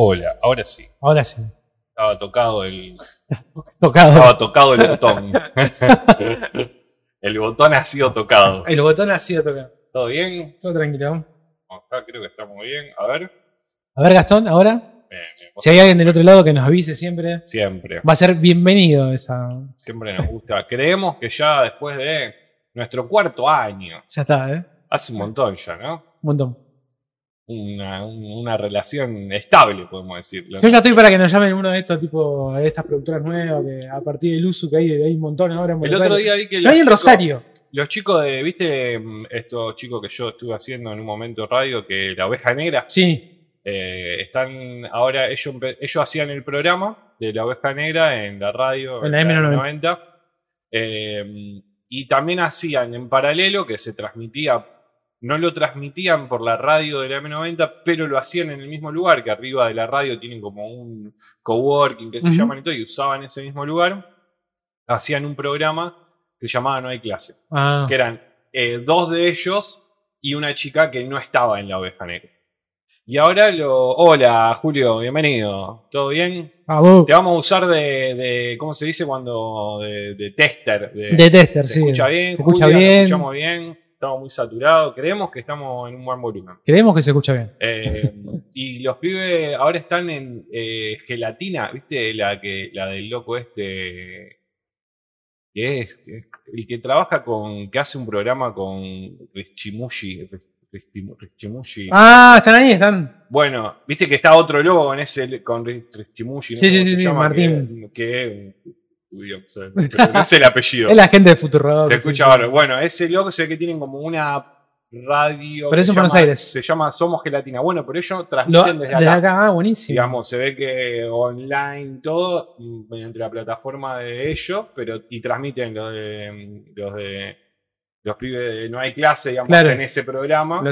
Hola, ahora sí. Ahora sí. Estaba tocado el. Tocado. Estaba tocado el botón. el botón ha sido tocado. El botón ha sido tocado. ¿Todo bien? Todo tranquilo. Acá creo que estamos bien. A ver. A ver, Gastón, ahora. Bien, bien. Si hay alguien del otro lado que nos avise siempre, Siempre. va a ser bienvenido esa. Siempre nos gusta. Creemos que ya después de nuestro cuarto año, Ya está, ¿eh? hace un montón ya, ¿no? Un montón. Una, un- una relación estable, podemos decirlo. Yo ya estoy para que nos llamen uno de estos, tipo, de estas productoras nuevas, que a partir del uso que hay, hay un montón ahora en El otro día vi que No los hay en Rosario. Los chicos de, viste, estos chicos que yo estuve haciendo en un momento radio, que la oveja negra, Sí. eh, están ahora, ellos, ellos hacían el programa de la oveja negra en la radio, En la M90. 90, eh, y también hacían en paralelo que se transmitía, no lo transmitían por la radio de la M90, pero lo hacían en el mismo lugar, que arriba de la radio tienen como un coworking que se Ujú. llaman y todo, y usaban ese mismo lugar, hacían un programa que se llamaba No hay clase Ah. que eran eh, dos de ellos y una chica que no estaba en la oveja negra. Y ahora lo. Hola, Julio, bienvenido. ¿Todo bien? Ah, vos. Te vamos a usar de. de- ¿Cómo se dice cuando.? de, de tester. De, De tester, ¿Se sí. escucha bien? Se escucha Julio? ¿Nos bien. escuchamos bien? Estamos muy saturados. Creemos que estamos en un buen volumen. Creemos que se escucha bien. Eh, y los pibes ahora están en eh, gelatina, ¿viste? La, que, la del loco este. Que es, el que trabaja con. que hace un programa con Richimushi. Richimushi. Ah, están ahí, están. Bueno, viste que está otro loco con ese con Richimushi. Sí, sí, sí, sí, Martín. Que, que no sé, pero no sé el apellido. Es la gente de Futurock. Se escucha bárbaro. Bueno, ese loco se ve que tienen como una radio. Pero eso en Buenos Aires. Se llama Somos Gelatina. Bueno, pero ellos Lo- transmiten desde desde acá. acá, ah, buenísimo. Digamos, se ve que online todo, mm, mediante la plataforma de ellos, pero y transmiten los de los de los pibes de No hay clase, digamos, Claro. en ese programa.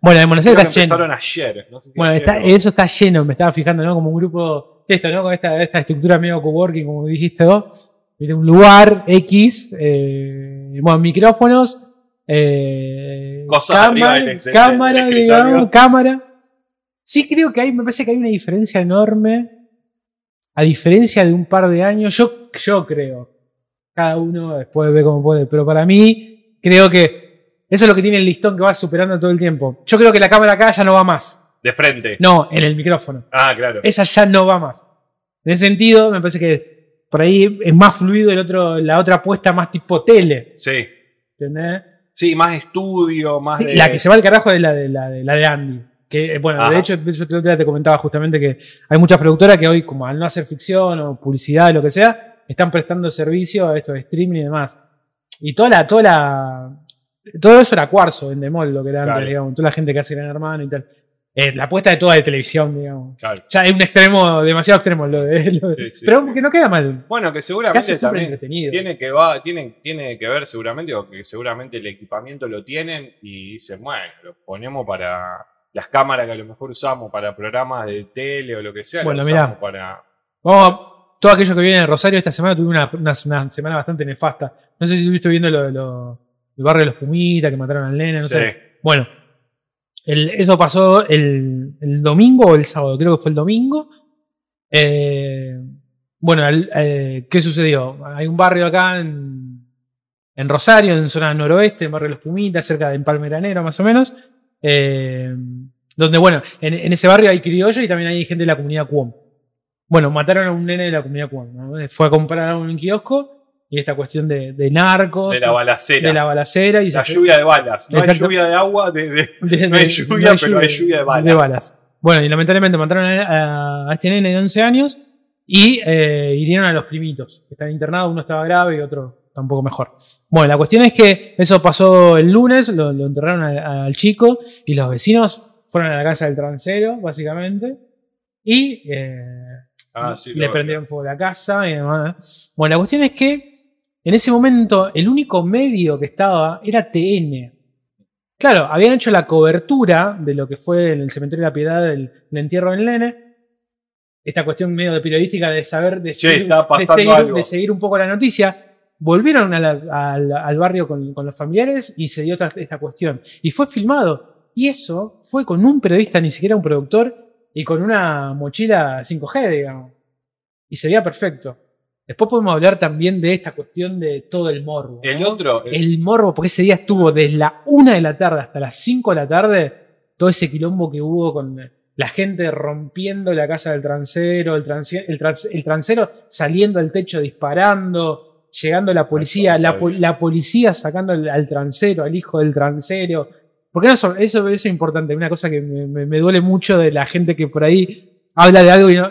Bueno, en Buenos Aires está lleno. empezaron ayer. no sé si Bueno, está- eso está lleno, me estaba fijando, ¿no? Como un grupo, esto, ¿no? Con esta, esta estructura medio coworking, como dijiste vos. Un lugar X, eh, bueno, micrófonos, eh, Cosas cámara, escen- cámara, digamos, cámara. Sí creo que hay, me parece que hay una diferencia enorme, a diferencia de un par de años, yo, yo creo, cada uno después ve cómo puede, pero para mí creo que eso es lo que tiene el listón que va superando todo el tiempo. Yo creo que la cámara acá ya no va más. De frente. No, en el micrófono. Ah, claro. Esa ya no va más. En ese sentido, me parece que por ahí es más fluido el otro, la otra apuesta más tipo tele. Sí. ¿Entendés? Sí, más estudio, más Sí, de. La que se va al carajo es la de, la de, la de Andy. Que, eh, bueno, Ajá. de hecho, yo te comentaba justamente que hay muchas productoras que hoy, como al no hacer ficción o publicidad o lo que sea, están prestando servicio a esto de streaming y demás. Y toda la, toda la, todo eso era cuarzo en Demol, lo que era antes, digamos, toda la gente que hace Gran Hermano y tal. Eh, la apuesta de toda de televisión, digamos. Claro. Ya es un extremo, demasiado extremo lo de. lo de- Sí, sí, pero sí. que no queda mal. Bueno, que seguramente también tiene que, va, tiene, tiene que ver seguramente, o que seguramente el equipamiento lo tienen y dicen, bueno, lo ponemos para las cámaras que a lo mejor usamos para programas de tele o lo que sea. Bueno, mirá. Para... Vamos todo aquello que viene de Rosario esta semana tuve una, una- una semana bastante nefasta. No sé si estuviste viendo lo, lo- el barrio de los Pumitas, que mataron al nene, no Sí. sé. Bueno, el- eso pasó el, el domingo o el sábado, creo que fue el domingo. Eh, bueno, el- eh, ¿qué sucedió? Hay un barrio acá en, en Rosario, en zona noroeste, el barrio de los Pumitas, cerca de Empalme Granero, más o menos. eh, donde, bueno, en, en ese barrio hay criollos y también hay gente de la comunidad Cuom. Bueno, mataron a un nene de la comunidad Cuom. ¿no? Fue a comprar a un kiosco y esta cuestión de, de narcos, De la balacera. de la balacera y la se- lluvia de balas. No hay Exacto. lluvia de agua, de, de- de- no hay de- lluvia, pero hay lluvia de balas. Bueno, y lamentablemente mataron a, a este nene de 11 años y eh, hirieron a los primitos, que están internados, uno estaba grave y otro está un poco mejor. Bueno, la cuestión es que eso pasó el lunes, lo, lo enterraron al chico y los vecinos fueron a la casa del transero, básicamente, y eh, Ah, sí, le prendieron fuego a la casa y demás. Bueno, la cuestión es que en ese momento el único medio que estaba era TN. Claro, habían hecho la cobertura de lo que fue en el cementerio de la Piedad el, el entierro del nene. Esta cuestión medio de periodística de saber, de Sí, seguir, estaba de pasando seguir- algo. de seguir un poco la noticia. Volvieron a la- al, al barrio con, con los familiares y se dio esta, esta cuestión. Y fue filmado. Y eso fue con un periodista, ni siquiera un productor, y con una mochila 5G, digamos. Y se veía perfecto. Después podemos hablar también de esta cuestión de todo el morbo. El otro, el- El morbo, porque ese día estuvo desde la 1 de la tarde hasta las 5 de la tarde, todo ese quilombo que hubo con la gente rompiendo la casa del transero, el, transi- el, trans- el transero saliendo al techo disparando, llegando la policía, po- la policía sacando al, al transero, al hijo del transero. Porque eso, eso, eso es importante, una cosa que me, me- me duele mucho de la gente que por ahí habla de algo y no...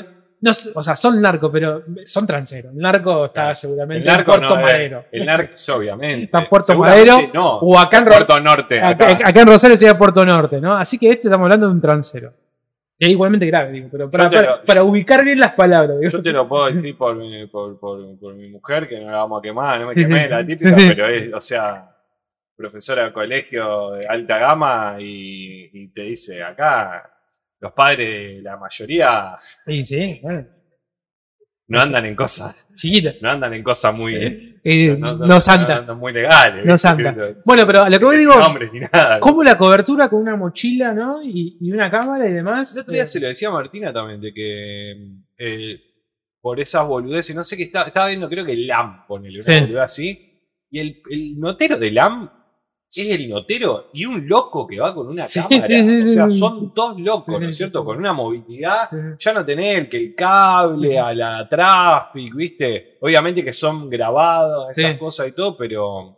o sea, son narcos, pero son transeros. El narco está Claro. seguramente el narco en Puerto no, eh, Madero. El narco, obviamente. Está en Puerto Madero No, o acá en Puerto Norte. Acá, Acá. acá en Rosario sería Puerto Norte, ¿no? Así que este estamos hablando de un transero. Es igualmente grave, digo, pero para, Yo te para- lo- para ubicar bien las palabras. digo. Yo te lo puedo decir por mi, por, por- por mi mujer, que no la vamos a quemar, no me Sí, quemé sí, la típica, sí. pero es, o sea, profesora de colegio de alta gama y, y te dice, acá los padres, la mayoría, Sí, sí, bueno, no andan en cosas, chiquita. no andan en cosas muy... Eh, no, santas. andan muy legales. No santas. Bueno, pero a lo que voy digo, nombres ni nada. ¿cómo la cobertura con una mochila, ¿no? Y, y una cámara y demás. El otro día Eh, se lo decía a Martina también, de que eh, por esas boludeces, no sé qué estaba, estaba viendo, creo que LAM, ponele, una Sí. boludez así. Y el, el notero de LAM es el notero y un loco que va con una Sí, cámara. sí, sí, o sea, son dos locos, ¿no es cierto? Con una movilidad. Ya no tenés el que el cable a la traffic, ¿viste? Obviamente que son grabados, esas cosas y todo, pero.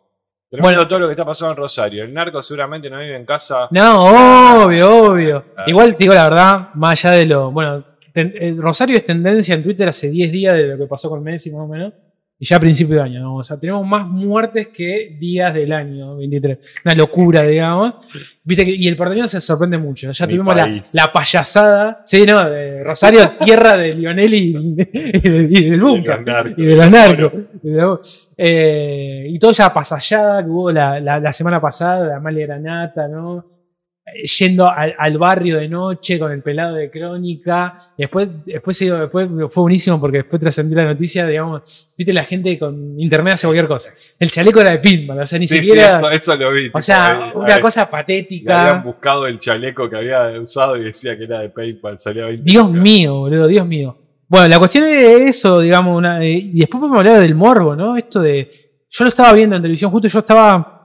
Bueno. todo lo que está pasando en Rosario. El narco seguramente no vive en casa. No, obvio, obvio. Ah. Igual te digo la verdad, más allá de lo. Bueno, ten- eh, Rosario es tendencia en Twitter hace 10 días de lo que pasó con Messi, más o menos. Y ya a principio de año, ¿no? O sea, tenemos más muertes que días del año 23. Una locura, digamos. Viste que, y el porteño se sorprende mucho. Ya Mi tuvimos la, la payasada. Sí, no, de Rosario, tierra de Lionel y, y de- y del Bunker. Y de los narcos. Y de- eh, y toda esa pasallada que hubo la, la- la semana pasada, de Amalia Granata, ¿no? Yendo al, al barrio de noche con el pelado de crónica. Después, después, después fue buenísimo porque después trascendió la noticia, digamos, viste la gente con internet hace cualquier cosa. El chaleco era de pinball, o sea, ni Sí, sí, siquiera. eso, eso lo vi. o sea, ahí- una ahí cosa Le habían patética. buscado el chaleco que había usado y decía que era de PayPal, salía 20 Dios mío, boludo, Dios mío. Bueno, la cuestión de eso, digamos, una- eh, y después podemos hablar del morbo, ¿no? Esto de. Yo lo estaba viendo en televisión, justo yo estaba.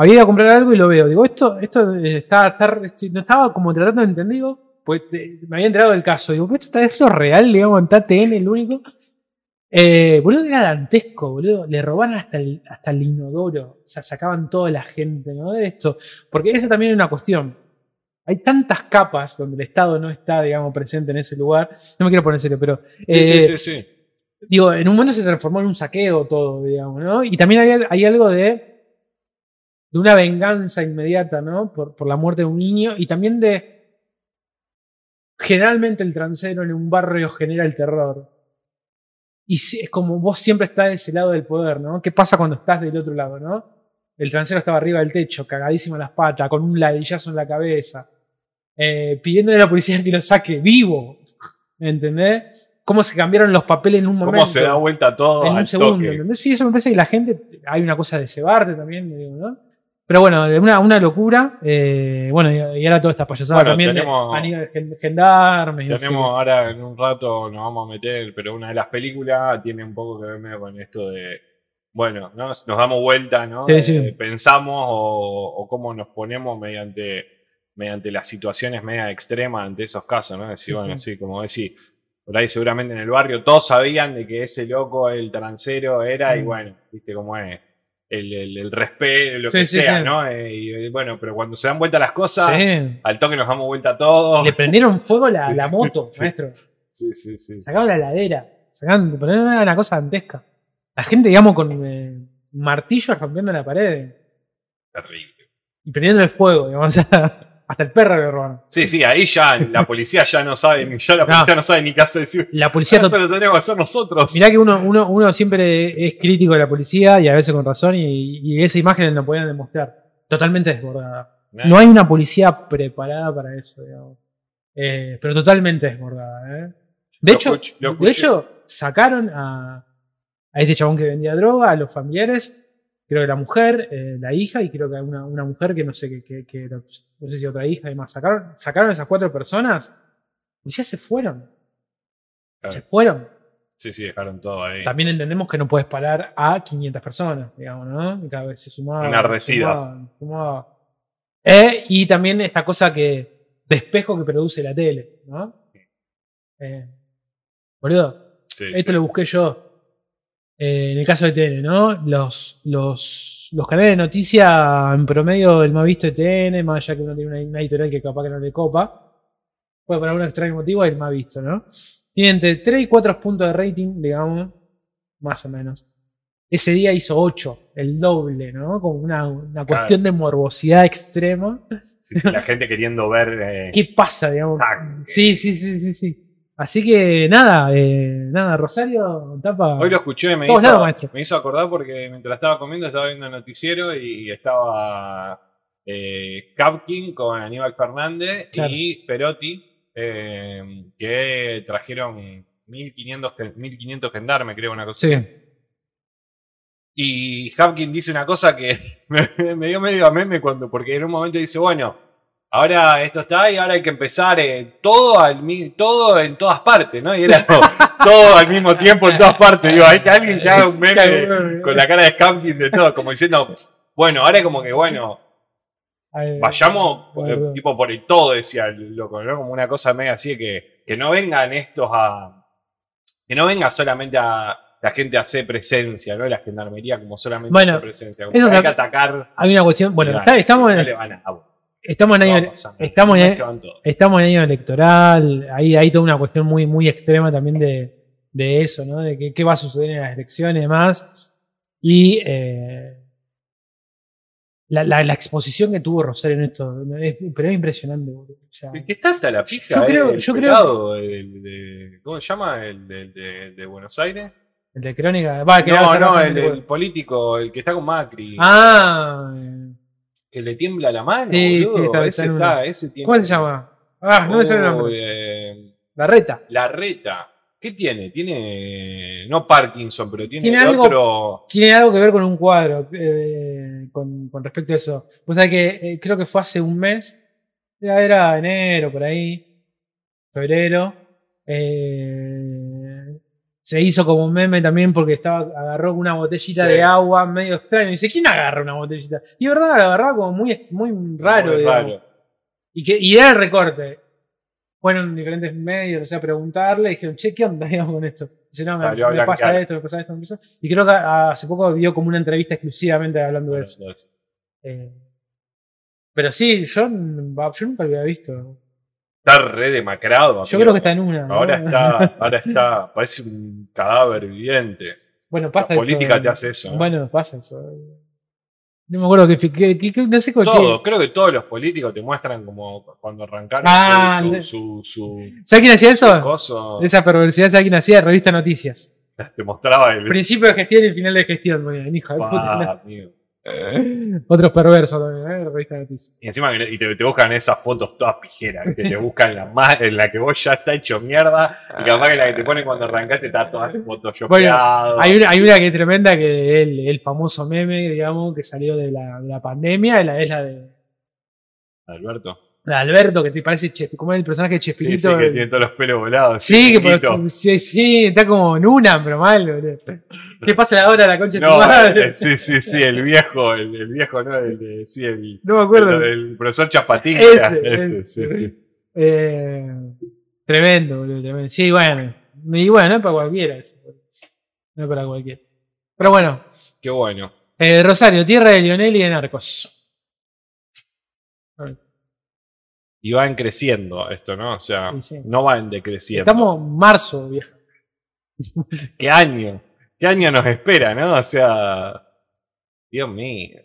Había ido a comprar algo y lo veo. Digo, esto, esto eh, está, está- no estaba como tratando de entender, digo, pues eh, me había enterado del caso. Digo, ¿esto, está, esto es real, digamos, en TTN, el único? Eh, boludo, era dantesco, boludo. Le robaban hasta el, hasta el inodoro. O sea, sacaban toda la gente, ¿no? De esto. Porque esa también es una cuestión. Hay tantas capas donde el Estado no está, digamos, presente en ese lugar. No me quiero poner en serio, pero. Sí, sí, sí, sí. digo, en un momento se transformó en un saqueo todo, digamos, ¿no? Y también hay, hay algo de, de una venganza inmediata, ¿no? Por, por la muerte de un niño y también de. Generalmente el transero en un barrio genera el terror. Y es como vos siempre estás de ese lado del poder, ¿no? ¿Qué pasa cuando estás del otro lado, ¿no? El transero estaba arriba del techo, cagadísimo en las patas, con un ladillazo en la cabeza, eh, pidiéndole a la policía que lo saque vivo. ¿Entendés? Cómo se cambiaron los papeles en un momento ¿Cómo se da vuelta todo en un al segundo. toque? ¿entendés? Sí, eso me parece que la gente. Hay una cosa de cebarte también, digo, ¿no? Pero bueno, una, una locura. eh, bueno, y, y ahora toda esta payasada Bueno, también tenemos- de gen- gendarmes. así. Tenemos ahora en un rato nos vamos a meter, pero una de las películas tiene un poco que ver con esto de, bueno, ¿no? nos damos vuelta, ¿no? Sí, Eh, sí. Pensamos o, o cómo nos ponemos mediante, mediante las situaciones media extremas ante esos casos, ¿no? Decir, bueno, sí, como decís, por ahí seguramente en el barrio todos sabían de que ese loco, el transero era, y bueno, viste cómo es. El, el, el respeto, lo Sí, que sí, sea, sí. ¿no? Eh, y bueno, pero cuando se dan vuelta las cosas, al toque nos damos vuelta todos. Le prendieron fuego la, la moto, maestro. Sí, sí, sí. Sacaron la ladera. Sacaron, pero era una cosa dantesca. La gente, digamos, con eh, martillos rompiendo la pared Terrible. y prendiendo el fuego, digamos. o sea, hasta el perro le robaron. Sí, sí, ahí ya la policía ya no sabe, ya la policía no, sabe ni qué hacer. Decir, La policía eso lo tenemos que hacer nosotros. Mirá que uno, uno, uno siempre es crítico de la policía y a veces con razón, y, y esa imagen la podían demostrar. Totalmente desbordada. Eh, No hay una policía preparada para eso, digamos. Eh, pero totalmente desbordada. ¿eh? De, Lo hecho, de hecho, sacaron a, a ese chabón que vendía droga, a los familiares, creo que la mujer, eh, la hija, y creo que una, una mujer que no sé que, que era- no sé si otra hija y más. Sacaron, sacaron a esas cuatro personas. Y ya se fueron. Claro. Se fueron. Sí, sí, dejaron todo ahí. También entendemos que no puedes parar a 500 personas, digamos, ¿no? Y cada vez se sumaban. Enardecidas. Eh, y también esta cosa que de espejo que produce la tele, ¿no? Eh, boludo, Sí, esto sí. lo busqué yo. Eh, en el caso de TN, ¿no? Los, los, los canales de noticia en promedio, el más visto de TN, más allá que uno tiene una, una editorial que capaz que no le copa, puede por algún extraño motivo es el más visto, ¿no? Tiene entre 3 y 4 puntos de rating, digamos, más o menos. Ese día hizo 8, el doble, ¿no? Como una, una cuestión de morbosidad extrema. Sí, sí, la gente queriendo ver. eh, ¿Qué pasa, digamos? Sí, sí, sí, sí, sí. Así que nada, eh, nada, Rosario tapa. Hoy lo escuché y me hizo, lados, me hizo acordar porque mientras estaba comiendo estaba viendo el noticiero y estaba eh, Hapkin con Aníbal Fernández Claro. y Perotti eh, que trajeron 1500, gen- 1500 gendarmes, creo, una cosa. Sí. Y Hapkin dice una cosa que me, me dio medio a meme cuando, porque en un momento dice, bueno, ahora esto está y ahora hay que empezar eh, todo, al, todo en todas partes, ¿no? Y era como, todo al mismo tiempo en todas partes. Digo, hay que alguien que haga un meme de- con la cara de Hapkin de todo, como diciendo, bueno, ahora como que, bueno, vayamos eh, Bueno. tipo por el todo, decía el loco, ¿no? Como una cosa media así que, que no vengan estos a. Que no venga solamente a la gente a hacer presencia, ¿no? La gendarmería como solamente Bueno, a hacer presencia. Como eso que hay que atacar. Hay una cuestión. Bueno, está- estamos, sí, no en, le van a- a- estamos en año, estamos en, estamos año electoral. Ahí hay toda una cuestión muy, muy extrema también de, de eso, ¿no? De que- qué va a suceder en las elecciones y demás. Y eh, la, la- la exposición que tuvo Rosario en esto, es- pero es impresionante. O sea, ¿Qué tanta la pija? Yo creo- eh, el yo creo de- ¿Cómo se llama? El de, de- de Buenos Aires. el de Crónica. Va, que No, no, está el, el político, el que está con Macri. Ah, Que le tiembla la mano, Sí, boludo. sí, está- ese está en está, una. ese tiene. ¿cómo se llama? Ah, no me sale el nombre. eh, La reta. La reta. ¿Qué tiene? Tiene. No Parkinson, pero tiene, Tiene algo- otro. Tiene algo que ver con un cuadro eh, con, con respecto a eso. O sea que eh, creo que fue hace un mes, ya era enero por ahí, febrero. eh, se hizo como un meme también porque estaba, agarró una botellita Sí. de agua medio extraño. Y dice, ¿quién agarra una botellita? Y es verdad, la agarraba como muy, muy raro. Muy digamos. raro. Y, que, y era el recorte. Fueron diferentes medios, o sea, a preguntarle, y dijeron, che, ¿qué onda digamos, con esto? Dice, no, me, pasa esto, me pasa esto, me pasa esto. Y creo que hace poco dio como una entrevista exclusivamente hablando de eso. Eh, pero sí, yo, yo nunca lo había visto. Está re demacrado. Yo amigo. creo que está en una. ¿no? Ahora está, ahora está, parece un cadáver viviente. Bueno, pasa La política eh. te hace eso. ¿no? Bueno, pasa eso. No me acuerdo que, que, no sé Todo, creo que todos los políticos te muestran como cuando arrancaron Ah, su, su, su, ¿Sabes quién hacía eso? coso. Esa perversidad, ¿sabes quién hacía? Revista Noticias. Te mostraba el. Principio de gestión y final de gestión, hijo de puta. Otros perversos también, ¿eh? Revista Noticias. Y encima que- y te, te buscan esas fotos todas pijeras, que te buscan la más, en la que vos ya está hecho mierda, y capaz que la que te ponen cuando arrancaste está toda photoshopeado. Hay una, hay una que es tremenda que es el, el famoso meme, digamos, que salió de la, de la pandemia, la, es la de, Alberto. la de Alberto, que te parece Chef, como es el personaje de Sí, Chespirito. sí, que el- tiene todos los pelos volados. Sí, que sí, sí, está como en una, pero mal, boludo. ¿Qué pasa ahora la concha de tu No, madre? eh, sí, sí, sí, el viejo, el, el viejo, ¿no? El, de- sí, el, No me acuerdo. el, el profesor Chapatín. Ese, ese, ese. sí, sí. Eh, tremendo, boludo, tremendo. Sí, bueno. Y bueno, no es para cualquiera eso. No es para cualquiera. Pero bueno, Qué bueno. eh, Rosario, tierra de Lionel y de Narcos. Y van creciendo esto, ¿no? O sea, Sí, sí. no van decreciendo. Estamos en marzo, viejo. ¿Qué año? ¿Qué año nos espera, no? O sea, Dios mío.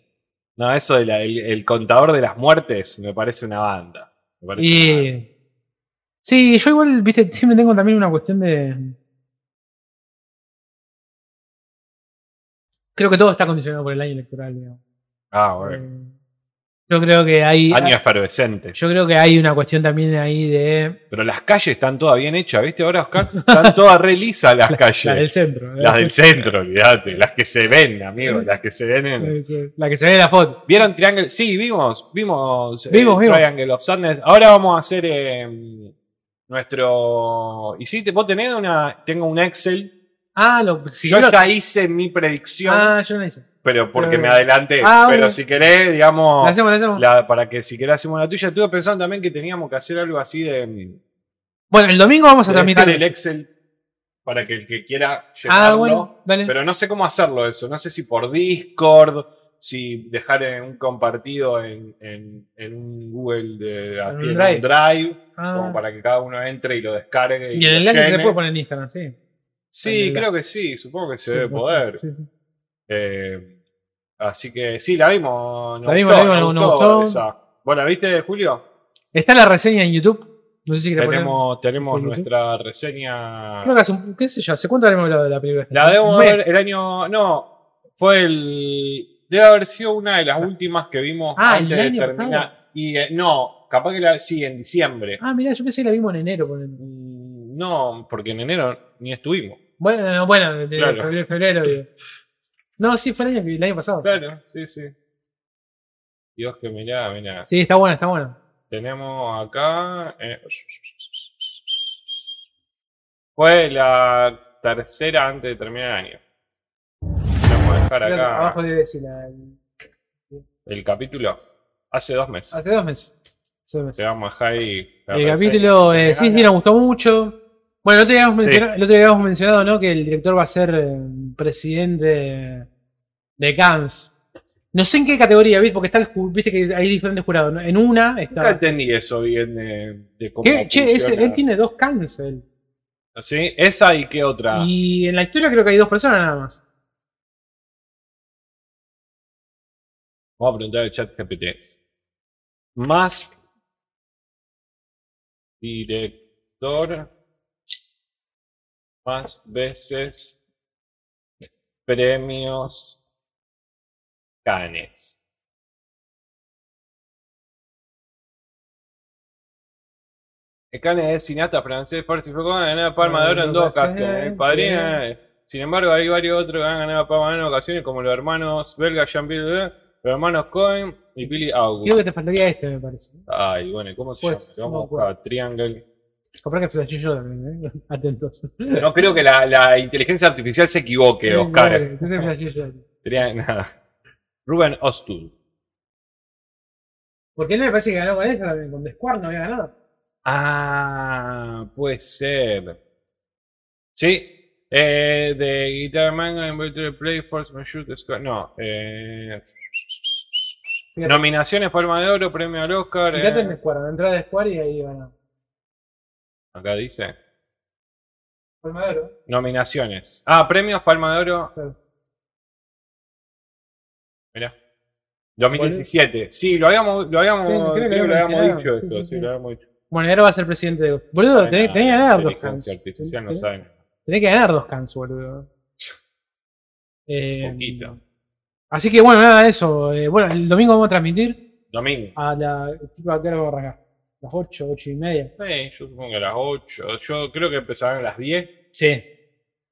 No, eso del el, el contador de las muertes me parece una banda. Me parece una banda. Y. Sí, yo igual, viste, siempre tengo también una cuestión de. Creo que todo está condicionado por el año electoral, digamos. Ah, bueno. Eh, yo creo que hay. Año efervescente. Yo creo que hay una cuestión también ahí de. Pero las calles están todas bien hechas, ¿viste? Ahora, Oscar, están todas re lisas las calles. La del centro. ¿eh? Las del centro, olvídate. Las que se ven, amigo. Las que se ven en. Sí, La que se ve en la foto. ¿Vieron Triangle? Sí, vimos. Vimos, eh, Vimos, vimos. Triangle of Sadness. Ahora vamos a hacer. eh, nuestro. Y sí, te- vos tenés una. Tengo un Excel. Ah, lo, si yo ya hice mi predicción, Ah, yo no hice. pero porque pero- me adelanté. Ah, pero bueno. si querés, digamos. La hacemos, la hacemos. la- para que si querés hacemos la tuya, estuve pensando también que teníamos que hacer algo así de. Bueno, el domingo vamos a transmitir. el Excel para que el que quiera Ah, bueno, dale. Pero no sé cómo hacerlo eso. No sé si por Discord, si dejar en un compartido en, en- en un Google de así, un en Drive. un Drive, Ah. como para que cada uno entre y lo descargue. y el lo enlace se puede poner en Instagram, sí. Sí, creo que sí, supongo que se debe poder. Sí, sí. Eh, así que sí, la vimos. nos La vimos, gustó, la vimos, nos nos gustó gustó. esa. ¿Vos la viste, Julio? Está la reseña en YouTube. No sé si Tenemos, tenemos YouTube. nuestra reseña. Creo que hace un, qué sé yo, ¿hace cuánto habremos hablado de la película? La debemos ver el año. No, fue el. Debe haber sido una de las últimas que vimos Ah, antes el de terminar. Y eh, no, capaz que la. Sí, en diciembre. Ah, mirá, yo pensé que la vimos en enero. Mm, No, porque en enero ni estuvimos. Bueno, bueno, de Claro. febrero. No, sí, fue el año, el año pasado. Claro, sí, sí. Dios que mirá, mirá. Sí, está bueno, está bueno. Tenemos acá. eh, fue la tercera antes de terminar el año. Vamos a dejar acá abajo debe decir la- el- el capítulo. Hace dos meses. hace dos meses. Hace dos meses. Te vamos a dejar ahí. El capítulo, eh, sí, sí, nos gustó mucho. Bueno, el otro, día habíamos Sí. mencionado, el otro día habíamos mencionado ¿no? que el director va a ser eh, presidente de Cannes. No sé en qué categoría, ¿viste? Porque está el viste que hay diferentes jurados. ¿no? En una Nunca está. entendí eso bien de, de. Che, ese- él tiene dos Cannes. él. ¿Sí? ¿Esa y qué otra? Y en la historia creo que hay dos personas nada más. Vamos a preguntar al chat GPT. Más director más veces premios Cannes. El Cannes es cineasta francés, falsificó, ha ganado Palma de Oro en dos ocasiones. El Padrino, eh, sin embargo, hay varios otros que han ganado Palma de Oro en ocasiones, como los hermanos belga Jean-Pierre, los hermanos Cohen y Billy August. Creo que te faltaría este, me parece. Ay, bueno, ¿cómo se Pues, llama? Vamos a buscar Triangle. Flashé yo también, ¿eh? Atentos. No creo que la, la inteligencia artificial se equivoque, Oscar. no. Trian- nada. Ruben Ostul. Porque él me parece que ganó con esa también, con The Square no había ganado. Ah, puede ser. Sí. Eh, de Guitar Manga Inverted Play Force Shoot Squad. No. Eh, nominaciones Palma de Oro, premio al Oscar. fíjate eh. en Square, la entrada de Square y ahí ganó. Acá dice. Palma de Oro, Nominaciones. Ah, premios Palma de Oro. claro. Mirá. 2017. Sí, lo habíamos, lo habíamos, Sí, creo que creo que lo lo habíamos dicho esto. sí, Sí, sí. lo habíamos dicho. Bueno, y ahora va a ser presidente de. Boludo, tenés, tenés que ganar dos cans. artificial no Tenés- saben. Tenés que ganar dos cans, boludo. Eh, Poquito. Así que bueno, nada, eso. Eh, bueno, el domingo vamos a transmitir Domingo. a la. Tipo, ¿a qué hora vamos a arrancar? Las 8, 8 y media. Sí, yo supongo que a las 8. Yo creo que empezarán a las 10 Sí,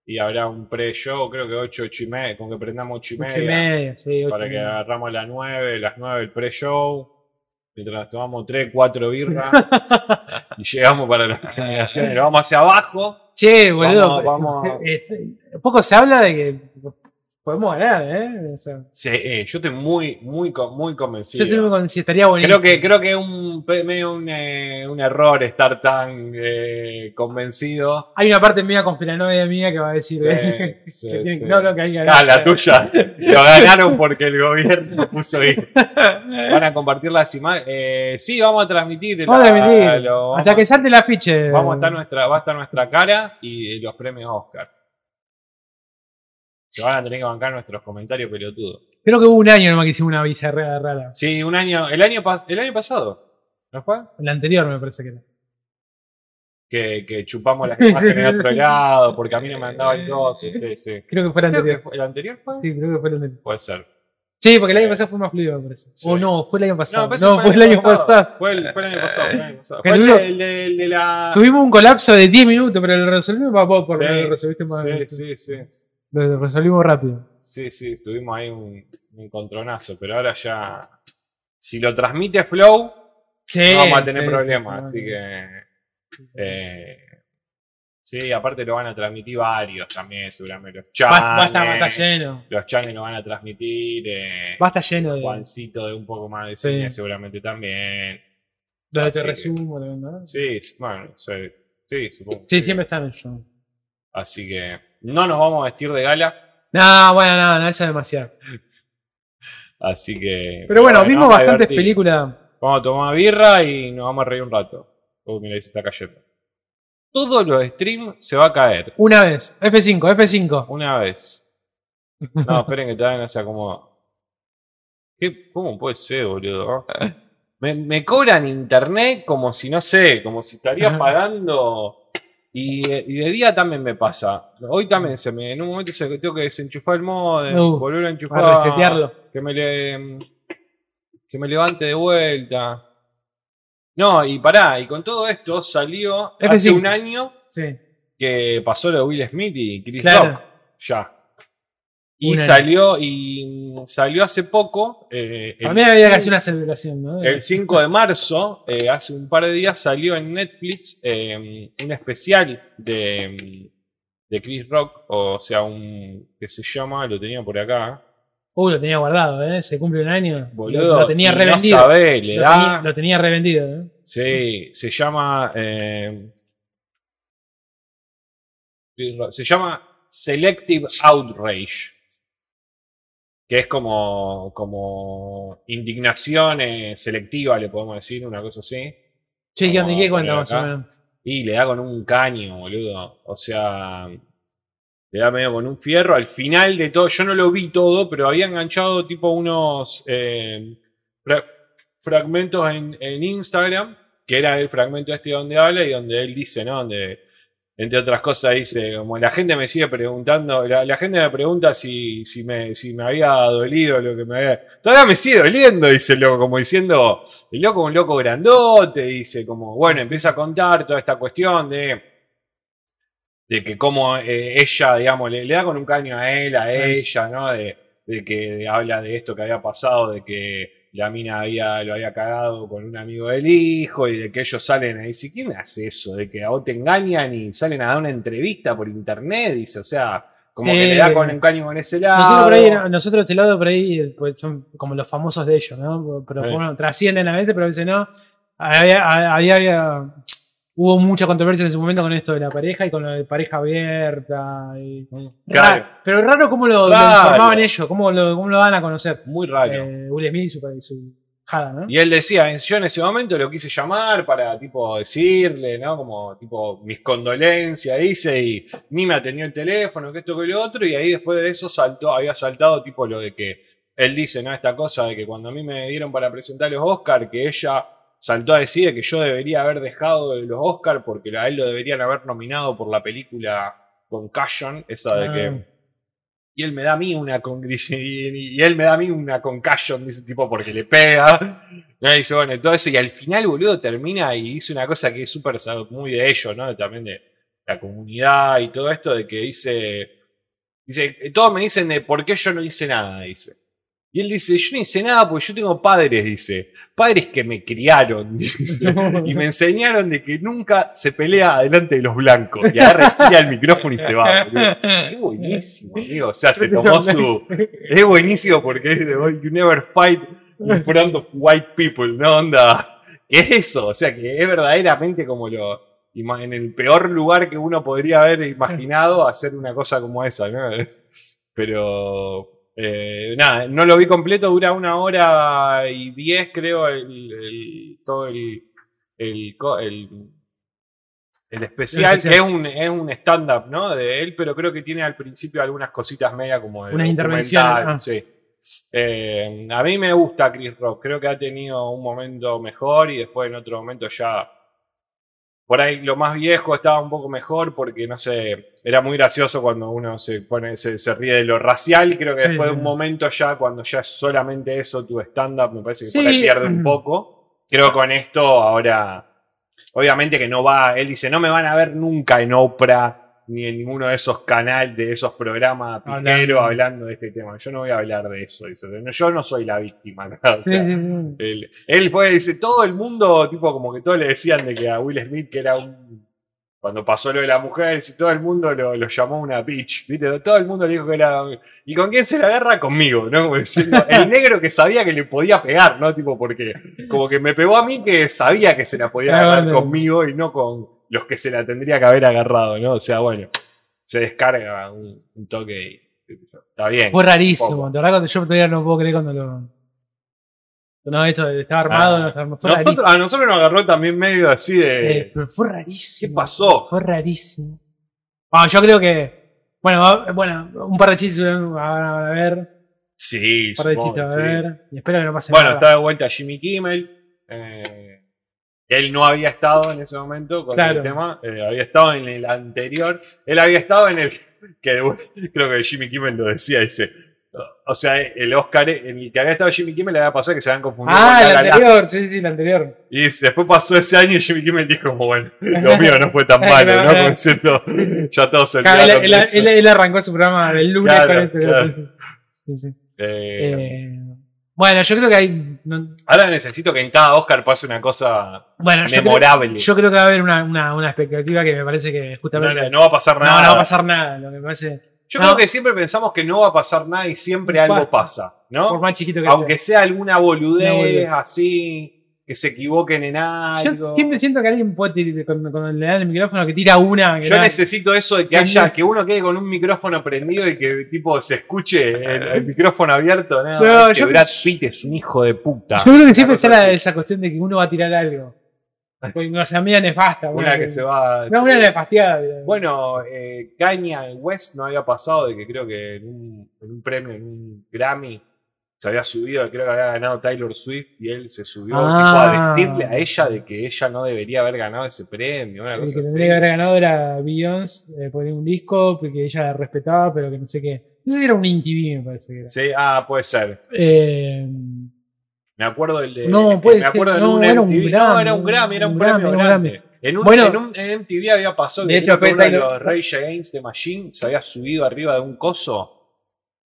y habrá un pre-show, creo que 8, 8 y media, con que prendamos 8 y 8 media. y media, sí, 8 para y que media. agarramos las 9, las 9 el pre-show. Mientras tomamos 3, 4 birras y llegamos para las nominaciones. Lo vamos hacia abajo. Che, boludo. Vamos- vamos- este, poco se habla de que podemos ganar, ¿eh? O sea, Sí, eh, yo estoy muy, muy, muy convencido. yo estoy con si estaría buenísimo. Creo que, creo que es un, medio un, eh, un error estar tan eh, convencido. Hay una parte mía conspiranoide mía que va a decir Sí, eh, sí, que no, no, que hay que ganar. Ah, la tuya. Lo ganaron porque el gobierno puso ahí. Van a compartir las imágenes. sí, vamos a transmitir. Vamos a transmitir. lo- vamos, Hasta que salte el afiche. vamos a estar nuestra, va a estar nuestra cara y los premios Oscar. Se van a tener que bancar nuestros comentarios pelotudos. Creo que hubo un año nomás que hicimos una bizarrera rara. Sí, un año, el año, pas- el año pasado, ¿no fue? El anterior me parece que era. Que, que chupamos las imágenes de otro lado, porque a mí no me mandaba el coso, sí, sí. Creo que fue el anterior. fue- ¿El anterior fue? Sí, creo que fue el anterior. Puede ser. Sí, porque el año pasado fue más fluido, me parece. Sí. O no, fue el año pasado. No, fue el año pasado. Fue el, fue el año pasado. Fue el año pasado. Fue tuvimos- de- el de, el de la. Tuvimos un colapso de 10 minutos, pero lo resolvimos para vos, por Sí, lo resolviste más. Sí, sí, sí. Lo resolvimos rápido. Sí, sí, tuvimos ahí un, un encontronazo, pero ahora ya. Si lo transmite Flow, Sí, no vamos a tener sí, problemas, sí, así sí. que. Eh, sí, aparte lo van a transmitir varios también, seguramente. Los Va, va a estar, va a Chanes, estar lleno. los Chanes lo van a transmitir. eh, Va a estar lleno de. Juancito de un poco más de cine seguramente también. Lo de así te resumo. Sí, bueno, sí, sí, supongo. Sí, siempre está en show. Así que no nos vamos a vestir de gala. No, bueno, no, no, eso es demasiado. Así que. Pero bueno, vimos bastantes películas. Vamos a tomar birra y nos vamos a reír un rato. Oh, mira, se está cayendo. Todos los streams se va a caer. Una vez. F5, F5. Una vez. No, esperen que todavía no se acomoda. ¿Qué, ¿Cómo puede ser, boludo? Me, me cobran internet como si, no sé, como si estaría pagando. Y, y de día también me pasa. Hoy también se me. En un momento se, tengo que desenchufar el modem, Uh, volver a enchufar. Para resetearlo. Que me, le, que me levante de vuelta. No, y pará, y con todo esto salió hace F5. un año Sí. que pasó lo de Will Smith y Chris Claro. Rock. Ya. Y salió, y salió hace poco. eh, mí había que hacer una celebración, ¿no? El 5 de marzo, eh, hace un par de días, salió en Netflix eh, un especial de, de Chris Rock, o sea, un que se llama, lo tenía por acá, Uh, lo tenía guardado, ¿eh? Se cumple un año. boludo. lo, tenía no revendido. sabe, le lo, da, tenía, lo tenía revendido, ¿eh? sí, se llama, eh, se llama Selective Outrage. Que es como, como indignación eh, selectiva, le podemos decir, una cosa así. Che, ¿qué onda? Vamos ¿Qué a cuenta poner más o menos? Y le da con un caño, boludo. O sea, le da medio con un fierro. Al final de todo, yo no lo vi todo, pero había enganchado tipo unos eh, fra- fragmentos en, en Instagram, que era el fragmento este donde habla y donde él dice, ¿no? Donde, entre otras cosas, dice, como la gente me sigue preguntando, la, la gente me pregunta si, si, me, si me había dolido lo que me había... Todavía me sigue doliendo, dice el loco, como diciendo, el loco es un loco grandote, dice, como, bueno, empieza a contar toda esta cuestión de, de que como eh, ella, digamos, le, le da con un caño a él, a ella, ¿no? De, de que habla de esto que había pasado, de que la mina había, lo había cagado con un amigo del hijo y de que ellos salen ahí. Dice, ¿quién hace eso? De que a vos te engañan y salen a dar una entrevista por internet, dice, o sea, como Sí. que le da con un caño con ese lado. Nosotros, por ahí, no- nosotros de este lado por ahí pues, son como los famosos de ellos, ¿no? Pero Sí. bueno, trascienden a veces, pero a veces no. Había, había, había- hubo mucha controversia en ese momento con esto de la pareja y con lo de pareja abierta. y- Claro. Ra- pero raro cómo lo, informaban ellos, cómo lo, cómo lo dan a conocer. Muy raro. Eh, Will Smith y su, su jada, ¿no? Y él decía, yo en ese momento lo quise llamar para tipo decirle, ¿no? Como tipo mis condolencias, dice, y ni me atendió el teléfono, que esto que lo otro, y ahí después de eso saltó, había saltado tipo lo de que él dice, ¿no? Esta cosa de que cuando a mí me dieron para presentar los Oscar, que ella saltó a decir que yo debería haber dejado los Oscar porque a él lo deberían haber nominado por la película Concussion, esa de Ah. que y él me da a mí una con, dice, y, él me da a mí una concussion, dice tipo, porque le pega. Dice, bueno, todo. Y al final, boludo, termina y dice una cosa que es súper muy de ellos, ¿no? También de la comunidad y todo esto, de que dice. Dice, todos me dicen de por qué yo no hice nada, dice. Y él dice, yo no hice nada porque yo tengo padres, dice. Padres que me criaron, dice, y me enseñaron de que nunca se pelea delante de los blancos. Y agarra, tira el micrófono y se va, boludo. Es buenísimo, amigo. O sea, se tomó su. Es buenísimo porque es de You never fight in front of white people, ¿no? Onda. ¿Qué es eso? O sea, que es verdaderamente como lo. En el peor lugar que uno podría haber imaginado hacer una cosa como esa, ¿no? Pero. Eh, nada, no lo vi completo, dura una hora y diez, creo, el, el- todo el, el, el, especial, que es un, es un stand-up, ¿no? De él, pero creo que tiene al principio algunas cositas media como de Unas intervenciones, ah. sí. Eh, a mí me gusta Chris Rock, creo que ha tenido un momento mejor y después en otro momento ya por ahí lo más viejo estaba un poco mejor porque no sé, era muy gracioso cuando uno se pone, se, se ríe de lo racial. Creo que Sí, después de un momento ya, cuando ya es solamente eso, tu stand-up, me parece que Sí. por ahí pierde un poco. Creo que con esto ahora, obviamente que no va, él dice, no me van a ver nunca en Oprah ni en ninguno de esos canales, de esos programas pijeros Hablando. de este tema. Yo no voy a hablar de eso. dice. Yo no soy la víctima. ¿no? O Sí, sea, sí, sí. él, él fue, dice, todo el mundo, tipo, como que todos le decían de que a Will Smith que era un cuando pasó lo de las mujeres y todo el mundo lo, lo llamó una bitch, ¿viste? Todo el mundo le dijo que era. ¿Y con quién se la agarra? Conmigo, ¿no? Como diciendo, el negro que sabía que le podía pegar, ¿no? Tipo, porque como que me pegó a mí que sabía que se la podía Ah, agarrar conmigo y no con los que se la tendría que haber agarrado, ¿no? O sea, bueno, se descarga un, un toque y. Está bien. Fue rarísimo. De verdad, cuando yo todavía no puedo creer cuando lo. No, esto estaba armado, Ah, no estaba armado. Fue Nosotros- rarísimo. a nosotros nos agarró también medio así de. Eh, pero fue rarísimo. ¿Qué pasó? Fue rarísimo. Bueno, yo creo que. Bueno, bueno, un par de chistes van a ver. sí, Un par de chistes a sí. ver. Y espero que no pase Bueno, nada. está de vuelta Jimmy Kimmel. eh, él no había estado en ese momento con Claro. el tema. eh, había estado en el anterior. Él había estado en el. Que creo que Jimmy Kimmel lo decía, dice. O sea, el Oscar en el que había estado Jimmy Kimmel le había pasado que se habían confundido Ah, con el la anterior, sí, sí, el anterior. Y después pasó ese año y Jimmy Kimmel dijo, como, bueno, lo mío no fue tan malo, ¿no? Como diciendo, ya todos se Claro, él, él- él- arrancó su programa del lunes Claro, con claro. Sí, sí. Eh, Eh, bueno, yo creo que hay. no- ahora necesito que en cada Oscar pase una cosa bueno, yo creo, memorable. yo creo que va a haber una, una, una expectativa que me parece que no, justamente. no- no va a pasar no, nada. no va a pasar nada. Lo que me parece. Yo No. creo que siempre pensamos que no va a pasar nada y siempre algo pasa, ¿no? Por más chiquito que Aunque sea alguna boludez, Una boludez. así, que se equivoquen en algo. Yo siempre siento que alguien puede tirar, cuando, cuando le dan el micrófono que tira una. que Yo necesito eso de que Que haya, que uno quede con un micrófono prendido y que tipo se escuche el, el micrófono abierto. No, No, es que Brad Pitt es un hijo de puta. Yo creo que siempre está la- esa cuestión de que uno va a tirar algo. O sea, media nefasta. Una que se va. No, una nefasteada. Bueno, eh, Kanye West no había pasado de que creo que en un, en un premio, en un Grammy, se había subido, creo que había ganado Taylor Swift y él se subió Ah. tipo, a decirle a ella de que ella no debería haber ganado ese premio. Una El cosa que así. tendría que haber ganado era Beyoncé, eh, por un disco que ella la respetaba, pero que no sé qué. No sé si era un INTV, me parece que era. Sí, ah, puede ser. Eh, Me acuerdo del de. No, puede me acuerdo ser, no, un era un MTV. Grammy, no, era un Grammy, era un, un premio Grammy, un grande. Grammy. En un, Bueno. en un en MTV había pasado De hecho, que uno de los Rage Against the Machine se había subido arriba de un coso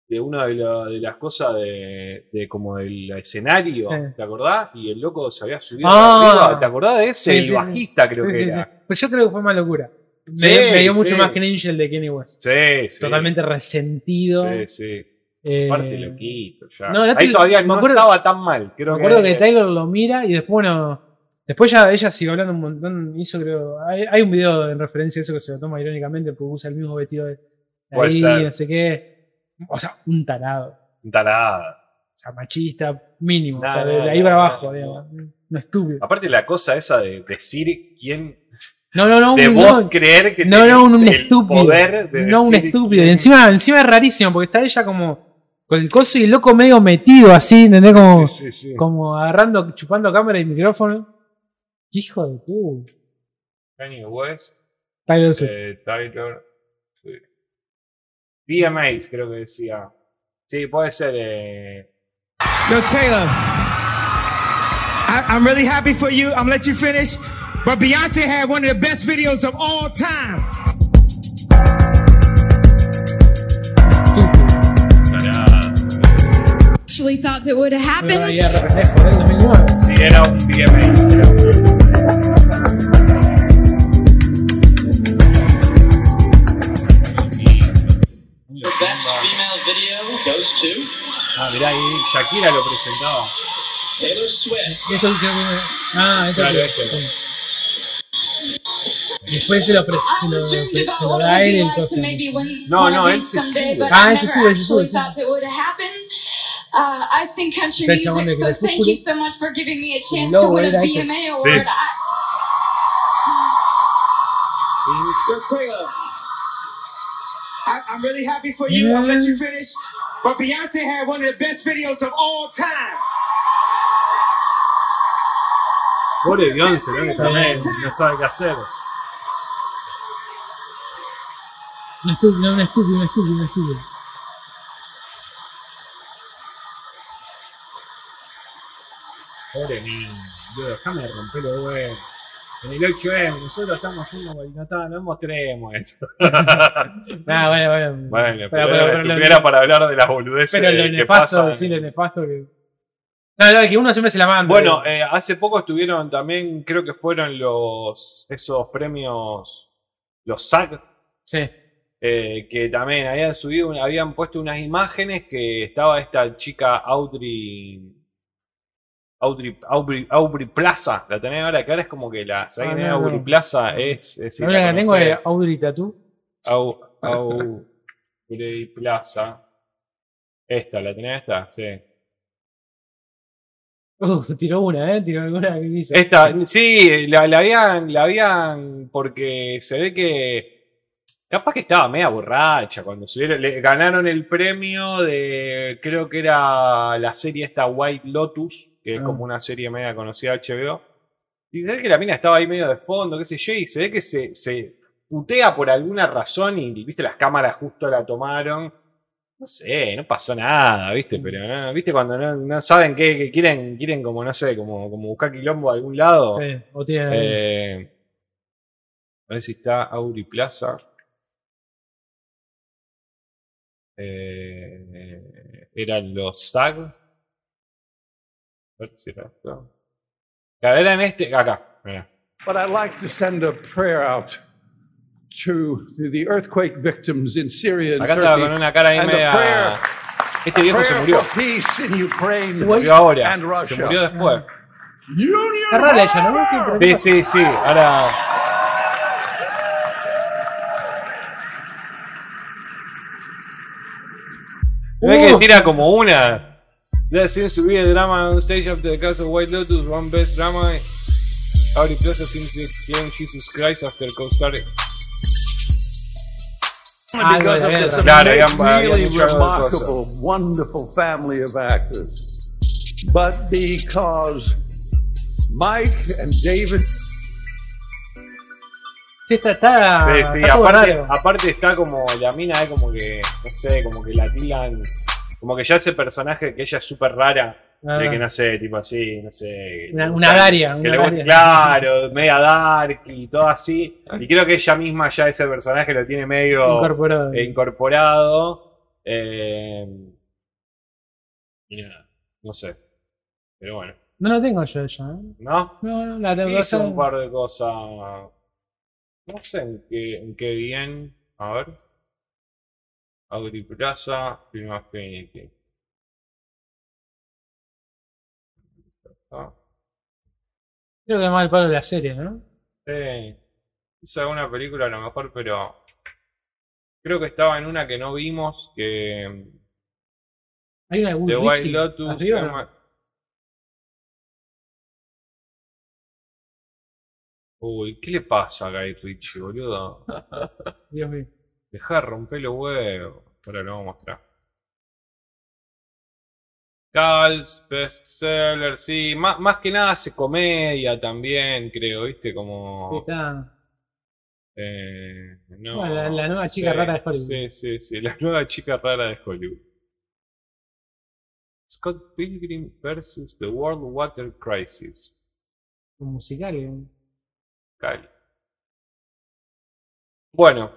de una de, la- de las cosas de, de como del escenario, Sí. ¿te acordás? Y el loco se había subido Ah. arriba, ¿te acordás de ese? Sí, el sí, bajista creo que era. Pues yo creo que fue más locura. Me, Sí, me dio mucho más cringe el de Kenny West. Sí, sí. Totalmente resentido. Sí, sí. Eh, Aparte loquito, ya. no, Ahí todavía no acuerdo- estaba tan mal. Creo me acuerdo que, que Taylor lo mira y después, bueno. Después ya ella siguió hablando un montón. Hizo, creo. Hay, hay un video en referencia a eso que se lo toma irónicamente porque usa el mismo vestido de. Ahí, no sé qué. O sea, un tarado. Tarada. O sea, machista, mínimo. O sea, de, ahí para abajo, digamos. No estúpido. Aparte la cosa esa de decir quién No, no, no. de un- vos no, creer que no, no, un, un el estúpido. poder de no, un estúpido. Y encima, encima es rarísimo porque está ella como con el coso y el loco medio metido así, ¿entendés? Como, Sí, sí, sí. como agarrando, chupando cámara y micrófono. ¡Qué hijo de puta! Kanye West, Tyler eh, Taylor. VMAs creo que decía. Sí, puede ser. Eh, Yo, Taylor, I, I'm really happy for you. I'm gonna let you finish. But Beyonce had one of the best videos of all time. actually thought that would have Pero happened. ahí de repente, joder, 2009. sí, era un VMA. creo. Video goes to Ah, mirá, ahí Shakira lo presentaba. Taylor Swift. Y esto creo que. Ah, esto Claro, que- este. sí. Después se lo, pre- se I lo, was dreamed se about lo what it da would él be el like coso. to maybe win No, one no, of él these se someday, sube. but Ah, I él se never sube, se actually sube, sí. thought that would have happened. Uh, I sing country Está el music, chabón de so thank Crepúsculo. you so much for giving me a chance logo to win a era ese. VMA Sí. award. I, Yo, Taylor, I, I'm really happy for you. I'm gonna let you finish. But Beyonce had one of the best videos of all time. Pobre Beyoncé, ¿no? Que también no sabe qué hacer. Un estúpido, un estúpido, un estúpido, un estúpido. Pobre niño, déjame romper los huevos. En el 8M, nosotros estamos haciendo. No, no mostremos esto. Ah, bueno, bueno. Bueno, pero, pero, pero, era para hablar de las boludeces pero lo que nefasto, pasan. sí, lo nefasto que. No, no, que uno siempre se la manda. Bueno, eh, hace poco estuvieron también, creo que fueron los esos premios los SAG, Sí. eh, que también habían subido, habían puesto unas imágenes que estaba esta chica Audrey. Audrey, Aubrey, Aubrey Plaza, la tenés ahora, que ahora es como que la. ¿Sabés Ah, quién es no, Aubrey no. Plaza? Es. es La única que tengo es Audrey Tattoo. Au, Plaza. Esta, ¿la tenés esta? Sí. Uf, tiró una, ¿eh? Tiró alguna que hizo. Esta, sí, la, la habían, la habían, porque se ve que capaz que estaba media borracha cuando subieron, le ganaron el premio de, creo que era la serie esta White Lotus, que es Ah. como una serie media conocida HBO. Y se ve que la mina estaba ahí medio de fondo, qué sé yo, y se ve que se, se putea por alguna razón y, viste, las cámaras justo la tomaron. No sé, no pasó nada, ¿viste? Pero, no, ¿viste? Cuando no, no saben qué, qué quieren, quieren como, no sé, como, como buscar quilombo a algún lado. Sí, o tiene. Eh, a ver si está Auri Plaza. Eh, eran los SAG. Si era eran este. Acá. mirá. But I'd like to send a prayer out to, to the earthquake victims in Syria and Acá estaba Turkey. con una cara ahí and a media. prayer, Este viejo se prayer murió. for peace in Ukraine Se murió ahora. and Russia. Se murió después. Está rara ella, ¿no? ¿Qué- Sí, sí, sí. Ahora. Ve que Uh. tira como una. There seems to be a drama on stage of the Castle White Lotus. One best drama. Auri Plaza seems to exclaim Jesus Christ after co-starring. Ah, because no, of this no. Claro, habían- habían really hecho algo de remarkable, wonderful family of actors. But because Mike and David Sí, está, está, Sí, sí, está aparte, aparte está como la mina es como que, no sé, como que la tilan, como que ya ese personaje que ella es súper rara, Ah. de que no sé, tipo así, no sé. Una- una le- Daria, que una le gusta- Daria. claro, media dark y todo así. Y creo que ella misma ya ese personaje lo tiene medio Incorporado. eh, incorporado. eh, y nada, no sé. Pero bueno, No lo tengo yo ella, ¿eh? ¿no? No, no, la tengo. Hice un par de cosas. No sé en qué, en qué bien. A ver. Agriplaza, Film Affinity. Ah, Creo que es más el palo de la serie, ¿no? sí. Hice alguna película a lo mejor, pero. Creo que estaba en una que no vimos. Que. Hay una de The White Ritchie Lotus. arriba, Uy, ¿qué le pasa a Guy Ritchie, boludo? Dios mío. Deja de romper los huevos. Ahora lo vamos a mostrar. Cal's, bestseller, sí. Más, más que nada hace comedia también, creo, ¿viste? Sí, Como. está. eh, no, la- la nueva chica sí, rara de Hollywood. Sí, sí, sí. La nueva chica rara de Hollywood. Scott Pilgrim versus The World Water Crisis. Un musical. ¿eh? Cali. Bueno.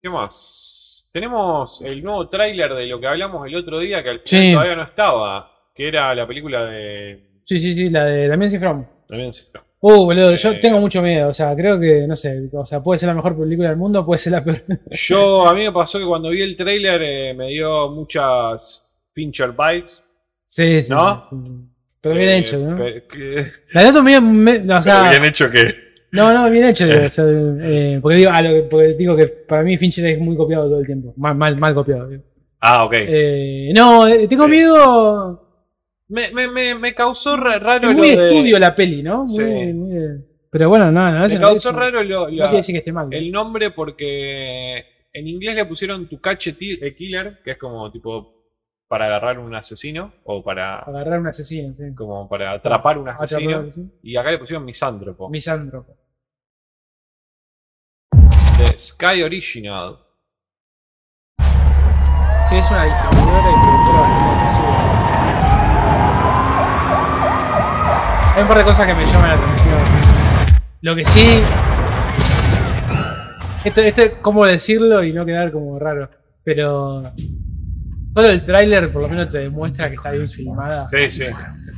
¿Qué más? Tenemos el nuevo tráiler de lo que hablamos el otro día, que al final Sí. todavía no estaba. Que era la película de. Sí, sí, sí, la de Damien Cifrón. También se Uh, boludo, yo Eh. tengo mucho miedo. O sea, creo que, no sé, o sea, puede ser la mejor película del mundo, puede ser la peor. Yo, a mí me pasó que cuando vi el tráiler eh, me dio muchas Fincher vibes. Sí, sí. ¿No? sí, sí. Pero bien Eh, hecho, ¿no? que- La noto medio. me- o sea, hecho que. No, no, bien hecho. o sea, eh, porque, digo, lo que- porque digo que para mí Fincher es muy copiado todo el tiempo. Mal, mal, mal copiado. digo. Ah, ok. Eh, no, eh, tengo Sí. miedo. me, me, me, me causó ra- raro Es lo muy de- estudio la peli, ¿no? Muy, Sí. muy pero bueno, no, no, Me causó eso- raro lo- el nombre porque en inglés le pusieron Ti- a Killer, que es como tipo para agarrar un asesino o para Agarrar un asesino, sí. como para atrapar un Atrapar asesino. un asesino. Y acá le pusieron misántropo. Misántropo. The Sky Original. Sí, es una distribuidora y productora conocida. Hay un par de cosas que me llaman la atención. Lo que sí. Esto, esto es cómo decirlo y no quedar como raro. Pero. Solo el tráiler por lo menos te demuestra que está bien filmada. Sí, sí.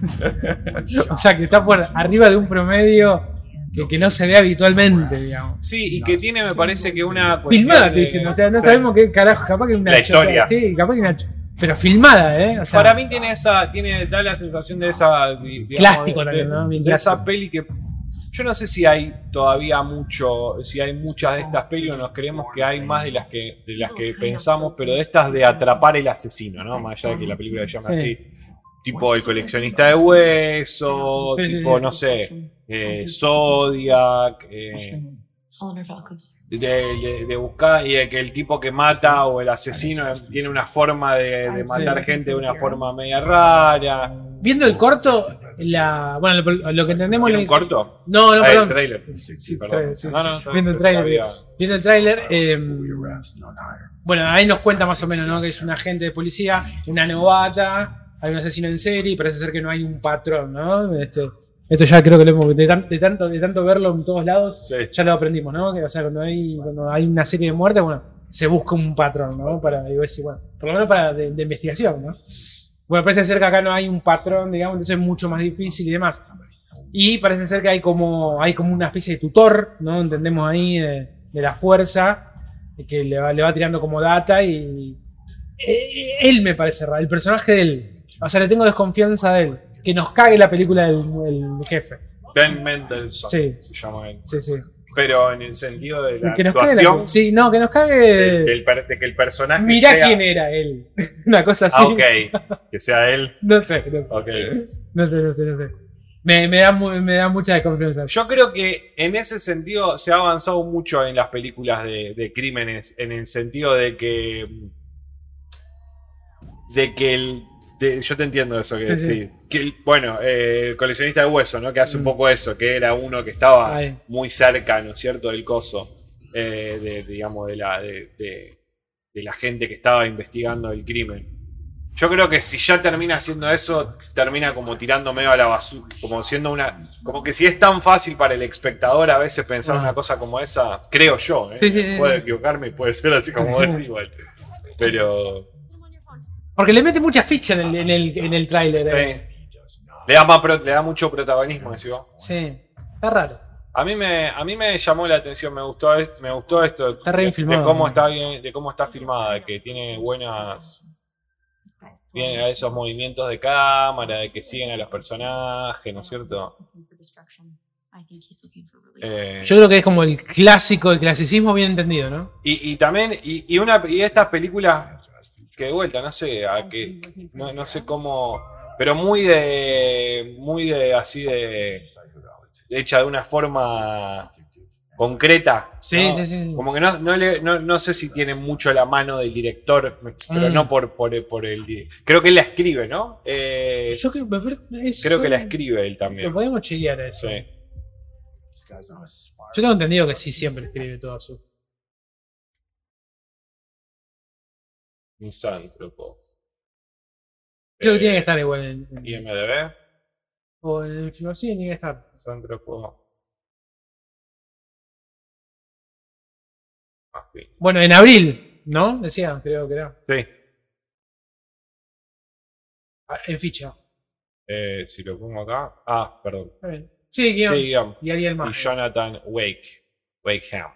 O sea, que está por arriba de un promedio que, que no se ve habitualmente, digamos. Sí, y que tiene, me parece que una. Filmada, te dicen, o sea, no Sí. sabemos qué carajo, capaz que una La historia. Sí, capaz que una Pero filmada, ¿eh? O sea, Para mí tiene esa, tiene, da la sensación de esa. di- digamos, Plástico de- también, ¿no? de, esa clásico. peli que. Yo no sé si hay todavía mucho, si hay muchas de estas pelis o nos creemos que hay más de las que, de las que pensamos, pero de estas de atrapar el asesino, ¿no? Más allá de que la película se llama Sí. así. Tipo el coleccionista de huesos, Sí, sí, tipo, no sé, eh, Zodiac, eh, de, de- de buscar y de que el tipo que mata o el asesino tiene una forma de, de matar gente de una forma media rara. Viendo el corto, la, bueno, lo, lo que entendemos. ¿Tiene en un el- corto? No, no, Ah, el perdón. trailer. Sí, Perdón. trailer, sí. No, no, está- Viendo el bien. Viendo el tráiler. eh, bueno, ahí nos cuenta más o menos, ¿no? Que es un agente de policía, una novata, hay un asesino en serie y parece ser que no hay un patrón, ¿no? Este, esto ya creo que lo hemos, de, tan- de tanto, de tanto verlo en todos lados, Sí. ya lo aprendimos, ¿no? Que, o sea, cuando hay, cuando hay una serie de muertes, bueno, se busca un patrón, ¿no? Para, digo, decir, bueno, por lo menos para de, de investigación, ¿no? Bueno, parece ser que acá no hay un patrón, digamos, entonces es mucho más difícil y demás. Y parece ser que hay como, hay como una especie de tutor, ¿no? Entendemos ahí de, de la fuerza, que le va, le va tirando como data y. eh, Él me parece raro, el personaje de él. O sea, le tengo desconfianza de él. Que nos cague la película del el jefe. Ben Mendelssohn Sí. se llama él. Sí, sí. Pero en el sentido de la Que nos cague actuación, la- Sí, no, que nos de, cague. de que el personaje Mirá sea... quién era él. Una cosa así. Ah, ok. Que sea él. No sé, no, Ok. no sé, no sé, no sé. Me, me da, me da mucha desconfianza. Yo creo que en ese sentido se ha avanzado mucho en las películas de, de crímenes, en el sentido de que. de que el. De- yo te entiendo eso que Sí. Que bueno, eh, el coleccionista de hueso, ¿no? Que hace un Mm. poco eso, que era uno que estaba muy cerca, ¿no es cierto?, del coso. eh, de, digamos, de la, de, la gente que estaba investigando el crimen. Yo creo que si ya termina haciendo eso, termina como tirando medio a la basura, como siendo una, como que si es tan fácil para el espectador a veces pensar Ah. una cosa como esa, creo yo, ¿eh? Sí, puedo equivocarme y puede ser así como es igual, pero Porque le mete mucha ficha en el, en el, en el tráiler. eh. sí. le da más pro- le da mucho protagonismo, vos. Sí, está raro. A mí me, a mí me llamó la atención, me gustó, me gustó esto Está re bien de, de cómo está bien, de cómo está filmada, que tiene buenas, tiene esos movimientos de cámara, de que siguen a los personajes, ¿no es cierto? Eh, Yo creo que es como el clásico, el clasicismo bien entendido, ¿no? y, y también, y, y una y estas películas que de vuelta, no sé, a que no, no sé cómo, pero muy de, muy de así de, hecha de una forma concreta. Sí, ¿no? sí, sí. Como que no, no, le- no, no sé si tiene mucho la mano del director, pero Mm. no por, por, por el. Creo que él la escribe, ¿no? Eh, Yo creo, eso- creo que la escribe él Lo también. podemos chequear a eso. Sí. Yo tengo entendido que sí, siempre escribe todo su. Misántropo. Creo que Eh, tiene que estar igual en. en- IMDB. o en el film, sí, tiene que estar. Misántropo. Ah, sí. Bueno, en abril, ¿no? Decía, creo que era. Sí. Ah, En ficha. Eh, si lo pongo acá. Ah, perdón. Está bien. Sí, guion. Sí, guion. Y Ariel Y más. Jonathan Wake. Wakeham.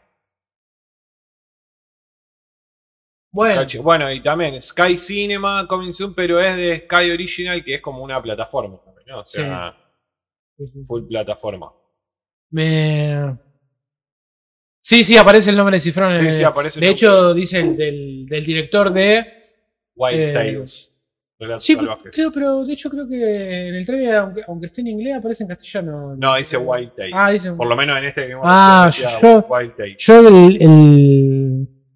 Bueno, Cachi- Bueno, y también Sky Cinema Coming Soon, pero es de Sky Original, que es como una plataforma. ¿no? O sea, Sí, full plataforma. me. Sí, sí, aparece el nombre de Cifrón. Sí, eh, sí, aparece el De hecho, dice el del, del director de. Wild Eh, Tales. Relatos Sí, salvajes. creo, pero de hecho creo que en el trailer, aunque, aunque esté en inglés, aparece en castellano. No, dice Wild Tales. Ah, dice. Por lo menos en este que vimos Ah, yo- Wild Tales. Yo el, el,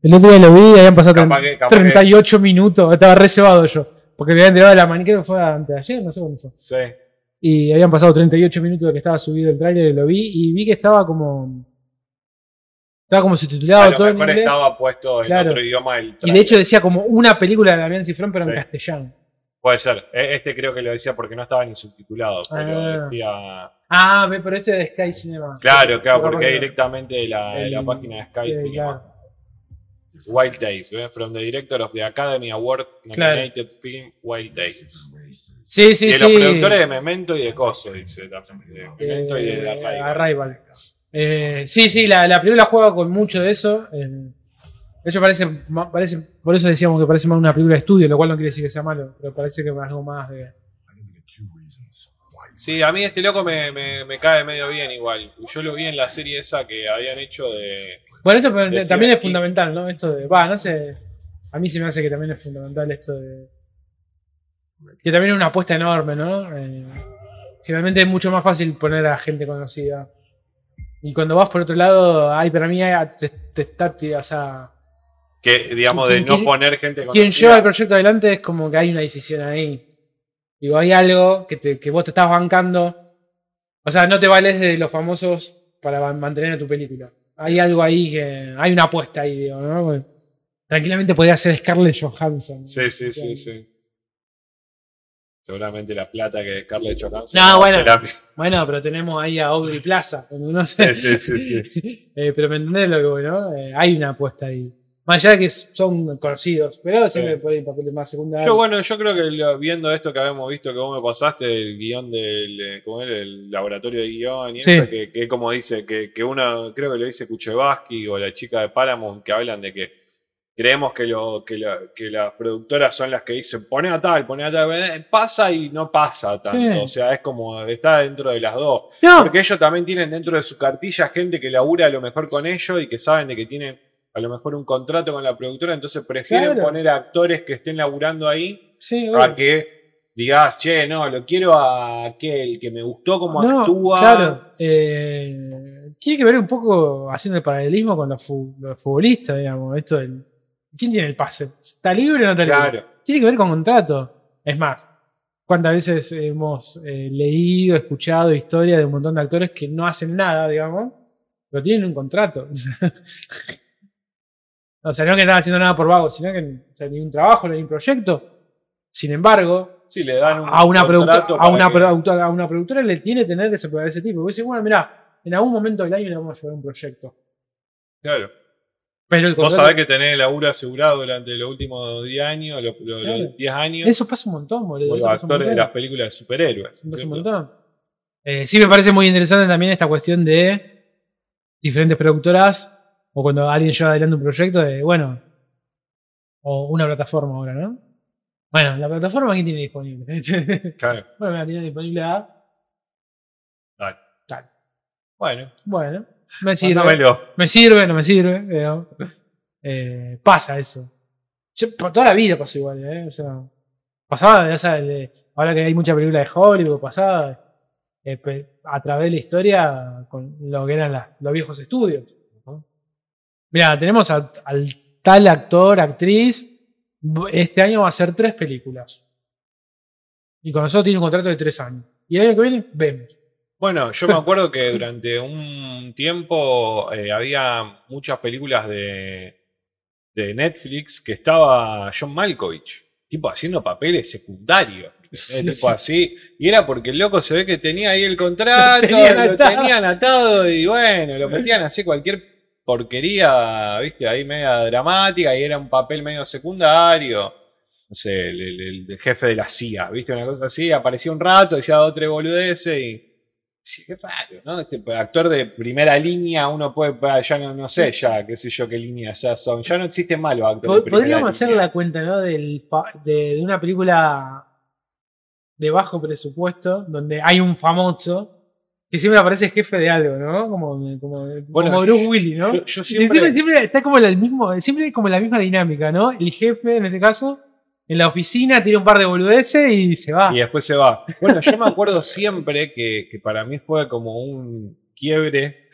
el otro día lo vi y habían pasado Capaz tre- que- capaz 38 minutos. Estaba reservado yo. Porque me había enterado de la mañana, creo que fue antes de ayer, no sé cuándo fue. Sí. Y habían pasado 38 minutos de que estaba subido el trailer y lo vi. Y vi que estaba como. Estaba como A subtitulado lo todo en mejor inglés. estaba puesto en Claro. otro idioma el Y de trailer. hecho decía como una película de Damián Cifrón, pero en Sí. castellano. Puede ser. E- Este creo que lo decía porque no estaba ni subtitulado. Pero Ah. decía. Ah, ve, pero este es de Sky Cinema. Claro, claro, porque es directamente de la, de la El- página de Sky sí, Cinema. claro. Wild Tales, ¿eh? from the director of the Academy Award nominated film Wild Tales. Sí, sí, de sí. los productores de Memento y de Coso, dice. De Memento y de Eh, Arrival. Arrival. Eh, sí, sí, la, la película juega con mucho de eso. eh, de hecho, parece, parece. Por eso decíamos que parece más una película de estudio, lo cual no quiere decir que sea malo, pero parece que es algo más de. Sí, a mí este loco me, me, me cae medio bien igual. Yo lo vi en la serie esa que habían hecho de. Bueno, esto pero también es fundamental, ¿no? Esto de. Va, no sé. A mí se me hace que también es fundamental esto de. Que también es una apuesta enorme, ¿no? Eh, generalmente es mucho más fácil poner a gente conocida. Y cuando vas por otro lado, ay, para mí te, te está, o sea, Que, digamos, de ¿Quién- no poner gente quien conocida. lleva el proyecto adelante es como que hay una decisión ahí. Digo, hay algo que, te- que vos te estás bancando. O sea, no te vales de los famosos para man- mantener a tu película. Hay algo ahí que. Hay una apuesta ahí, digo, ¿no? Porque Tranquilamente podría ser Scarlett Johansson. Sí, sí, sí, sí. Seguramente la plata que Scarlett Johansson. No, bueno. será- Bueno, pero tenemos ahí a Aubrey Plaza. No sé. Sí, sí, sí, Eh, pero me entendés lo que voy, ¿no? Eh, hay una apuesta ahí. Más allá de que son conocidos, pero siempre Sí. por ahí papeles más secundarios. Yo, bueno, yo creo que lo- viendo esto que habíamos visto que vos me pasaste, el guion del eh, ¿cómo era? el laboratorio de guion y Sí. eso, que, que como dice, que, que uno, creo que lo dice Kuchevaski o la chica de Paramount, que hablan de que creemos que, lo, que, la- que las productoras son las que dicen pone a tal, pone a tal, eh, pasa y no pasa tanto. Sí. O sea, es como, está dentro de las dos. No, Porque ellos también tienen dentro de su cartilla gente que labura a lo mejor con ellos y que saben de que tienen a lo mejor un contrato con la productora, entonces prefieren Claro. poner a actores que estén laburando ahí sí, a que digas, che, no, lo quiero a aquel que me gustó cómo No, actúa. Claro. eh, tiene que ver un poco haciendo el paralelismo con los, fu- los futbolistas, digamos. Esto del- ¿Quién tiene el pase? ¿Está libre o no está libre? Claro. Tiene que ver con contrato. Es más, ¿cuántas veces hemos eh, leído, escuchado historias de un montón de actores que no hacen nada, digamos, pero tienen un contrato? o sea, no que están haciendo nada por vago, sino que o sea, ni un trabajo, ni un proyecto. Sin embargo, Sí, le dan un a una, productora, contrato a, para una que- productora, a una productora le tiene que tener ese, ese tipo. Decís, bueno, mira, en algún momento del año le vamos a llevar un proyecto. Claro. Pero el Vos sabés que tenés el laburo asegurado durante los últimos 10 años, los, los- los Claro. 10 años, Eso pasa un montón, boludo. los actores de las películas de superhéroes. Eso pasa un montón. Eh, sí me parece muy interesante también esta cuestión de diferentes productoras o cuando alguien lleva adelante un proyecto de, bueno, o una plataforma ahora, ¿no? Bueno, la plataforma ¿quién tiene disponible? Claro. bueno, mira, tiene disponible a Dale. tal. Bueno, Bueno, me sirve. mándamelo. Me sirve, no me sirve. Eh, pasa eso. Yo, por toda la vida pasó igual, ¿eh? O sea, pasaba, o sea, el- ahora que hay mucha película de Hollywood, pasaba eh, a través de la historia con lo que eran las- los viejos estudios. Mira, tenemos a- al tal actor, actriz, este año va a hacer tres películas. Y con nosotros tiene un contrato de tres años. Y el año que viene, vemos. Bueno, yo me acuerdo que durante un tiempo eh, había muchas películas de, de Netflix que estaba John Malkovich, tipo haciendo papeles secundarios. Sí, eh, tipo sí. así. Y era porque el loco se ve que tenía ahí el contrato, Lo tenían lo atado. tenían atado y bueno, lo metían a hacer cualquier porquería, viste, ahí media dramática y era un papel medio secundario. No sé, el, el- el jefe de la CIA, viste, una cosa así, aparecía un rato, decía dos tres boludeces y. Sí, qué raro, ¿no? Este actor de primera línea, uno puede, ya no, no sé, ya, qué sé yo, qué líneas ya son. Ya no existen malos actores. Podríamos hacer línea. la cuenta, ¿no? Del de una película de bajo presupuesto, donde hay un famoso que siempre aparece jefe de algo, ¿no? Como, como, Bueno, como Bruce Willis, ¿no? Yo, siempre. siempre, siempre está como el mismo, siempre hay como la misma dinámica, ¿no? El jefe, en este caso, en la oficina, tira un par de boludeces y se va. Y después se va. Bueno, yo me acuerdo siempre que, que para mí fue como un quiebre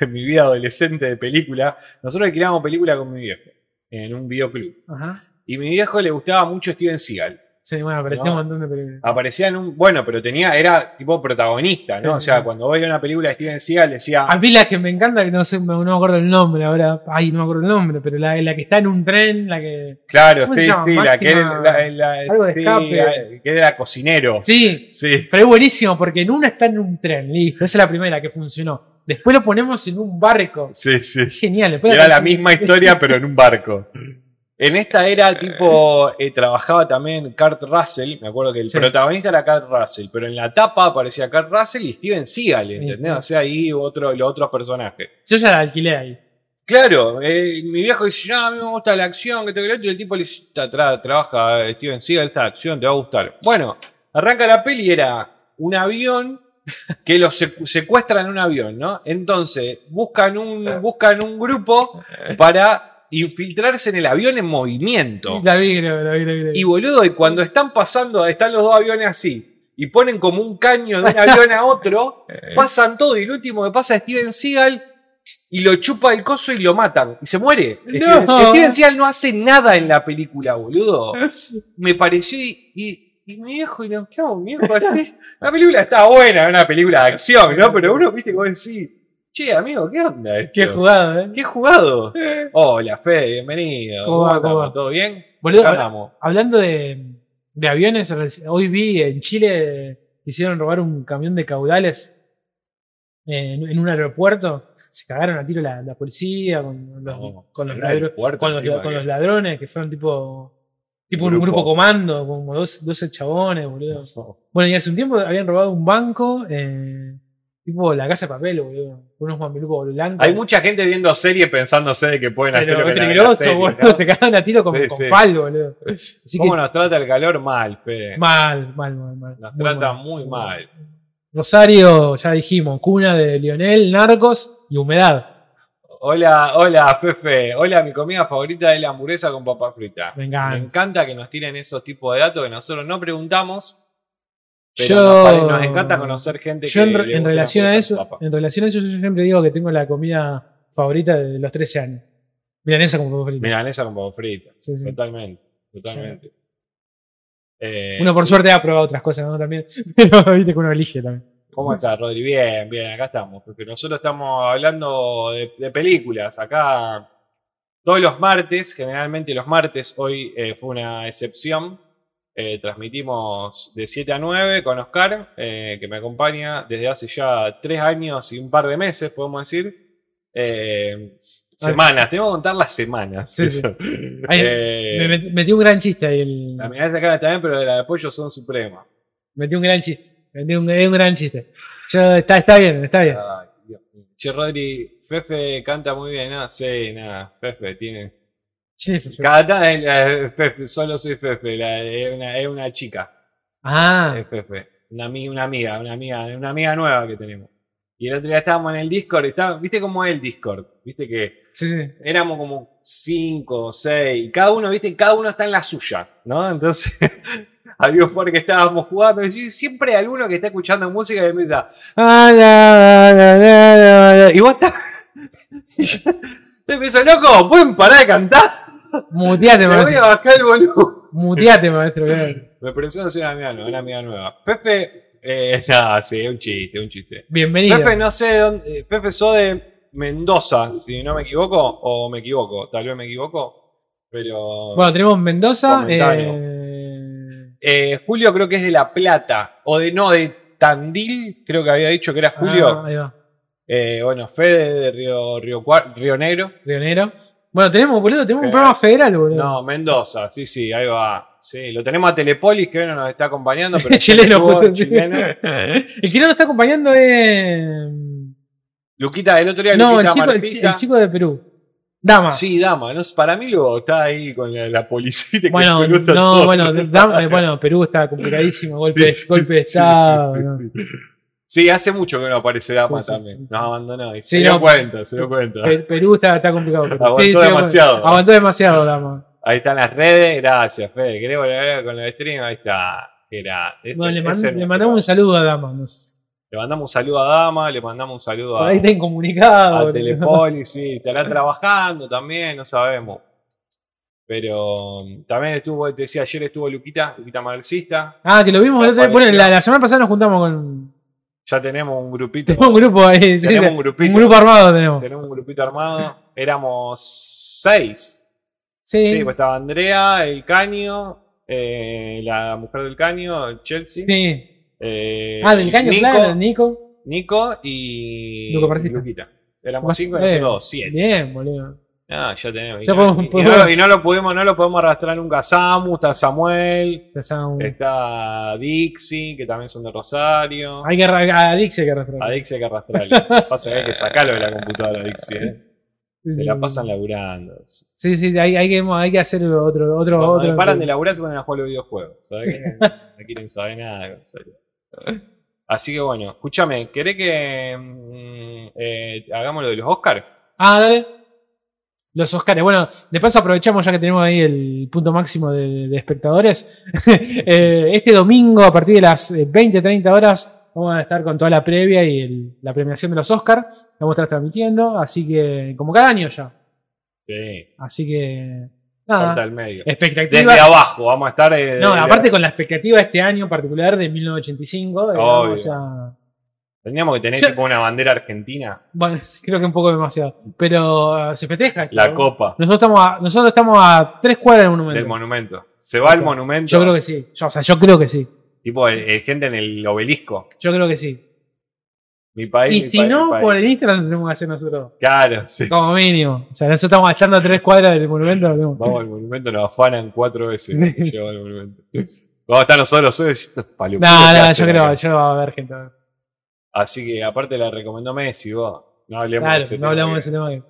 en mi vida adolescente de película. Nosotros alquilábamos película con mi viejo en un videoclub. Ajá. Y a mi viejo le gustaba mucho Steven Seagal. Sí, bueno, apareció No. un montón de películas. Aparecía en un. Bueno, pero tenía. Era tipo protagonista, ¿no? Sí, o sea, sí. cuando veía una película de Steven Seagal decía. A mí la que me encanta, que no sé, no me acuerdo el nombre ahora. Ay, no me acuerdo el nombre, pero la, la que está en un tren, la que. Claro, ¿Cómo se sí, sí, la que era, Máxima- la- la- algo de sí, escape. que era cocinero. Sí, Sí. Pero es buenísimo porque en una está en un tren, listo. Esa es la primera que funcionó. Después lo ponemos en un barco. Sí, sí. Genial. Después Era la misma historia, pero en un barco. En esta era tipo, eh, trabajaba también Kurt Russell, me acuerdo que el Sí. protagonista era Kurt Russell, pero en la tapa aparecía Kurt Russell y Steven Seagal, ¿entendés? sí. O sea, ahí otro, los otros personajes. Yo ya la alquilé ahí. Claro, eh, mi viejo dice, no, a mí me gusta la acción, que te y el tipo le dice, "Ta- tra- trabaja eh, Steven Seagal esta acción, te va a gustar. Bueno, arranca la peli y era un avión que los secu- secuestran en un avión, ¿no? Entonces, buscan un, buscan un grupo para infiltrarse en el avión en movimiento. La vi, creo, la vi, la vi. la vi. Y boludo, y cuando están pasando, están los dos aviones así, y ponen como un caño de un avión a otro, pasan todo, y el último que pasa es Steven Seagal, y lo chupa el coso y lo matan, y se muere. Steven, No. Steven Seagal no hace nada en la película, boludo. Me pareció, y, y, y mi viejo, y nos quedamos, mi viejo, así. La película está buena, una película de acción, ¿no? Pero uno, viste, como decís, che, amigo, ¿qué onda esto? Qué jugado, ¿eh? ¿Qué jugado? Hola, Fede, bienvenido. ¿Cómo va, andamos? cómo va? ¿Todo bien? Boludo. Hablando de, de aviones, hoy vi en Chile hicieron robar un camión de caudales en, en un aeropuerto. Se cagaron a tiro la, la policía con los, No, con los ladro- con con ladrones que fueron tipo, tipo un Grupo. comando, como dos- 12 chabones, boludo. Bueno, y hace un tiempo habían robado un banco, eh, tipo la casa de papel, boludo. Unos mamelucos blancos. Hay mucha gente viendo serie pensándose de que pueden hacer pero lo es que peligroso, serie, boludo. ¿no? Se cagaron a tiro con, Sí, con sí. palo, boludo. Así que ¿Cómo nos trata el calor? Mal, Fede. Mal, mal, mal, mal. Nos Muy trata mal. muy mal. Rosario, ya dijimos, cuna de Lionel, narcos y humedad. Hola, hola, Fefe. Hola, mi comida favorita es la hamburguesa con papa frita. Me encanta. Me encanta que nos tiren esos tipos de datos que nosotros no preguntamos. Pero Yo- nos, encanta conocer gente Yo que. en, en relación la a eso, papa. en relación a eso, yo siempre digo que tengo la comida favorita de los 13 años. Milanesa con papa frita. Milanesa con papa frita. Sí, sí. Totalmente, totalmente. Eh, Uno por suerte ha probado otras cosas, ¿no? También. Pero viste que uno elige también. ¿Cómo estás, Rodri? Bien, bien, acá estamos. Porque nosotros estamos hablando de, de películas. Acá, todos los martes, generalmente los martes, hoy eh, fue una excepción. Eh, transmitimos de 7 a 9 con Oscar, eh, que me acompaña desde hace ya 3 años y un par de meses, podemos decir. Eh, semanas, tengo que contar las semanas. Sí, sí. eso. Ahí, Eh, me met- metí un gran chiste ahí. El, la mirada acá también, pero de la de pollo son suprema. metí un gran chiste. Metí un, un gran chiste. Yo, está, está bien, está bien. Ay. Che, Rodri, Fefe canta muy bien, ¿no? Sí, nada, Fefe tiene. Cada tanto es Fefe, solo soy Fefe, la- es, una, es una chica, Ah, es Fefe. Una, ami- una amiga, una amiga, una amiga nueva que tenemos. Y el otro día estábamos en el Discord, estaba- ¿viste cómo es el Discord? ¿Viste que sí, sí. éramos como cinco o seis, y cada uno, ¿viste? Cada uno está en la suya, ¿no? Entonces, había un par que estábamos jugando, y siempre hay alguno que está escuchando música y empieza. "Ah, da, da, da, da, da", Y vos estás. Y yo empiezo, loco, ¿pueden parar de cantar? Muteate, Me voy a maestro. bajar el volumen. Muteate, maestro. Me presento, soy una amiga nueva, una amiga nueva. Fefe, eh, nada, sí, es un chiste, un chiste. Bienvenido. Fefe, no sé de dónde. eh, Fefe, sos de Mendoza, si no me equivoco, o me equivoco, tal vez me equivoco, pero. Bueno, tenemos Mendoza. Eh, Eh, Julio creo que es de La Plata, o de no, de Tandil, creo que había dicho que era Julio. ah, ahí va. Eh, bueno, Fede de Río, Río Negro. Río Negro. Bueno, tenemos, boludo, tenemos un programa federal, boludo. No, Mendoza, sí, sí, ahí va. Sí, lo tenemos a Telepolis que hoy no nos está acompañando, pero chileno, estuvo, justo. chileno. El que no nos está acompañando es. Luquita, el otro día No, el Luquita chico, el, Marcita. chi- el chico de Perú. Dama. Sí, dama, no, para mí luego está ahí con la, la policía. que bueno, Perú está no, todo- bueno, Dama- eh, bueno, Perú está complicadísimo. Golpe, Sí, golpe de Estado. sí, sí, ¿no? Sí. Hace mucho que no aparece Dama Sí, sí, también. sí. Nos abandonó. Y se dio no. cuenta, se dio cuenta. Pe- Perú está, está complicado. Aguantó demasiado. Aguantó demasiado, Dama. Ahí están las redes, gracias, Fede. ¿Querés volver con los stream? Ahí está. Era, ese- Bueno, le, mand- mandamos un saludo a Dama. nos- Le mandamos un saludo a Dama, le mandamos un saludo Por a, ahí está incomunicado. a boludo. Telepoli, sí, estará trabajando también, no sabemos. Pero um, también estuvo, te decía, ayer estuvo Luquita, Luquita Marxista. Ah, que lo vimos el. Bueno, la semana pasada nos juntamos con. Ya tenemos un grupito. Tenemos un grupo ahí. sí, Tenemos un grupito. un grupo armado tenemos. Tenemos un grupito armado. Éramos seis. Sí. Sí, pues estaba Andrea, el Caño, eh, la mujer del Caño, el Chelsea. Sí. eh, Ah, del caño, Nico, claro, Nico. Nico y Luca. Luquita. Éramos cinco y nosotros siete. Bien, boludo. Ah, ya tenemos. Ya y, podemos- y- y podemos- no, y no lo podemos, no lo podemos arrastrar nunca Samu, está Samuel, está Dixie, que también son de Rosario. Hay que a Dixie hay que arrastrar. A Dixie hay que arrastrarlo. Pasa que hay que sacarlo de la computadora, Dixie. ¿eh? Sí, Se sí. la pasan laburando. Sí, sí, hay, hay, que, hay que hacer otro. otro, Cuando otro paran de laburar se ponen a jugar los videojuegos. ¿sabes? No quieren saber nada. Así que bueno, escúchame, ¿querés que mm, eh, hagamos lo de los Oscars? Ah, dale. Los Oscars. Bueno, de paso aprovechamos ya que tenemos ahí el punto máximo de, de espectadores. Eh, este domingo, a partir de las eh, 20-30 horas, vamos a estar con toda la previa y el- la premiación de los Oscars. Vamos a estar transmitiendo. Así que, como cada año ya. Sí, Así que. Nada. al medio. Expectativa. Desde abajo, vamos a estar. eh, No, aparte con la expectativa de este año particular de 1985. digamos, Obvio. o sea, Teníamos que tener Yo- tipo una bandera argentina, bueno, creo que un poco demasiado. Pero uh, se festeja. la copa Nosotros estamos a, nosotros estamos a tres cuadras del monumento. del monumento. Se va al monumento, Yo creo que sí. Yo, o sea, yo creo que sí. tipo el, el gente en el obelisco. Yo creo que sí. Mi país. Y mi si país, mi no, país. por el Instagram lo tenemos que hacer nosotros. Claro, sí. Como mínimo. O sea, nosotros estamos estando a tres cuadras del monumento. lo tenemos. Vamos al monumento, nos afanan cuatro veces. Sí. Llegamos al monumento. Vamos a estar nosotros esto es No, no, yo creo, yo va a haber gente. Así que aparte la recomendó Messi, vos. No hablemos Claro, de ese no tema hablamos que de ese tema. que-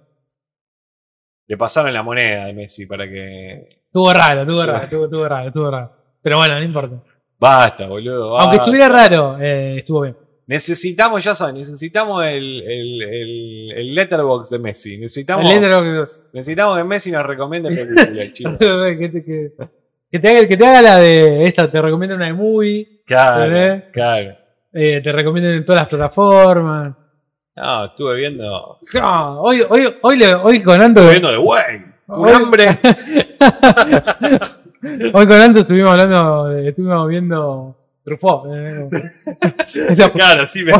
Le pasaron la moneda de Messi para que. Estuvo raro, estuvo raro, estuvo, estuvo raro, estuvo raro. Pero bueno, no importa. Basta, boludo. Aunque estuviera raro, eh, estuvo bien. Necesitamos, ya saben, necesitamos el, el, el, el letterbox de Messi. Necesitamos, El Letterboxd necesitamos que Messi nos recomiende películas, chicos. que, te, que, que te haga, que te haga la de esta, te recomiendo una de movie, Claro, ¿Entendés? claro. Eh, te recomiendo en todas las plataformas. No, estuve viendo. No, hoy, hoy, hoy, le- hoy con Anto. Estuve viendo de Wayne. Un Hoy- hambre. hoy con Anto estuvimos hablando, de- estuvimos viendo Truffaut. eh, Claro, sí. me-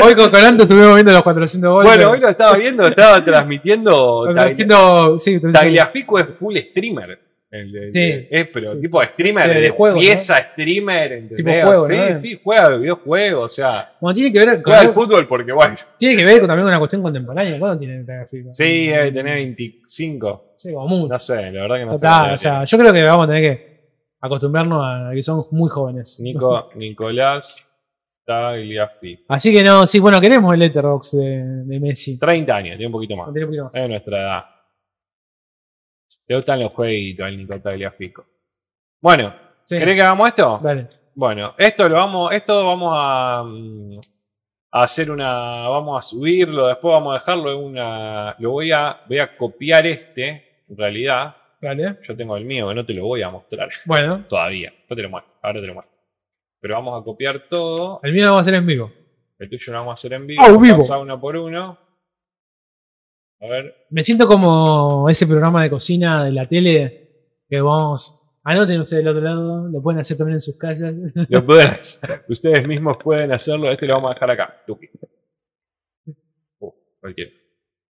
hoy con, con Anto estuvimos viendo los 400 goles. Bueno, hoy lo estaba viendo, estaba transmitiendo. Taglia- sí, Tagliafico es full streamer. El de- Sí. es, pero tipo streamer, Sí, de de, juegos, pieza streamer, ¿entendés? Tipo juego, sí, ¿no? sí, juega videojuegos, o sea, Bueno, tiene que ver con, juega al fútbol porque bueno. tiene que ver con, también con una cuestión contemporánea. ¿Cuándo tiene Tagliafico? Sí, debe tener 25. Sí, como mucho. No sé, la verdad que no Total, sé. o sea, yo creo que vamos a tener que acostumbrarnos a que son muy jóvenes. Nico, Nicolás Tagliafico. Así que no, sí, bueno, queremos el Letterbox de, de Messi. 30 años, tiene un poquito más. Tiene un poquito más. Es nuestra edad. Le gustan los jueguitos al Nico Tagliafico. Bueno, Sí, ¿querés que hagamos esto? dale. Bueno, esto lo vamos, esto vamos a, mm, a hacer una, vamos a subirlo, después vamos a dejarlo en una, lo voy a, voy a copiar este, en realidad, Dale. yo tengo el mío, que no te lo voy a mostrar Bueno, todavía, después te lo muestro, ahora te lo muestro. Pero vamos a copiar todo, el mío lo vamos a hacer en vivo. el tuyo lo vamos a hacer en vivo, Ah, en vivo. pasar uno por uno. A ver, Me siento como ese programa de cocina de la tele que vamos. Anoten ustedes del otro lado, lo pueden hacer también en sus casas. lo pueden hacer. ustedes mismos pueden hacerlo, este lo vamos a dejar acá, cualquiera.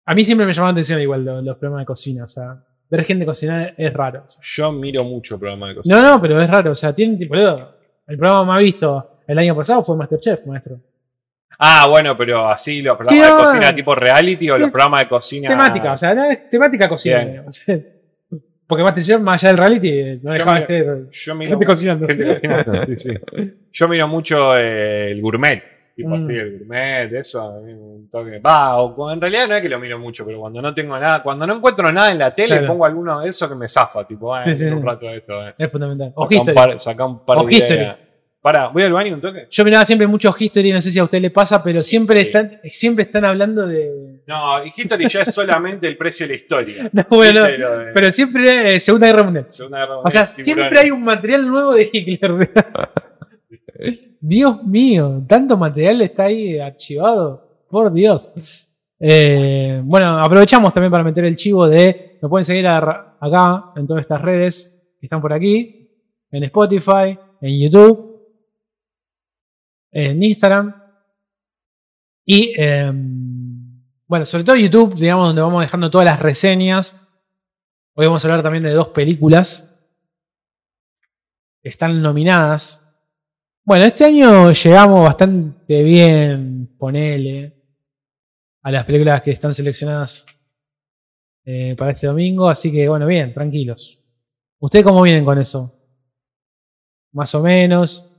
A mí siempre me llamaba la atención igual lo- los, programas de cocina. O sea, ver gente cocinar es raro. Yo miro mucho programa de cocina. No, no, pero es raro. O sea, tienen tipo. El programa más visto el año pasado fue Masterchef, maestro. Ah, bueno, pero así los programas Sí, de cocina tipo reality o los programas de cocina. Temática, o sea, no es temática cocina. Bien. digamos. Porque Masterchef, más allá del reality, no dejaba de ser Yo miro, gente cocinando. gente cocinando, sí, sí. Yo miro mucho eh, el gourmet. Tipo Mm. así, el gourmet, eso. un toque. Va, o en realidad no es que lo miro mucho, pero cuando no tengo nada, cuando no encuentro nada en la tele, Claro. pongo alguno de esos que me zafa. Tipo, ah, Sí, sí. un rato de esto. Eh. Es fundamental. O Saca un History. par, saca un par O de. Pará, voy al baño un toque. Yo miraba siempre mucho History, no sé si a usted le pasa, pero siempre, Sí. están, siempre están hablando de. No, y History ya es solamente el precio de la historia. No, bueno, ¿Viste lo de pero siempre eh, Segunda Guerra Mundial. Segunda Guerra O sea, Mundial, siempre hay un material nuevo de Hitler. Dios mío, tanto material está ahí archivado. Por Dios. Eh, bueno, aprovechamos también para meter el chivo de. Nos pueden seguir a- acá en todas estas redes que están por aquí: en Spotify, en YouTube, en Instagram. Y em, bueno, sobre todo YouTube, digamos, donde vamos dejando todas las reseñas. Hoy vamos a hablar también de dos películas que están nominadas. Bueno, este año llegamos bastante bien, ponele, a las películas que están seleccionadas eh, para este domingo. Así que, bueno, bien, tranquilos. ¿Ustedes cómo vienen con eso? Más o menos.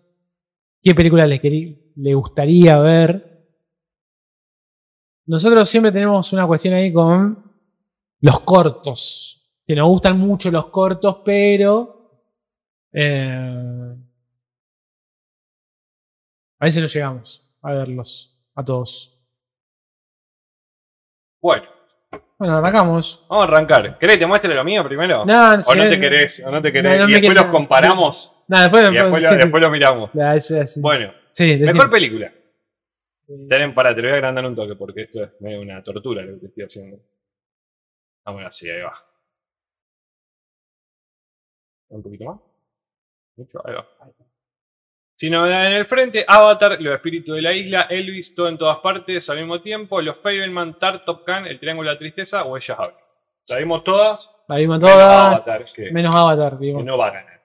¿Qué película querí- le gustaría ver? Nosotros siempre tenemos una cuestión ahí con los cortos. Que nos gustan mucho los cortos, pero. eh, a veces no llegamos a verlos a todos. Bueno, Bueno, arrancamos. vamos a arrancar. ¿Querés que te muestre lo mío primero? No, ¿O no te querés? ¿O no te querés? No, no y después los comparamos Nada, después, y después, lo, sí, sí. después lo miramos. Bueno, sí, mejor película. Ten, para, te lo voy a agrandar un toque porque esto es medio una tortura lo que estoy haciendo. Vamos así, ahí va. Un poquito más. Mucho, ahí va. Sin novedad en el frente, Avatar, Los Espíritus de la Isla, Elvis, todo en todas partes al mismo tiempo, Los Fableman, Tar, Top Gun, El Triángulo de la Tristeza o Ellas Hablan. La vimos todas, La vimos menos todas. Avatar, que, Menos Avatar, que vimos. no va a ganar.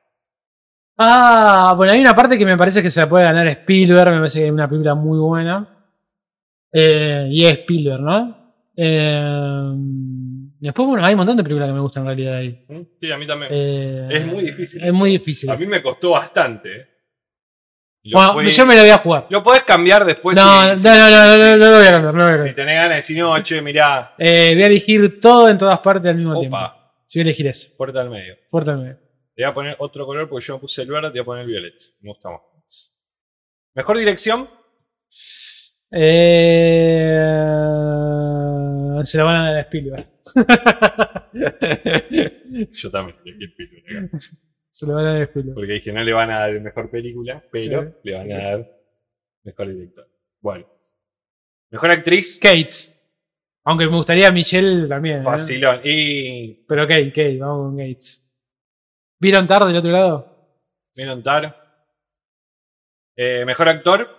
Ah, bueno, hay una parte que me parece que se la puede ganar Spielberg. Me parece que es una película muy buena. Eh, y es Spielberg, ¿no? Eh, después, bueno, hay un montón de películas que me gustan en realidad ahí. ¿Mm? Sí, a mí también. Eh, Es muy difícil. Es muy difícil. A mí me costó bastante. Bueno, yo me lo voy a jugar. lo podés cambiar después. no, si, no, no, no, no, no, no lo voy a cambiar. No lo voy a si tenés ganas de decir, no, che, mirá. Eh, voy a elegir todo en todas partes al mismo tiempo. Sí, voy a elegir ese. fuerte al medio. Fuerte al medio. Le voy a poner otro color porque yo me puse el verde, te voy a poner el violet. Me gusta más. Mejor dirección. Eh, se la van a dar a Spielberg. Yo también elegí el Spielberg. Se la van a dar. Porque dije, no le van a dar mejor película, pero Sí. le van a dar mejor director. Bueno. Mejor actriz. Kate. Aunque me gustaría Michelle también. ¿eh? Facilón. Y. Pero Kate, Kate, vamos con Kate. ¿Vieron tarde del otro lado? Menon Tar. Eh, mejor actor.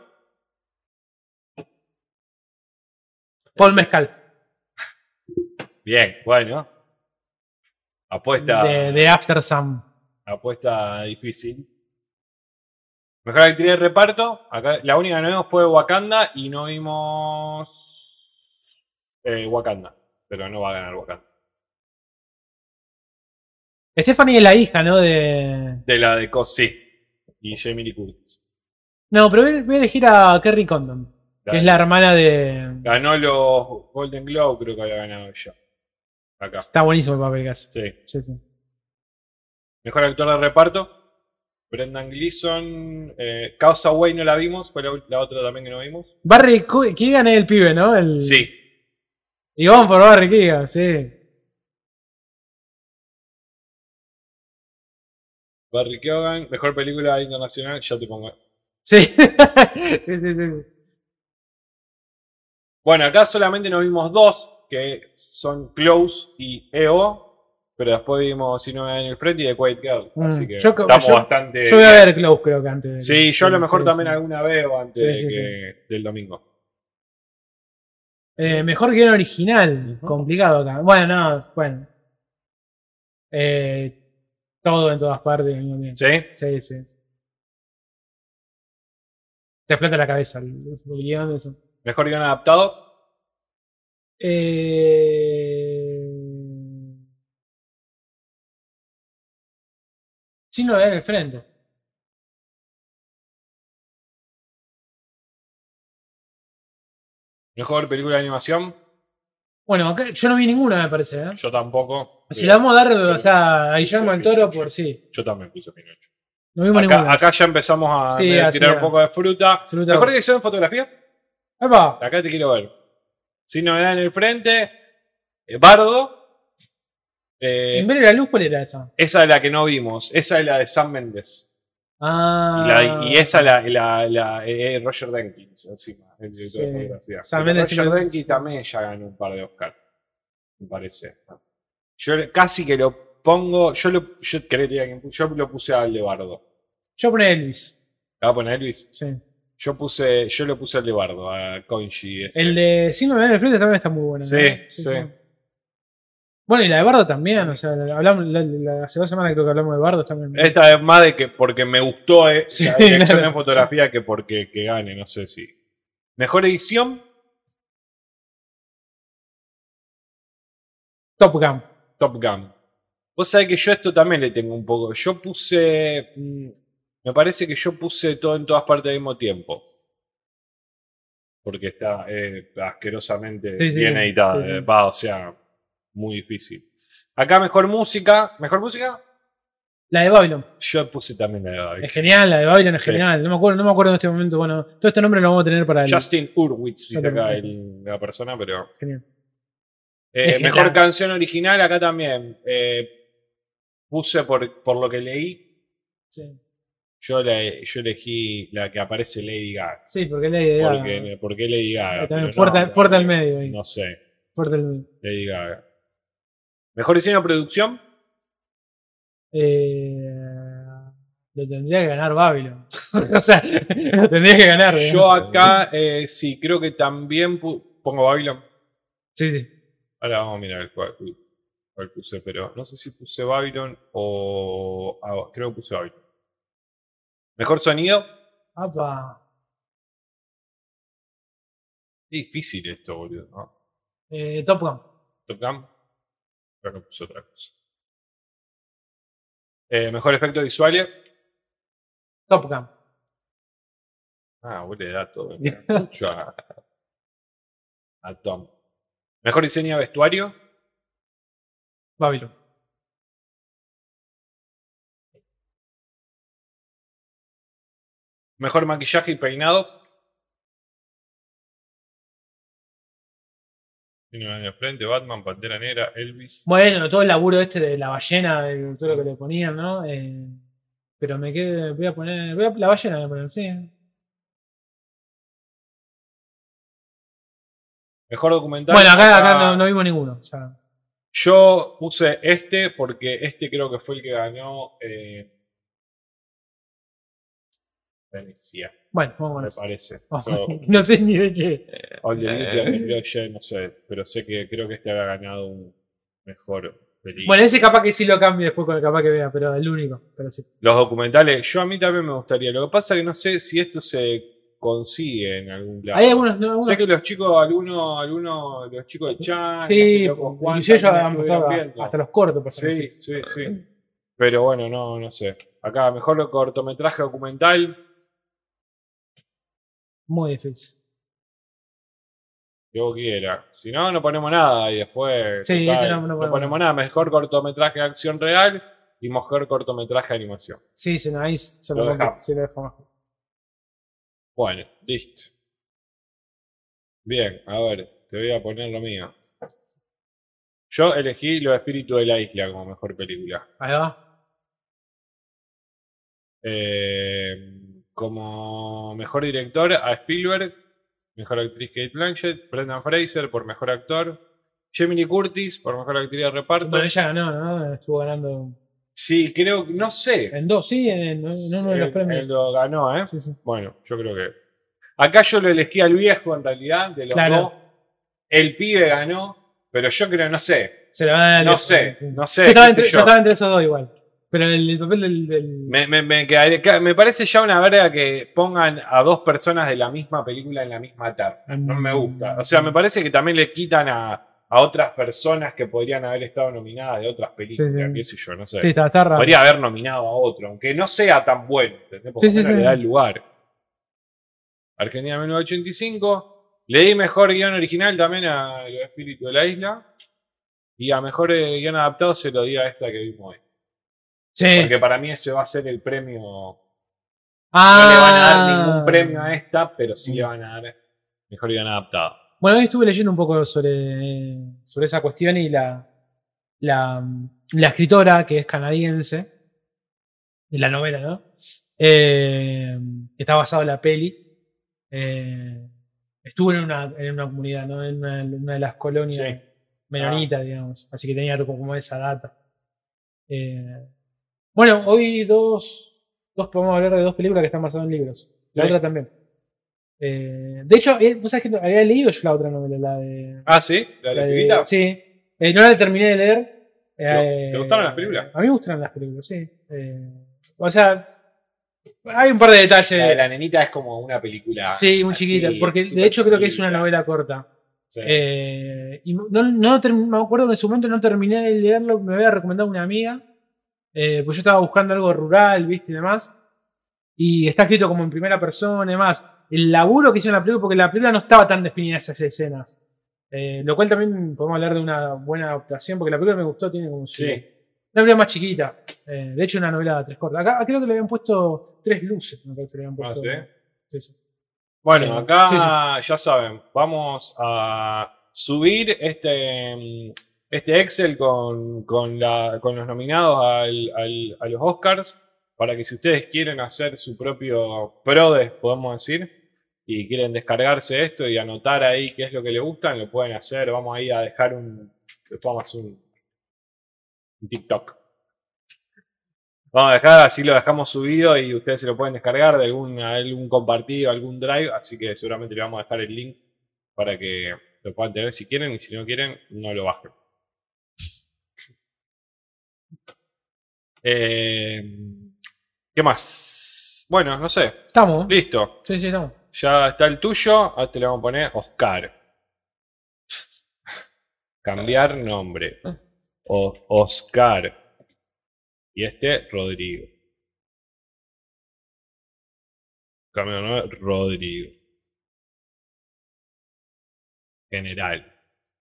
Paul Mezcal. Bien, bueno. Apuesta. De, de After Sun. Apuesta difícil. Mejor actriz de reparto. Acá, la única que no vimos fue Wakanda y no vimos eh, Wakanda. Pero no va a ganar Wakanda. Stephanie es la hija, ¿no? De. De la de Cos, sí. Y Jamie Lee Curtis. No, pero voy voy a elegir a Kerry Condon. Que es la hermana de. Ganó los Golden Globe, creo que había ganado ella. Acá. Está buenísimo el papel que hace. Sí. Sí, sí. Mejor actor de reparto. Brendan Gleeson. Eh, Causa Way no la vimos. Fue la, la otra también que no vimos. Barry Keegan es el pibe, ¿no? El... Sí. Y vamos por Barry Keegan, sí. Barry Keoghan. Mejor película internacional. Ya te pongo. Sí. sí, sí, sí. Bueno, acá solamente nos vimos dos. Que son Close y EO. Pero después vimos Si no me dan en el frente y The Quiet Girl. Mm, Así que yo- estamos yo- bastante. Yo voy a bien. ver Close, creo que antes. de- Sí, yo a lo mejor sí, también sí. alguna veo antes Sí, de sí, que- del domingo. Eh, mejor guion original. Complicado acá. Bueno, no, bueno. Eh, todo en todas partes. ¿Sí? Sí, sí. sí. Te explota la cabeza el, el guion de eso. Mejor guion adaptado. Eh... Sin novedad en el frente. Mejor película de animación. Bueno, acá- yo no vi ninguna, me parece. ¿eh? Yo tampoco. Si le vamos a dar o sea, a Guillermo del Toro, por sí. Yo también puse Pinocho. No vimos Acá, ninguna. acá ya empezamos a Sí, tirar un poco de fruta. Fruta. Mejor dirección en fotografía. ¡Epa! Acá te quiero ver. Sin novedad en el frente. eh, Bardo. Eh, ¿En ver la luz cuál era esa? esa es la que no vimos. Esa es la de Sam Mendes. Ah. Y, la- y esa la, la, la- eh, Roger Denkins encima. El director de Sí. fotografía. Sam Mendes Roger sí Denkins también ya ganó un par de Oscar. Me parece. Yo casi que lo pongo. Yo lo, yo, yo lo puse al de Bardo. Yo poné Elvis. ¿La va a poner Elvis? Sí. Yo puse, yo lo puse al de Bardo, a Conchi. ese. El de Sin novedad en el frente también está muy bueno. Sí, ¿no? sí. Bueno, y la de Bardo también. O sea, hablamos, la, la- hace dos semanas creo que hablamos de Bardo también. Esta es más de que porque me gustó eh, Sí, la dirección claro. en fotografía que porque que gane, no sé si. Mejor edición. Top Gun. Top Gun. Vos sabés que yo esto también le tengo un poco. Yo puse. mm, Me parece que yo puse todo en todas partes al mismo tiempo. Porque está eh, asquerosamente Sí, bien editada. sí, sí. eh, va, o sea, muy difícil. Acá mejor música. ¿Mejor música? La de Babylon. Yo puse también la de David. Es genial, la de Babylon es Sí. genial. No me acuerdo, no me acuerdo en este momento. Bueno, todo este nombre lo vamos a tener para el. Justin Hurwitz, dice acá el- la persona, pero. Genial. Eh, Es mejor genial. canción original, acá también. eh, puse por, por lo que leí. Sí. Yo, le- yo elegí la que aparece Lady Gaga. Sí, porque Lady Gaga. Porque, ¿Por qué Lady Gaga? También fuerte, no, fuerte al medio. ahí. No sé, Fuerte al medio. Lady Gaga. Mejor diseño de producción. Eh, lo tendría que ganar Babylon. o sea, lo tendría que ganar. Yo acá sí, sí, creo que también pongo Babylon. Sí, sí. Ahora vamos a mirar cuál, cuál puse, pero no sé si puse Babylon o. ah, creo que puse Babylon. Mejor sonido. Apa. Difícil esto, boludo. ¿no? Eh, Top Gun. Top Gun. Creo que puse otra cosa. Eh, mejor efecto visual. Top Gun. Ah, huele a todo. Mucho a, a Tom. Mejor diseño de vestuario. Babylon. Mejor maquillaje y peinado. Tiene en el frente, Batman, Pantera Negra, Elvis. Bueno, todo el laburo este de la ballena, de todo lo que le ponían, ¿no? Eh, pero me quedé. Voy a poner. voy a- la ballena voy a poner, sí. Mejor documental. Bueno, acá, acá no, no vimos ninguno. O sea, Yo puse este porque este creo que fue el que ganó eh, Venecia, bueno, vamos con me parece. Yo- No sé ni de qué. o el de Little Project, no sé, pero sé que creo que este había ganado un mejor película. Bueno, ese capaz que sí lo cambie después con el capaz que vea, pero el único. Pero sí. Los documentales, yo a mí también me gustaría. Lo que pasa es que no sé si esto se consigue en algún lado. Hay algunos, no, algunos- Sé que los chicos, algunos, algunos, los chicos de Chan, Sí, locos Juan inclusive ya a- hasta los cortos. pasaron, Sí, sí, sí. Pero bueno, no, no sé. Acá, mejor cortometraje documental. Muy difícil. Que vos. Si no, no ponemos nada y después. Sí, total, ese no- no no, ponemos nada. Mejor cortometraje de acción real y mejor cortometraje de animación. Sí, sí, no, ahí se Lo lo, dejamos. sí lo dejamos. Bueno, listo. Bien, a ver, te voy a poner lo mío. Yo elegí Los Espíritus de la Isla como mejor película. Ahí va. Eh, como mejor director a Spielberg, mejor actriz Kate Blanchett, Brendan Fraser por mejor actor, Lee Curtis por mejor actriz de reparto. Bueno, ella ganó, ¿no? Estuvo ganando Sí, creo, no sé. en dos, sí, en, uno de los premios. él lo ganó, ¿eh? Sí, sí. Bueno, yo creo que. Acá yo lo elegí al viejo en realidad, de los Claro. dos. El pibe ganó, pero yo creo, no sé. Se la van a dar No sé, no sé. Yo estaba, qué sé entre, yo yo. estaba entre esos dos igual. Pero el, el papel del. del- Me, me, me, ca- me parece ya una verga que pongan a dos personas de la misma película en la misma terna. No me gusta. O sea, me parece que también le quitan a, a otras personas que podrían haber estado nominadas de otras películas, Sí, sí. qué sé yo, no sé. Sí, está, está raro. Podría haber nominado a otro, aunque no sea tan bueno, ¿entendés? Porque Sí, le da el lugar. Argentina 1985. Le di mejor guion original también a Los Espíritus de la Isla. Y a mejor guion adaptado se lo di a esta que vimos hoy. Sí. Porque para mí ese va a ser el premio. No ah, le van a dar ningún premio a esta, pero sí le van a dar mejor guion adaptado. Bueno, hoy estuve leyendo un poco sobre, sobre esa cuestión y la, la, la escritora, que es canadiense, de la novela, ¿no? Eh, está basado en la peli. eh, estuvo en una, en una comunidad, ¿no? En una, de las colonias Sí. menonitas, digamos. Así que tenía como, como esa data. Eh, bueno, hoy dos, dos podemos hablar de dos películas que están basadas en libros. La Sí. otra también. Eh, de hecho, eh, vos sabés que había leído yo la otra novela, la de. Ah, sí, la de la la de- sí. Eh, no la terminé de leer. ¿Te- te gustaron las películas? A mí me gustan las películas, sí. O sea, hay un par de detalles. La de la nenita es como una película. Sí, muy así, chiquita. Porque de hecho creo que es una novela corta. Sí. Y no, no me acuerdo que en su momento no terminé de leerlo, me había recomendado una amiga, eh, pues yo estaba buscando algo rural, viste, y demás. Y está escrito como en primera persona y demás. El laburo que hizo en la película, porque la película no estaba tan definida esas escenas. Eh, lo cual también podemos hablar de una buena adaptación, porque la película me gustó, tiene como Sí. Una película más chiquita. Eh, de hecho, una novela de tres cortas. Acá creo que le habían puesto tres luces, me parece que le habían puesto. ¿sí? Sí, sí. Bueno, acá ya saben, vamos a subir este, mm, este Excel con, los nominados al- a los Oscars para que si ustedes quieren hacer su propio PRODES, podemos decir, y quieren descargarse esto y anotar ahí qué es lo que les gustan, lo pueden hacer. Vamos ahí a dejar un, después vamos un, un TikTok. Vamos a dejar, así lo dejamos subido y ustedes se lo pueden descargar de algún, algún compartido, algún drive, así que seguramente le vamos a dejar el link para que lo puedan tener si quieren y si no quieren, no lo bajen. Eh, ¿Qué más? Bueno, no sé. Estamos. Listo. Sí, sí, estamos. Ya está el tuyo. Ahora te le vamos a poner Oscar. Cambiar nombre. O- Oscar. Y este, Rodrigo. Cambio de nombre, Rodrigo. General.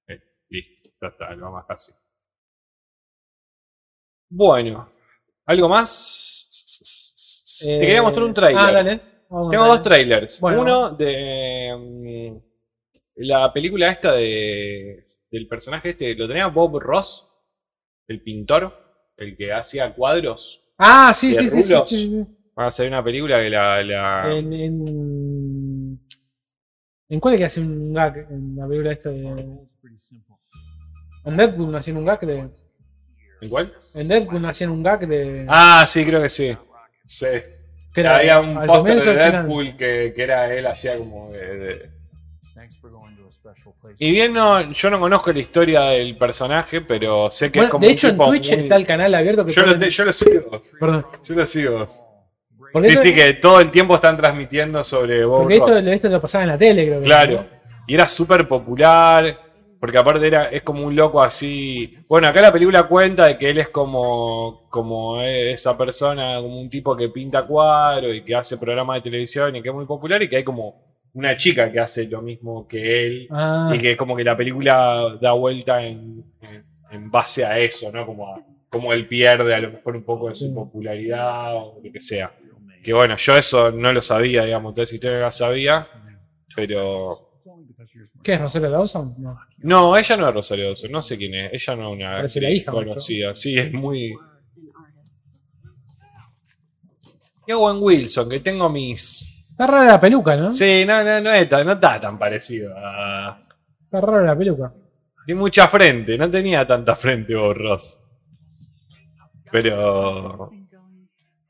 Eh, Listo, ya está, lo vamos casi. Bueno, ¿algo más? Te quería mostrar un trailer. Ah, dale. Vamos, Tengo dos trailers. Bueno. Uno de mm, la película esta de del personaje este, lo tenía Bob Ross, el pintor, el que hacía cuadros. Ah, sí, de sí, sí, sí, rulos. sí, sí. Va a hacer una película que la, la- En, en, ¿En cuál es que hace un gag? En la película esta de. En Deadpool no hacían un gag de. ¿En cuál? En Deadpool hacían un gag de. Ah, sí, creo que sí. Sí. que era Había un póster de. Deadpool que, que era él hacía como de, de- Y bien no, yo no conozco la historia del personaje, pero sé que es como de un hecho, en Twitch muy- está el canal abierto que yo, lo ponen- te- yo lo sigo. Perdón. Yo lo sigo. Porque Sí, esto, sí, que todo el tiempo están transmitiendo sobre Bob porque esto, Ross. esto lo pasaba en la tele, creo que. Claro. Y era súper popular. Porque aparte era, es como un loco así. Bueno, acá la película cuenta de que él es como, como esa persona, como un tipo que pinta cuadros y que hace programas de televisión y que es muy popular y que hay como una chica que hace lo mismo que él. Ah, Y que como que la película da vuelta en, en- en base a eso, ¿no? Como, a- como él pierde a lo mejor un poco de su popularidad o lo que sea. Que bueno, yo eso no lo sabía, digamos, entonces si la sabía, pero... ¿Qué es Rosario Dawson? No. No, ella no es Rosario Dawson, no sé quién es, ella no es una Parece la actriz hija, maestro. conocida, sí, es muy... Y Owen Wilson, que tengo mis... Está rara la peluca, ¿no? Sí, no, no, no, está, no está tan parecido a... Está rara la peluca. Tiene mucha frente, no tenía tanta frente Bob Ross. Pero.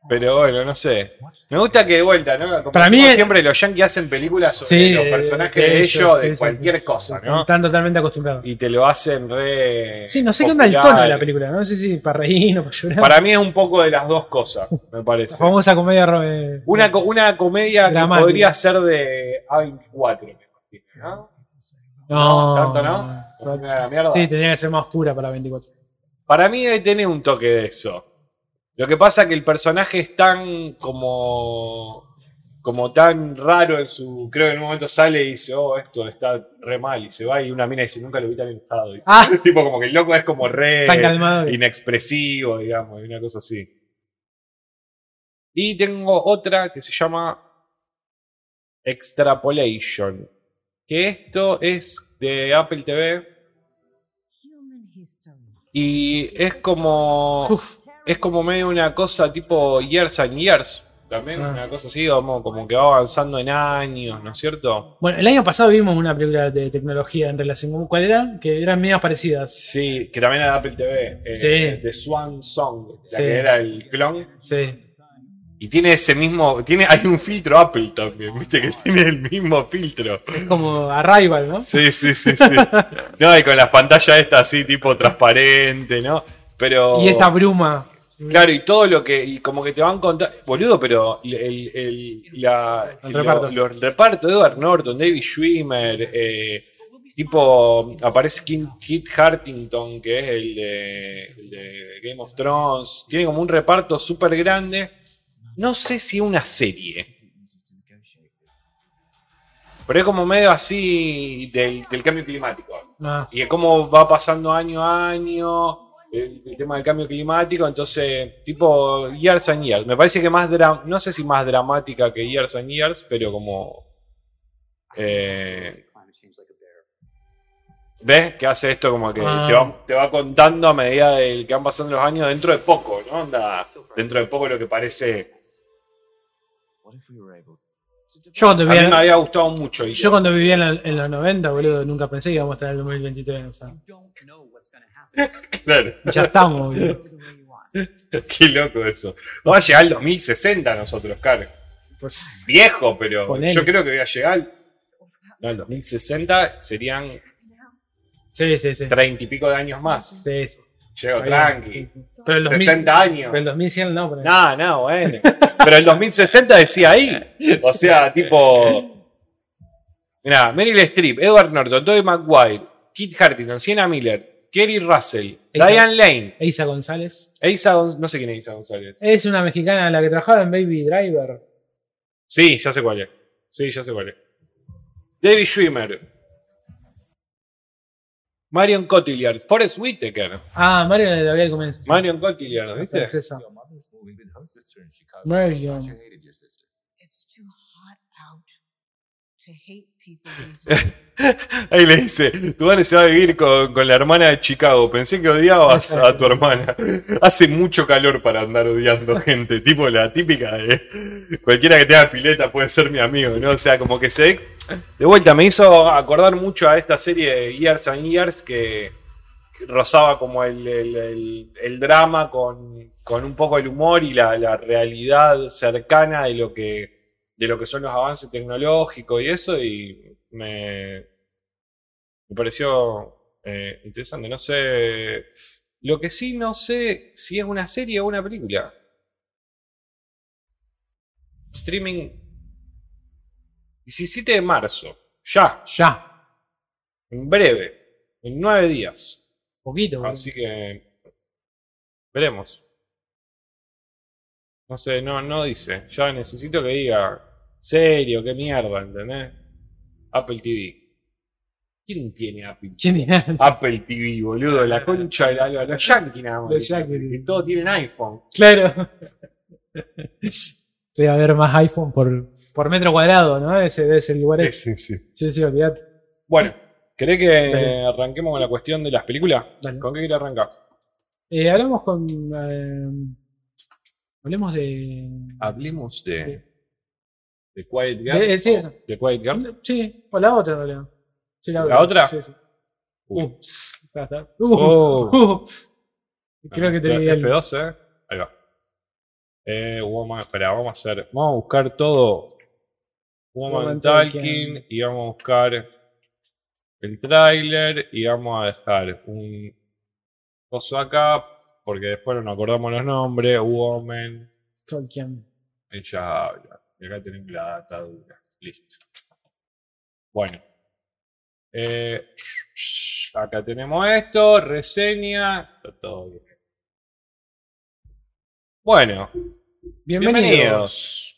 Pero bueno, no sé. Me gusta que de vuelta, ¿no? Como Para mí siempre los yankees hacen películas sobre Sí, los personajes de ellos, de sí, cualquier sí. cosa, ¿no? Están totalmente acostumbrados. Y te lo hacen re. Sí, no sé qué onda el popular. tono de la película. No sé si para reír o para llorar. Para mí es un poco de las dos cosas, me La parece. famosa comedia. eh, Una, una comedia Dramática. que podría ser de A24, me imagino, ¿no? No, tanto no. ¿No la? Sí, tenía que ser más oscura para 24. Para mí tener un toque de eso. Lo que pasa es que el personaje es tan como. como tan raro en su. Creo que en un momento sale y dice, oh, esto está re mal. Y se va y una mina dice, nunca lo vi tan enojado. Dice. Ah. tipo como que el loco es como re Tan calmado. inexpresivo, digamos, y una cosa así. Y tengo otra que se llama Extrapolation. Que esto es de Apple TV. Y es como. Uf, Es como medio una cosa tipo Years and Years. También Ah. una cosa así, como, como que va avanzando en años, ¿no es cierto? Bueno, el año pasado vimos una película de tecnología en relación con cuál era, que eran medias parecidas. Sí, que también era de Apple TV. eh, Sí. The Swan Song, la Sí. que era el clon. Sí. Y tiene ese mismo. Tiene, hay un filtro Apple también, viste que tiene el mismo filtro. Es como Arrival, ¿no? Sí, sí, sí, sí. No, y con las pantallas estas así, tipo transparente, ¿no? Pero. Y esa bruma. Claro, y todo lo que. Y como que te van contando. Boludo, pero el, el, el- la, El lo- reparto. los repartos, Edward Norton, David Schwimmer, eh, tipo, aparece Kit Hartington, que es el de, el de Game of Thrones. Tiene como un reparto súper grande. No sé si una serie. Pero es como medio así del, del cambio climático. Ah, Y de cómo va pasando año a año el, el tema del cambio climático. Entonces, tipo Years and Years. Me parece que más no sé si más dramática que Years and Years, pero como. eh, ¿Ves? Que hace esto como que Ah. te, va, te va contando a medida del que van pasando los años dentro de poco, ¿no? Onda, dentro de poco lo que parece. yo cuando A mí vivía, me había gustado mucho. yo cuando vivía en, la- en los 90, boludo, nunca pensé que íbamos a estar en el 2023. O sea, Claro. ya estamos, boludo. Qué loco eso. Vamos a llegar al 2060 nosotros, claro. Pues, Viejo, pero Ponele. yo creo que voy a llegar. No, el 2060 serían sí, sí, sí. 30 y pico de años más. Sí, sí. Llego Está tranqui. Pero el 2000, 60 años. Pero el 2100 no, pero- No, no, bueno. Pero el 2060 decía ahí. O sea, tipo. Mirá, Meryl Streep, Edward Norton, Tobey Maguire, Kit Hartington, Sienna Miller, Kerry Russell, Esa- Diane Lane, Eisa González. Eisa Gonz- no sé quién es Eisa González. Es una mexicana la que trabajaba en Baby Driver. Sí, ya sé cuál es. Sí, ya sé cuál es. David Schwimmer. Marion Cotillard. Forrest Whitaker. Ah, Mario la había comienzo. Marion Cotillard, ¿viste? Francesa. Marion. Ahí le dice, tu madre se va a vivir con, con la hermana de Chicago. Pensé que odiabas a tu hermana. Hace mucho calor para andar odiando gente. Tipo la típica de cualquiera que tenga pileta puede ser mi amigo, ¿no? O sea, como que se. De vuelta, me hizo acordar mucho a esta serie de Years and Years que, que rozaba como el, el- el- el drama con, con un poco el humor y la, la realidad cercana de lo que de lo que son los avances tecnológicos y eso, y me, me pareció eh, interesante. No sé. Lo que sí no sé si es una serie o una película. Streaming 17 de marzo. Ya, Ya. en breve. En nueve días. Poquito. Así que. Veremos. No sé, no, no dice. Ya necesito que diga. Serio, qué mierda, ¿entendés? Apple TV. ¿Quién tiene Apple ¿Quién? Apple TV, boludo, la concha de la lora. Los yankees nada más. Los yankees. Todos tienen iPhone. Claro. Debe haber más iPhone por, por metro cuadrado, ¿no? Ese debe ser el lugar. Sí, sí, sí. Sí, sí, olvidate. Bueno, ¿querés que Dale. arranquemos con la cuestión de las películas? Dale. ¿Con qué quiere arrancar? Eh, hablamos con. eh, hablemos de. Hablemos de. De Quiet Girl. eh, sí, esa. ¿De Quiet Girl? Sí, o la otra, en realidad. Sí, la, ¿La otra? Sí, sí. Uy. Ups, está, está. Uh, Oh. uh. Creo que te vi el- F12, ¿eh? Ahí va. Eh, woman, espera, vamos a hacer. Vamos a buscar todo. Woman, Woman Talking, Talking. y vamos a buscar el tráiler y vamos a dejar un coso acá porque después no nos acordamos los nombres. Woman, Tolkien. ella habla. Y acá tenemos la datadura. Listo. Bueno. Eh, acá tenemos esto, reseña. Está todo bien. Bueno, Bienvenidos. bienvenidos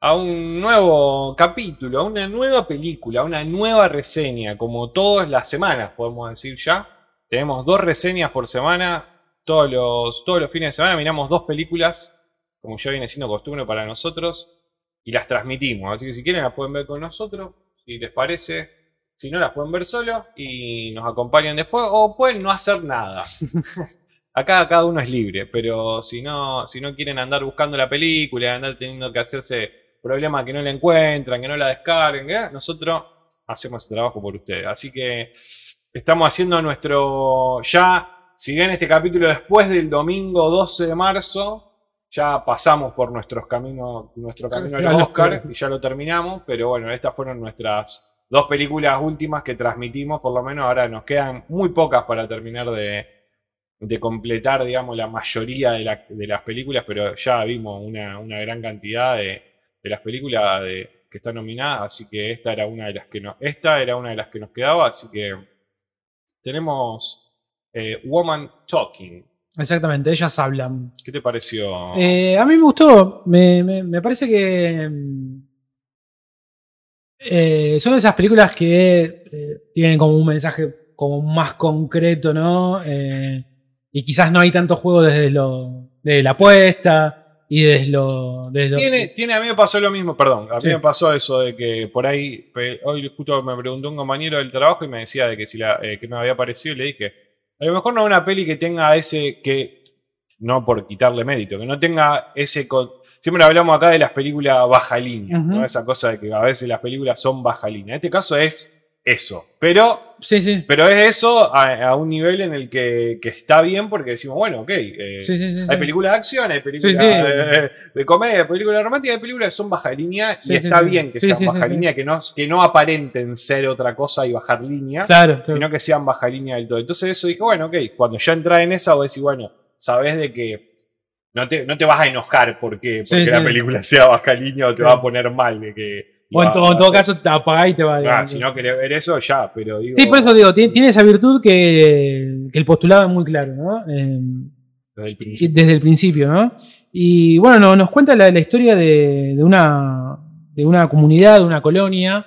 a un nuevo capítulo, a una nueva película, a una nueva reseña, como todas las semanas, podemos decir ya. Tenemos dos reseñas por semana. Todos los, todos los fines de semana miramos dos películas, como ya viene siendo costumbre para nosotros, y las transmitimos. Así que si quieren las pueden ver con nosotros, si les parece. Si no, las pueden ver solo y nos acompañan después, o pueden no hacer nada. Acá cada uno es libre, pero si no, si no quieren andar buscando la película, andar teniendo que hacerse problemas que no la encuentran, que no la descarguen, ¿qué? nosotros hacemos ese trabajo por ustedes. Así que estamos haciendo nuestro ya, si bien este capítulo después del domingo 12 de marzo, ya pasamos por nuestros caminos, nuestro camino Sí, al Oscar y ya lo terminamos, pero bueno, estas fueron nuestras dos películas últimas que transmitimos, por lo menos ahora nos quedan muy pocas para terminar de, de completar, digamos, la mayoría de, la- de las películas, pero ya vimos una, una gran cantidad de, de las películas de- que está nominada, así que esta era una de las que no, esta era una de las que nos quedaba, así que tenemos eh, Woman Talking. Exactamente, ellas hablan. ¿Qué te pareció? Eh, a mí me gustó. Me, me- me parece que. mm, eh, son esas películas que eh, tienen como un mensaje como más concreto, ¿no? Eh, y quizás no hay tanto juego desde lo. desde la apuesta y desde lo. desde lo- Tiene, tiene, a mí me pasó lo mismo, perdón, a mí Sí. me pasó eso de que por ahí, hoy justo me preguntó un compañero del trabajo y me decía de que si la, eh, que me había parecido y le dije, a lo mejor no una peli que tenga ese, que, no por quitarle mérito, que no tenga ese, con- siempre hablamos acá de las películas baja línea, ¿no? Ujú. esa cosa de que a veces las películas son baja línea, en este caso es eso, pero Sí, sí. pero es eso a, a un nivel en el que, que está bien porque decimos, bueno, ok, eh, Sí, sí, sí, hay películas de acción, hay películas de comedia, hay películas románticas, hay películas que son baja línea y está bien que sean baja línea, que no, que no aparenten ser otra cosa y bajar línea, Claro, claro. sino que sean baja línea del todo. Entonces eso dije, bueno, ok, cuando ya entra en esa, vos decís, bueno, sabes de que no te, no te vas a enojar porque, porque la película sea baja línea o te va a poner mal de que... O en, todo caso te apagás y te va. Ah, si no querés ver eso, ya, pero digo... Sí, por eso digo, tiene, tiene esa virtud que, que el postulado es muy claro, ¿no? Eh, desde el principio. desde el principio, ¿no? Y bueno, no- nos cuenta la, la historia de, de una, de una comunidad, de una colonia,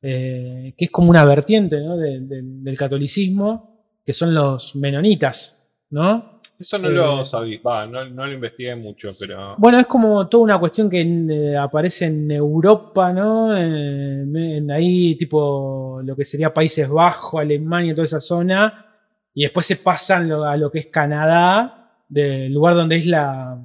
eh, que es como una vertiente ¿no? de- de- del catolicismo, que son los menonitas, ¿no? Eso no Eh, lo sabía, va, no, no lo investigué mucho, pero... Bueno, es como toda una cuestión que eh, aparece en Europa, ¿no? En, en ahí, tipo, lo que sería Países Bajos, Alemania, toda esa zona. Y después se pasan lo- a lo que es Canadá, del lugar donde es la,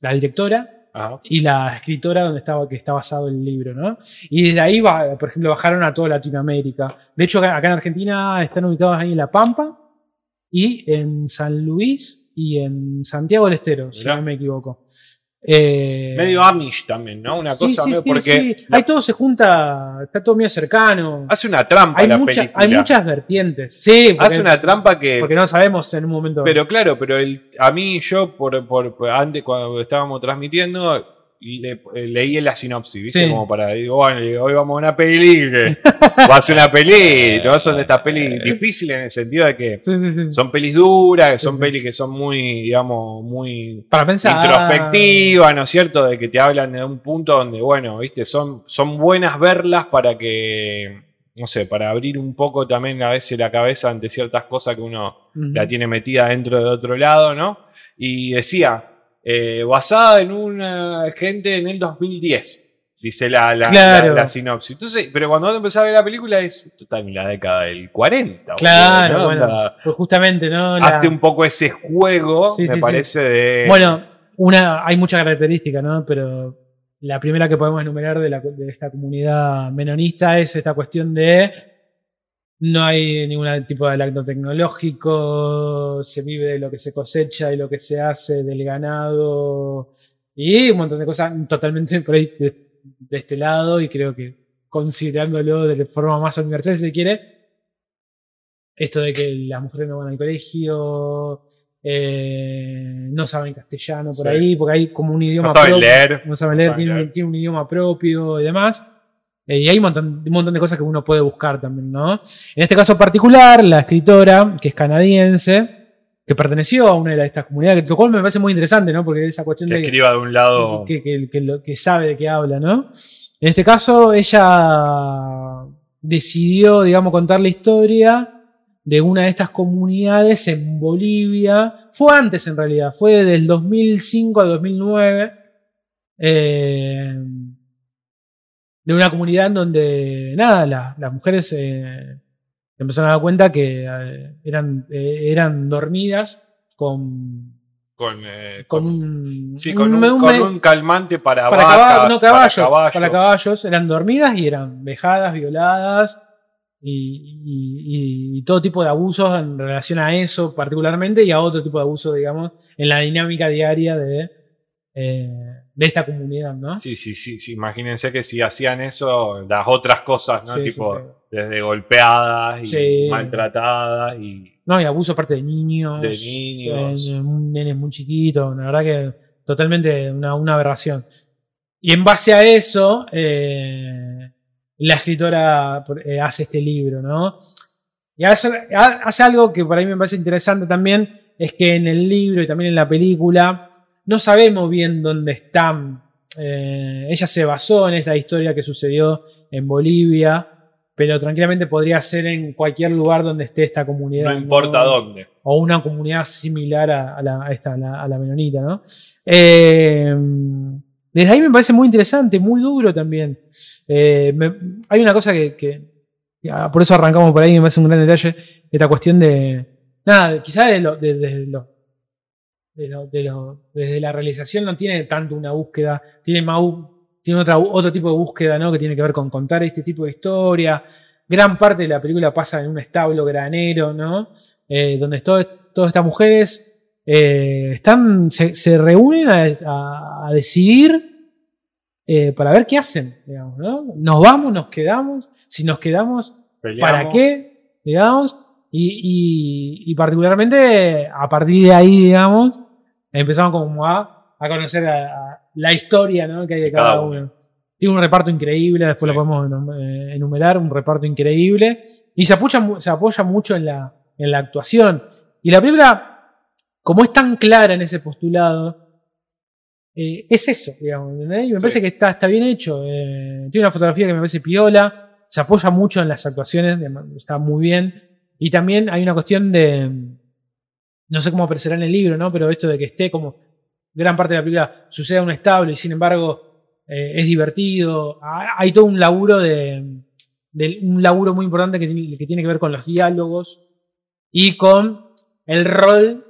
la directora Ajá. y la escritora donde estaba, que está basado el libro, ¿no? Y desde ahí, va, por ejemplo, bajaron a toda Latinoamérica. De hecho, acá acá en Argentina están ubicados ahí en La Pampa y en San Luis y en Santiago del Estero, si no me equivoco. Eh, Medio Amish también, ¿no? Una sí, cosa sí, medio sí, porque. Ahí todo se junta, está todo medio cercano. hace una trampa Hay, la mucha- película. hay muchas vertientes. Sí, porque, hace una trampa que. porque no sabemos en un momento. Pero claro, pero el, a mí yo, por, por- antes cuando estábamos transmitiendo, le- eh, leí la sinopsis, ¿viste? Sí. Como para, digo, bueno, hoy vamos a una peli, que va a ser una peli, no son de estas pelis difíciles en el sentido de que Sí, sí, sí. son pelis duras, que son Sí, sí. pelis que son muy, digamos, muy Para pensar. introspectiva, ¿no es cierto? De que te hablan de un punto donde, bueno, viste, son, son buenas verlas para que, no sé, para abrir un poco también a veces la cabeza ante ciertas cosas que uno la tiene metida dentro de otro lado, ¿no? Y decía, eh, basada en una gente en el 2010, dice la, la, Claro. la- la sinopsis. Entonces, pero cuando vos empezás a ver la película es total en la década del 40. Claro, bueno. Pues justamente, ¿no? Hace un poco ese juego, Sí, me sí, sí. parece, de... Bueno, una, hay muchas características, ¿no? Pero la primera que podemos enumerar de, la- de esta comunidad menonista es esta cuestión de no hay ningún tipo de acto tecnológico, se vive de lo que se cosecha y lo que se hace del ganado y un montón de cosas totalmente por ahí de, de este lado y creo que considerándolo de forma más universal si se quiere, esto de que las mujeres no van al colegio, eh, no saben castellano por Sí. ahí, porque hay como un idioma no saben propio, leer. no saben leer, saben tiene, un- leer. tiene un idioma propio y demás. Eh, y hay un montón, un montón de cosas que uno puede buscar también, ¿no? En este caso particular, la escritora, que es canadiense, que perteneció a una de estas comunidades, lo cual me parece muy interesante, ¿no? Porque esa cuestión Que de escriba de un lado... que, que- que lo- que sabe de qué habla, ¿no? En este caso, ella decidió, digamos, contar la historia de una de estas comunidades en Bolivia. Fue antes, en realidad, fue del 2005 al 2009. eh, de una comunidad en donde, nada, la- las mujeres eh, empezaron a dar cuenta que eh, eran, eh, eran dormidas con, Con, eh, con un, sí, con un, un- con un- un calmante para, para, vacas, caba- no, caballos, para para caballos. caballos. eran dormidas y eran vejadas, violadas y, y- y todo tipo de abusos en relación a eso particularmente y a otro tipo de abuso, digamos, en la dinámica diaria de, de esta comunidad, ¿no? Sí, sí, sí, sí, Imagínense que si hacían eso, las otras cosas, ¿no? Sí, tipo, sí. desde golpeadas y maltratadas y. No, y abuso aparte de niños. De niños. eh, un nenes muy chiquitos, la verdad que totalmente una, una aberración. Y en base a eso, eh, la escritora eh, hace este libro, ¿no? Y hace, ha- hace algo que para mí me parece interesante también, es que en el libro y también en la película no sabemos bien dónde están. Eh, ella se basó en esta historia que sucedió en Bolivia, pero tranquilamente podría ser en cualquier lugar donde esté esta comunidad. No importa dónde. o una comunidad similar a, a la, a esta, a la, a la menonita, ¿no? Eh, desde ahí me parece muy interesante, muy duro también. Eh, me- hay una cosa que, por eso arrancamos por ahí, me parece un gran detalle, esta cuestión de, nada, quizás de lo- de- de lo- de lo- de lo- desde la realización no tiene tanto una búsqueda, tiene más, bu- tiene otra, otro tipo de búsqueda, ¿no? Que tiene que ver con contar este tipo de historia. Gran parte de la película pasa en un establo granero, ¿no? Eh, donde todo- todas estas mujeres eh, están, se, se reúnen a, a- a decidir eh, para ver qué hacen, digamos, ¿no? Nos vamos, nos quedamos, si nos quedamos, Peleamos. ¿para qué? Digamos, y, y- y particularmente a partir de ahí, digamos, empezamos como a, a conocer a- a la historia ¿no? que hay de cada, Cada uno. Tiene un reparto increíble, después Sí. lo podemos eh, enumerar, un reparto increíble. Y se apoya, se apoya mucho en la, en la actuación. Y la película, como es tan clara en ese postulado, eh, es eso, digamos. ¿entendés? Y me parece que está, está bien hecho. eh, tiene una fotografía que me parece piola. Se apoya mucho en las actuaciones, está muy bien. Y también hay una cuestión de. No sé cómo aparecerá en el libro, ¿no? Pero esto de que esté como gran parte de la película sucede en un establo y sin embargo eh, es divertido. Hay, hay todo un laburo de, de- un laburo muy importante que tiene, que tiene que ver con los diálogos y con el rol.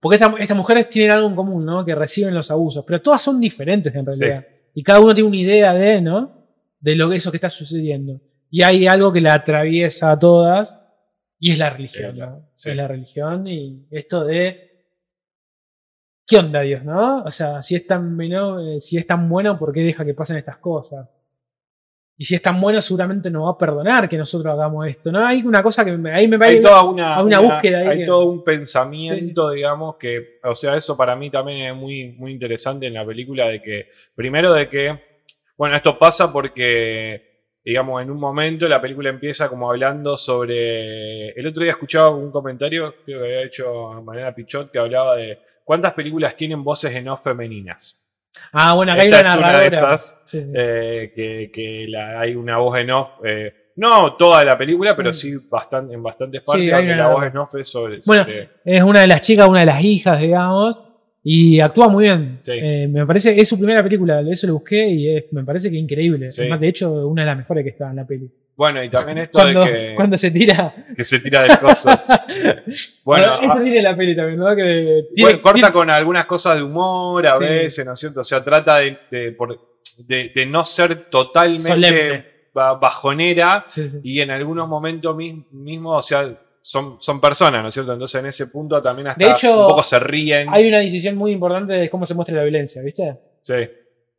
Porque esta- estas mujeres tienen algo en común, ¿no? Que reciben los abusos, pero todas son diferentes en realidad. Y cada uno tiene una idea de, ¿no? De lo que eso que está sucediendo. Y hay algo que la atraviesa a todas y es la religión, ¿no? sí. Es la religión y esto de ¿Qué onda Dios, no? O sea, si es tan bueno, eh, si es tan bueno, ¿por qué deja que pasen estas cosas? Y si es tan bueno, seguramente nos va a perdonar que nosotros hagamos esto, ¿no? Hay una cosa que me- ahí me Hay parece. toda una, hay una búsqueda ahí hay que- todo un pensamiento, digamos, que, o sea, eso para mí también es muy, muy interesante en la película, de que, primero de que, bueno, esto pasa porque, digamos, en un momento la película empieza como hablando sobre, el otro día escuchaba un comentario, creo que había hecho Mariana Pichot, que hablaba de cuántas películas tienen voces en off femeninas. Ah, bueno, acá hay una de esas, Sí, sí. eh, que, que la- hay una voz en off. eh, no toda la película, pero Mm. sí bastante, en bastantes partes. hay donde una- la voz en off es sobre. Bueno, sobre- Es una de las chicas, una de las hijas, digamos, y actúa muy bien. Sí. Eh, me parece, es su primera película, eso lo busqué y es- me parece que increíble. Sí. De hecho, una de las mejores que está en la peli. bueno, y también esto Cuando, de que, cuando se tira. que se tira del coso. bueno, Bueno, ah, tiene la peli también, ¿no? Que tiene- bueno, corta tiene- con algunas cosas de humor a Sí. veces, ¿no es cierto? O sea, trata de, de, por- de- de no ser totalmente Solemne. bajonera y en algunos momentos mis- mismo, o sea, son, son personas, ¿no es cierto? Entonces en ese punto también hasta De hecho, un poco se ríen. Hay una decisión muy importante de cómo se muestra la violencia, ¿viste? Sí.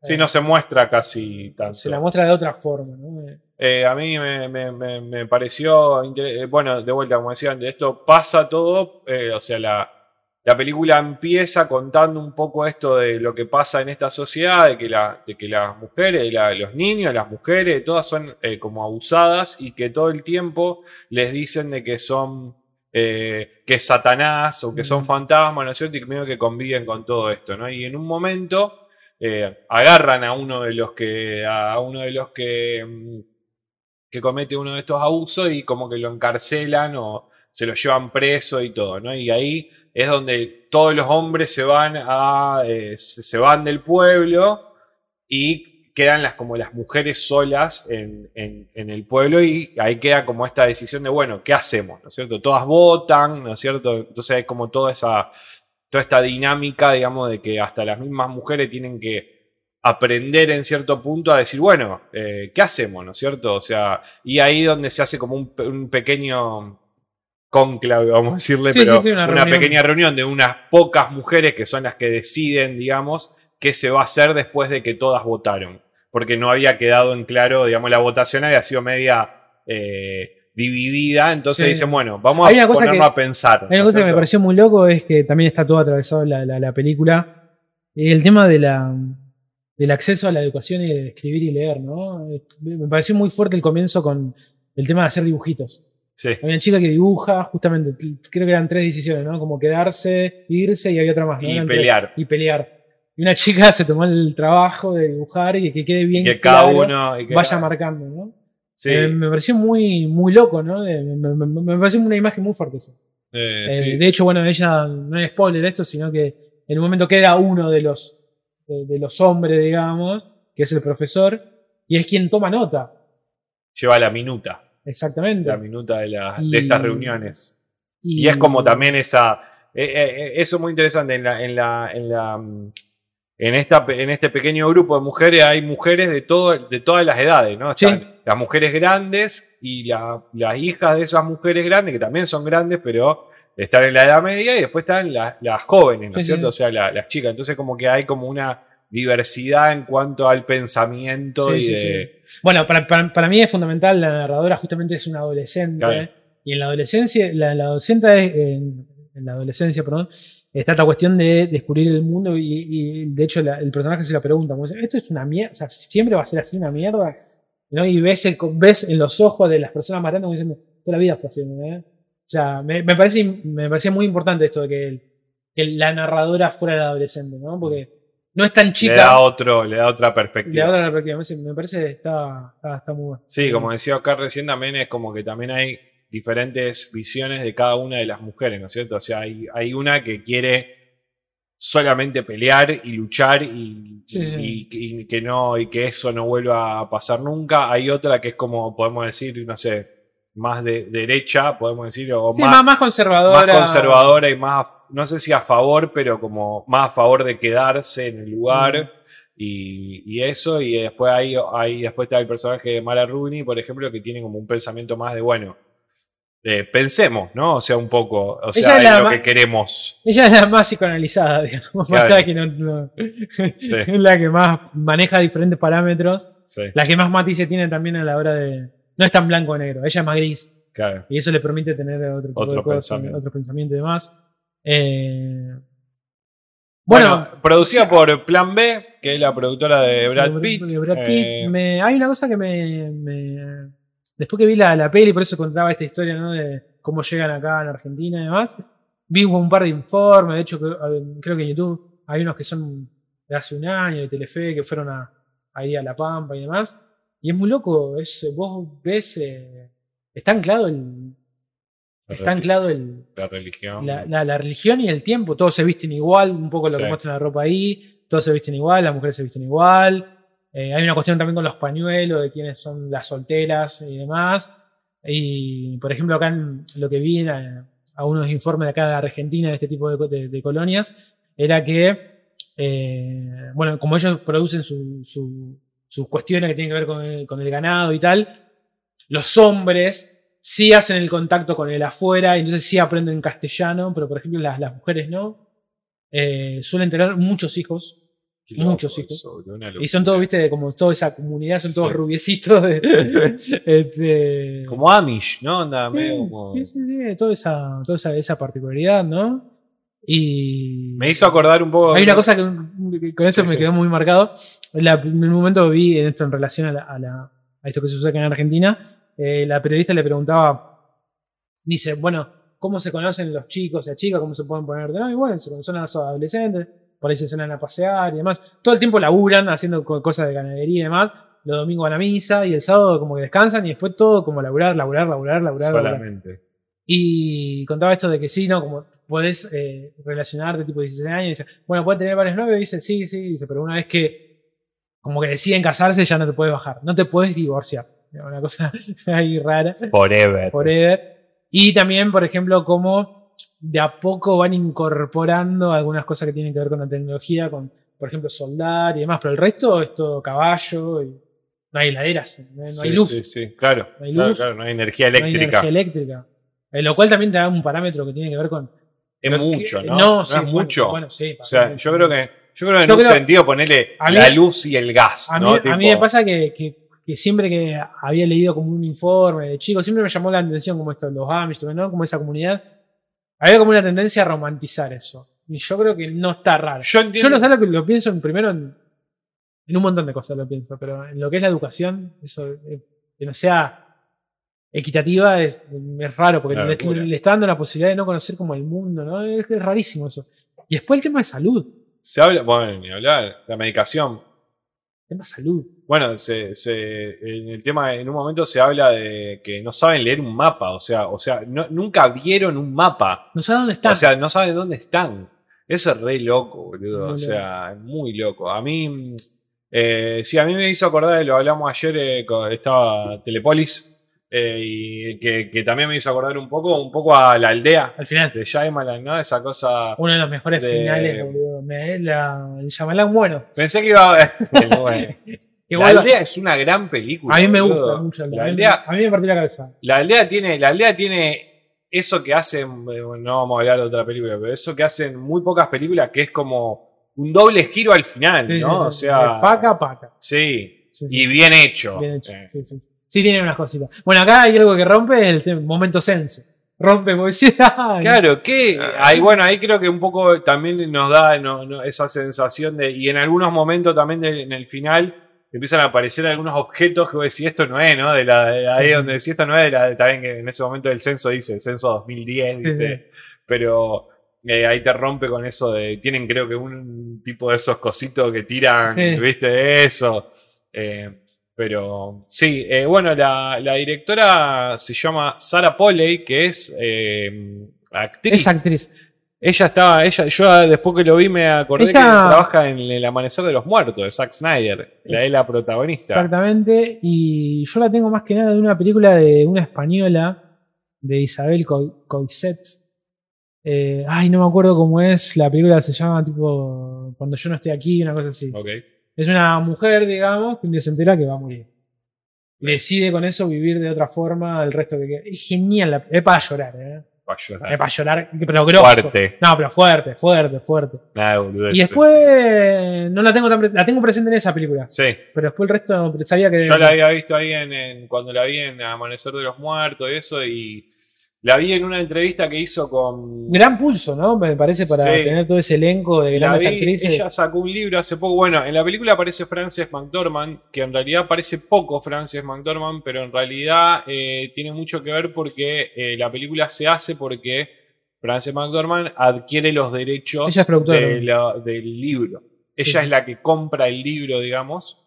Sí, no se muestra casi tanto. Se la muestra de otra forma, ¿no? Eh, a mí me, me- me- me pareció, eh, bueno, de vuelta, como decía antes, esto pasa todo, eh, o sea, la, la película empieza contando un poco esto de lo que pasa en esta sociedad, de que, la, de que las mujeres, la- los niños, las mujeres, todas son eh, como abusadas y que todo el tiempo les dicen de que son, eh, que es Satanás o que son fantasmas, ¿no es cierto? Y que medio que conviven con todo esto, ¿no? Y en un momento eh, agarran a uno de los que, a uno de los que... mm, que comete uno de estos abusos y como que lo encarcelan o se lo llevan preso y todo, ¿no? Y ahí es donde todos los hombres se van eh, se van del pueblo y quedan las como las mujeres solas en, en- el pueblo y ahí queda como esta decisión de bueno, ¿qué hacemos? ¿No es cierto? Todas votan, ¿no es cierto? Entonces hay como toda esa toda esta dinámica, digamos, de que hasta las mismas mujeres tienen que aprender en cierto punto a decir, bueno, eh, ¿qué hacemos? ¿No es cierto? O sea, y ahí donde se hace como un pequeño conclave, vamos a decirle, Sí, pero sí, sí, una una, reunión. pequeña reunión de unas pocas mujeres que son las que deciden, digamos, qué se va a hacer después de que todas votaron. Porque no había quedado en claro, digamos, la votación había sido media eh, dividida, entonces dicen, bueno, vamos a ponernos que- a pensar. Hay una ¿no cosa que me pareció muy loco es que también está todo atravesado la, la- la película. El tema de la. del acceso a la educación y de escribir y leer, ¿no? Me pareció muy fuerte el comienzo con el tema de hacer dibujitos. Sí. Había una chica que dibuja, justamente, creo que eran tres decisiones, ¿no? Como quedarse, irse y había otra más. ¿no? Y Eran tres. pelear. Y pelear. Y una chica se tomó el trabajo de dibujar y que quede bien que cada claro, uno. y que vaya cada- marcando, ¿no? Sí, Eh, me pareció muy, muy loco, ¿no? Me, me- me pareció una imagen muy fuerte eso. eh, Eh, sí. De hecho, bueno, ella, no es spoiler esto, sino que en un momento queda uno de los, de, de los hombres, digamos, que es el profesor, y es quien toma nota, Lleva la minuta. Exactamente. La minuta de, la- Y- de estas reuniones. Y es como también esa. eh, eh, eh, eso es muy interesante. En, la, en, la, en, la, mm, en, esta, en este pequeño grupo de mujeres hay mujeres de, todo, de todas las edades, ¿no? Sí. Están las mujeres grandes y la- las hijas de esas mujeres grandes, que también son grandes, pero están en la edad media, y después están las, las jóvenes, ¿no es Sí, cierto? sí. O sea, la- las chicas. Entonces, como que hay como una diversidad en cuanto al pensamiento Sí, y sí, de. Bueno, para, para- para mí es fundamental, la narradora justamente es una adolescente. Claro. Y en la adolescencia, la, la adolescente es- en, en la adolescencia, perdón, está esta cuestión de descubrir el mundo y, y, de hecho la- el personaje se la pregunta, como dice, esto es una mierda, o sea, siempre va a ser así una mierda. ¿no? Y ves, el- ves en los ojos de las personas grandes como diciendo, toda la vida fue así. ¿no? O sea, me, me, parece, me parecía muy importante esto de que, el- que la narradora fuera la adolescente, ¿no? Porque no es tan Le chica. da, otro, le da otra Le perspectiva. da otra perspectiva. Me parece- que está, está, está muy bueno. Sí, como decía Oscar recién, también es como que también hay diferentes visiones de cada una de las mujeres, ¿no es cierto? O sea, hay, hay una que quiere solamente pelear y luchar y, Sí, sí. y- y que no y que eso no vuelva a pasar nunca. Hay otra que es como podemos decir, no sé, más de derecha, podemos decir, o Sí, más, conservadora. más conservadora y más, no sé si a favor, pero como más a favor de quedarse en el lugar. Mm. Y, y eso, y después hay, hay, después está el personaje de Mara Rubini, por ejemplo, que tiene como un pensamiento más de, bueno, pensemos, ¿no? O sea, un poco, o sea, es lo que queremos. Ella es la más psicoanalizada, digamos. Claro. la que no- no- Es la que más maneja diferentes parámetros. Sí, La que más matices tiene también a la hora de. No es tan blanco o negro, ella es más gris. claro. Y eso le permite tener otro tipo Otro de cosas, pensamiento. otro pensamiento y demás. Eh, Bueno, bueno, producida por Plan B, que es la productora de Brad Pitt. de Brad Pitt. Eh, Me- hay una cosa que me, me- Después que vi la, la peli, por eso contaba esta historia, ¿no? De cómo llegan acá en Argentina y demás. Vi un par de informes, de hecho, creo, creo que en YouTube hay unos que son de hace un año, de Telefe, que fueron a, ahí a La Pampa y demás. Y es muy loco, es, vos ves. eh, está anclado el. Está anclado el, la religión. la, la- la religión y el tiempo, todos se visten igual, un poco lo Sí. que muestra la ropa ahí, todos se visten igual, las mujeres se visten igual. Eh, hay una cuestión también con los pañuelos, de quiénes son las solteras y demás. Y, por ejemplo, acá en lo que vi en a, a unos informes de acá de Argentina, de este tipo de, co- de- de colonias, era que, eh, bueno, como ellos producen su- su- sus cuestiones que tienen que ver con el, con el ganado y tal, los hombres sí hacen el contacto con el afuera, y entonces sí aprenden castellano, pero por ejemplo las, las mujeres no. Eh, suelen tener muchos hijos, Qué loco muchos hijos. y son todos, viste, como toda esa comunidad, son todos Sí. rubiecitos. de- este, Como Amish, ¿no? Sí, medio como- sí, sí, sí, toda esa, toda esa, esa particularidad, ¿no? Y Me hizo acordar un poco. hay una cosa que, que con eso Sí, me sí. quedó muy marcado. En, la- en un momento vi en esto en relación a, la- a la- a esto que sucede acá en Argentina. eh, la periodista le preguntaba, dice, bueno, ¿cómo se conocen los chicos y las chicas? ¿Cómo se pueden poner de novio? Y bueno, se conocen a los adolescentes, por ahí se salen a pasear y demás. Todo el tiempo laburan haciendo co- cosas de ganadería y demás. Los domingos van a misa y el sábado como que descansan y después todo como laburar, laburar, laburar, laburar. laburar. solamente. Y contaba esto de que sí, ¿no? Como podés eh, relacionarte tipo 16 años y dice, bueno, pueden tener varios novios, y dice, sí, sí, dice, pero una vez que como que deciden casarse ya no te puedes bajar, no te puedes divorciar. Una cosa ahí rara, Forever. forever. Y también, por ejemplo, cómo de a poco van incorporando algunas cosas que tienen que ver con la tecnología, con, por ejemplo, soldar y demás, pero el resto es todo caballo y no hay heladeras, no, Sí, hay luz. Sí, sí, claro. No hay claro, luz. claro, no hay energía no hay eléctrica. energía eléctrica. Eh, lo cual también te da un parámetro que tiene que ver con. Es que- mucho, ¿no? No, sí, es bueno, mucho. Bueno, sí. o sea, yo creo que. Yo creo que en Yo un creo- sentido ponerle mí- la luz y el gas. A mí, ¿no? a mí Tipo, me pasa que, que- que siempre que había leído como un informe de chicos, siempre me llamó la atención como esto, los Amish, ¿no? Como esa comunidad. Había como una tendencia a romantizar eso. Y yo creo que no está raro. Yo entiendo. lo pienso en- primero en, En un montón de cosas lo pienso, pero en lo que es la educación, eso, eh, que no sea equitativa es, es raro, porque le, le está dando la posibilidad de no conocer como el mundo, ¿no? Es, es rarísimo eso. Y después el tema de salud. Se habla, bueno, ni hablar, la medicación. El tema de salud. Bueno, se, se- en el tema, en un momento se habla de que no saben leer un mapa, o sea, o sea, no- nunca vieron un mapa. No sé dónde están. O sea, no saben dónde están. Eso es re loco, boludo. Muy o sea, es muy loco. A mí, eh, sí, a mí me hizo acordar, lo hablamos ayer, eh, estaba Telepolis, eh, y que, que también me hizo acordar un poco, un poco a la aldea Al final. de Shyamalan, ¿no? Esa cosa. Uno de los mejores de- finales, boludo. Me, la, el Shyamalan bueno. Pensé que iba a. Bueno. Que La vuelva- aldea es una gran película. a mí me boludo. gusta mucho. La aldea, a mí me partió la cabeza. la aldea tiene, la aldea tiene eso que hacen, eh, no vamos a hablar de otra película, pero eso que hacen muy pocas películas, que es como un doble giro al final, Sí, ¿no? sí, o sea, paca paca. sí, Sí, sí. y bien hecho. Bien hecho. Eh, Sí, sí, sí. Sí, tiene unas cositas. Bueno, acá hay algo que rompe, el momento censo. Rompe, porque sí, ay, Claro, que ahí, bueno, ahí creo que un poco también nos da no, no, esa sensación de, y en algunos momentos también de- en el final empiezan a aparecer algunos objetos que vos decís, esto no es, ¿no? De la, de ahí Sí. donde decís, esto no es, de la, también que en ese momento del censo dice, censo 2010, Sí, dice, pero eh, ahí te rompe con eso de, tienen creo que un tipo de esos cositos que tiran, viste, eso. Eh, pero sí, eh, bueno, la, la directora se llama Sarah Polley, que es eh, actriz. es actriz. Ella estaba, ella, yo después que lo vi me acordé Ella- que trabaja en El Amanecer de los Muertos, de Zack Snyder. La es la protagonista. Exactamente. Y yo la tengo más que nada de una película de una española, de Isabel Co- Coixet. Eh, ay, no me acuerdo cómo es. La película se llama tipo Cuando yo no estoy aquí, una cosa así. Ok. Es una mujer, digamos, que un día se entera que va a morir. Decide con eso vivir de otra forma el resto que queda. Es genial, la- es para llorar, ¿eh? Va a llorar. Es para llorar, pero grosso. Fuerte. No, pero fuerte, fuerte, fuerte. Nada, boludez. Y después no la tengo tan pres- la tengo presente en esa película. Sí. Pero después el resto sabía que. Yo la había visto ahí en, en- cuando la vi en Amanecer de los Muertos y eso, y la vi en una entrevista que hizo con. Gran pulso, ¿no? Me parece para Sí. tener todo ese elenco de La grandes vi, actrices. ella sacó un libro hace poco. Bueno, en la película aparece Frances McDormand, que en realidad parece poco Frances McDormand, pero en realidad eh, tiene mucho que ver porque eh, la película se hace porque Frances McDormand adquiere los derechos de la- del libro. Ella Sí. es la que compra el libro, digamos,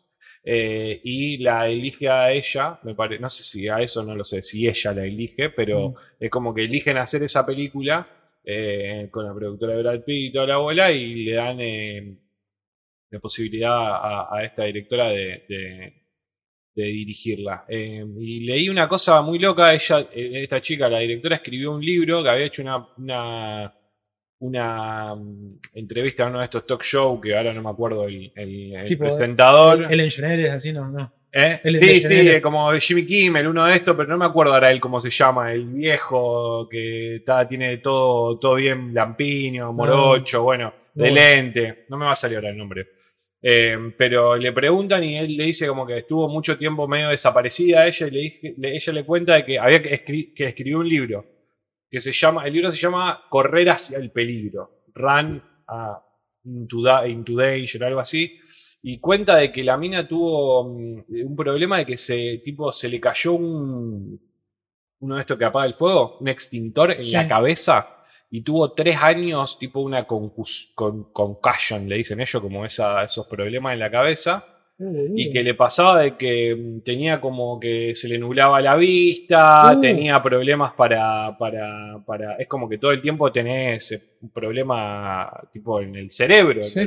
eh, y la elige a ella. Me pare- no sé si a eso no lo sé, si ella la elige, pero Mm. es como que eligen hacer esa película eh, con la productora de Brad Pitt y toda la bola y le dan eh, la posibilidad a, a esta directora de, de- de dirigirla. Y leí una cosa muy loca, ella, esta chica, la directora, escribió un libro que había hecho una, una, una, mm, entrevista a uno de estos talk show, que ahora no me acuerdo el, el- el Tipo, presentador. El engineer así, no, no. ¿Eh? Es Sí, sí, Chanel. como Jimmy Kimmel, uno de estos, pero no me acuerdo ahora él cómo se llama, el viejo que está, tiene todo, todo bien lampiño, morocho, bueno, de No. lente, no me va a salir ahora el nombre. Eh, pero le preguntan y él le dice como que estuvo mucho tiempo medio desaparecida a ella y le dice, le- ella le cuenta de que había que, escri- que escribió un libro que se llama, el libro se llama Correr hacia el peligro, Run a into, da- into Danger, algo así, y cuenta de que la mina tuvo mm, un problema de que se, tipo, se le cayó un, uno de estos que apaga el fuego, un extintor en Sí. la cabeza, y tuvo tres años, tipo una concus, con, concussion, le dicen ellos, como esa, esos problemas en la cabeza y que le pasaba de que mm, tenía como que se le nublaba la vista, Uh. tenía problemas para, para, para. Es como que todo el tiempo tenés eh, un problema tipo en el cerebro. Sí.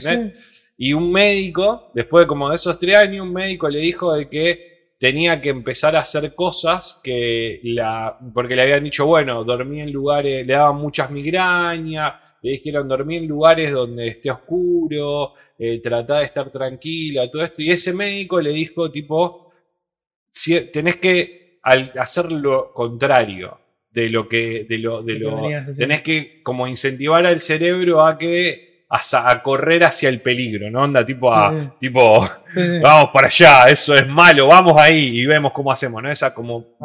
Y un médico, después de como de esos tres años, un médico le dijo de que tenía que empezar a hacer cosas que la. Porque le habían dicho, bueno, dormí en lugares, le daban muchas migrañas, le dijeron dormí en lugares donde esté oscuro, eh, tratá de estar tranquila, todo esto. Y ese médico le dijo, tipo, si- tenés que al- hacer lo contrario de lo que. De lo, de Lo tenés que como incentivar al cerebro a que a, correr hacia el peligro, ¿no? Onda tipo a, Sí, sí. tipo, Sí, vamos para allá, eso es malo, vamos ahí y vemos cómo hacemos, ¿no? Esa como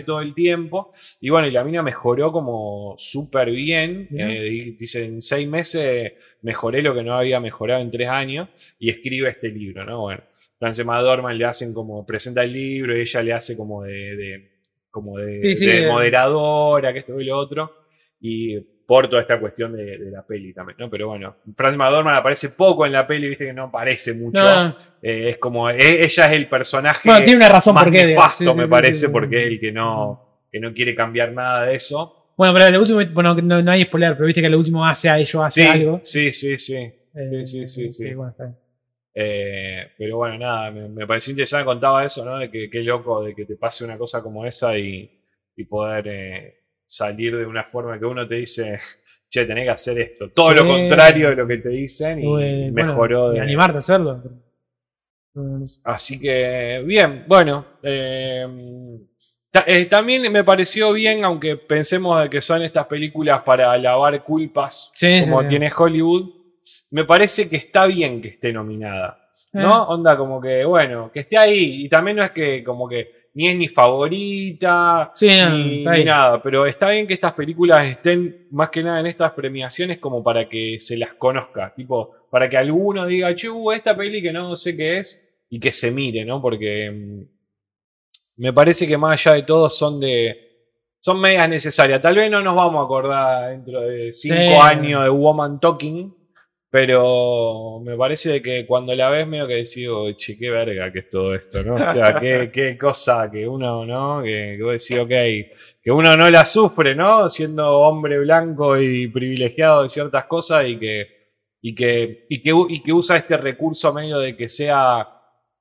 sí. todo el tiempo. Y bueno, y la mina mejoró como súper bien. Eh, y dice, en seis meses mejoré lo que no había mejorado en tres años y escribe este libro, ¿no? Bueno, McDormand le hacen como, presenta el libro y ella le hace como de, de- como de, Sí, sí, de de- moderadora, que esto y lo otro. Y por toda esta cuestión de, de la peli también, ¿no? Pero bueno, Frances McDormand aparece poco en la peli, viste que no aparece mucho. No. Eh, es como, e- ella es el personaje Bueno, tiene una razón más por qué. nefasto, Sí, me parece, porque es el que no, que no quiere cambiar nada de eso. Bueno, pero el último, bueno, no, no hay spoiler, pero viste que el último hace a ello, hace Sí, algo. sí, sí, sí. Eh, sí, sí, sí, sí. bueno, está bien. Eh, pero bueno, nada, me, me pareció interesante, contaba eso, ¿no? De que qué loco de que te pase una cosa como esa y, y poder eh, salir de una forma que uno te dice, che, tenés que hacer esto. Todo lo Sí. contrario de lo que te dicen y Eh, bueno, mejoró. y de- animarte a hacerlo. Así que, bien, bueno. Eh, ta- también me pareció bien, aunque pensemos de que son estas películas para lavar culpas, Sí, como sí. tiene Hollywood, me parece que está bien que esté nominada. ¿No? Eh. Onda como que, bueno, que esté ahí. Y también no es que como que ni es ni favorita, no, ni, nada. Pero está bien que estas películas estén más que nada en estas premiaciones como para que se las conozca. Tipo, para que alguno diga, che, hubo esta peli que no sé qué es. Y que se mire, ¿no? Porque mm, me parece que más allá de todo son de... Son medias necesarias. Tal vez no nos vamos a acordar dentro de cinco Sí. años de Woman Talking. Pero me parece que cuando la ves medio que decís, "Oh, che, qué verga que es todo esto, ¿no? O sea, qué, qué cosa que uno, ¿no? Que, que vos decís, ok, que uno no la sufre, ¿no? Siendo hombre blanco y privilegiado de ciertas cosas y que, y que, y que, y que usa este recurso medio de que sea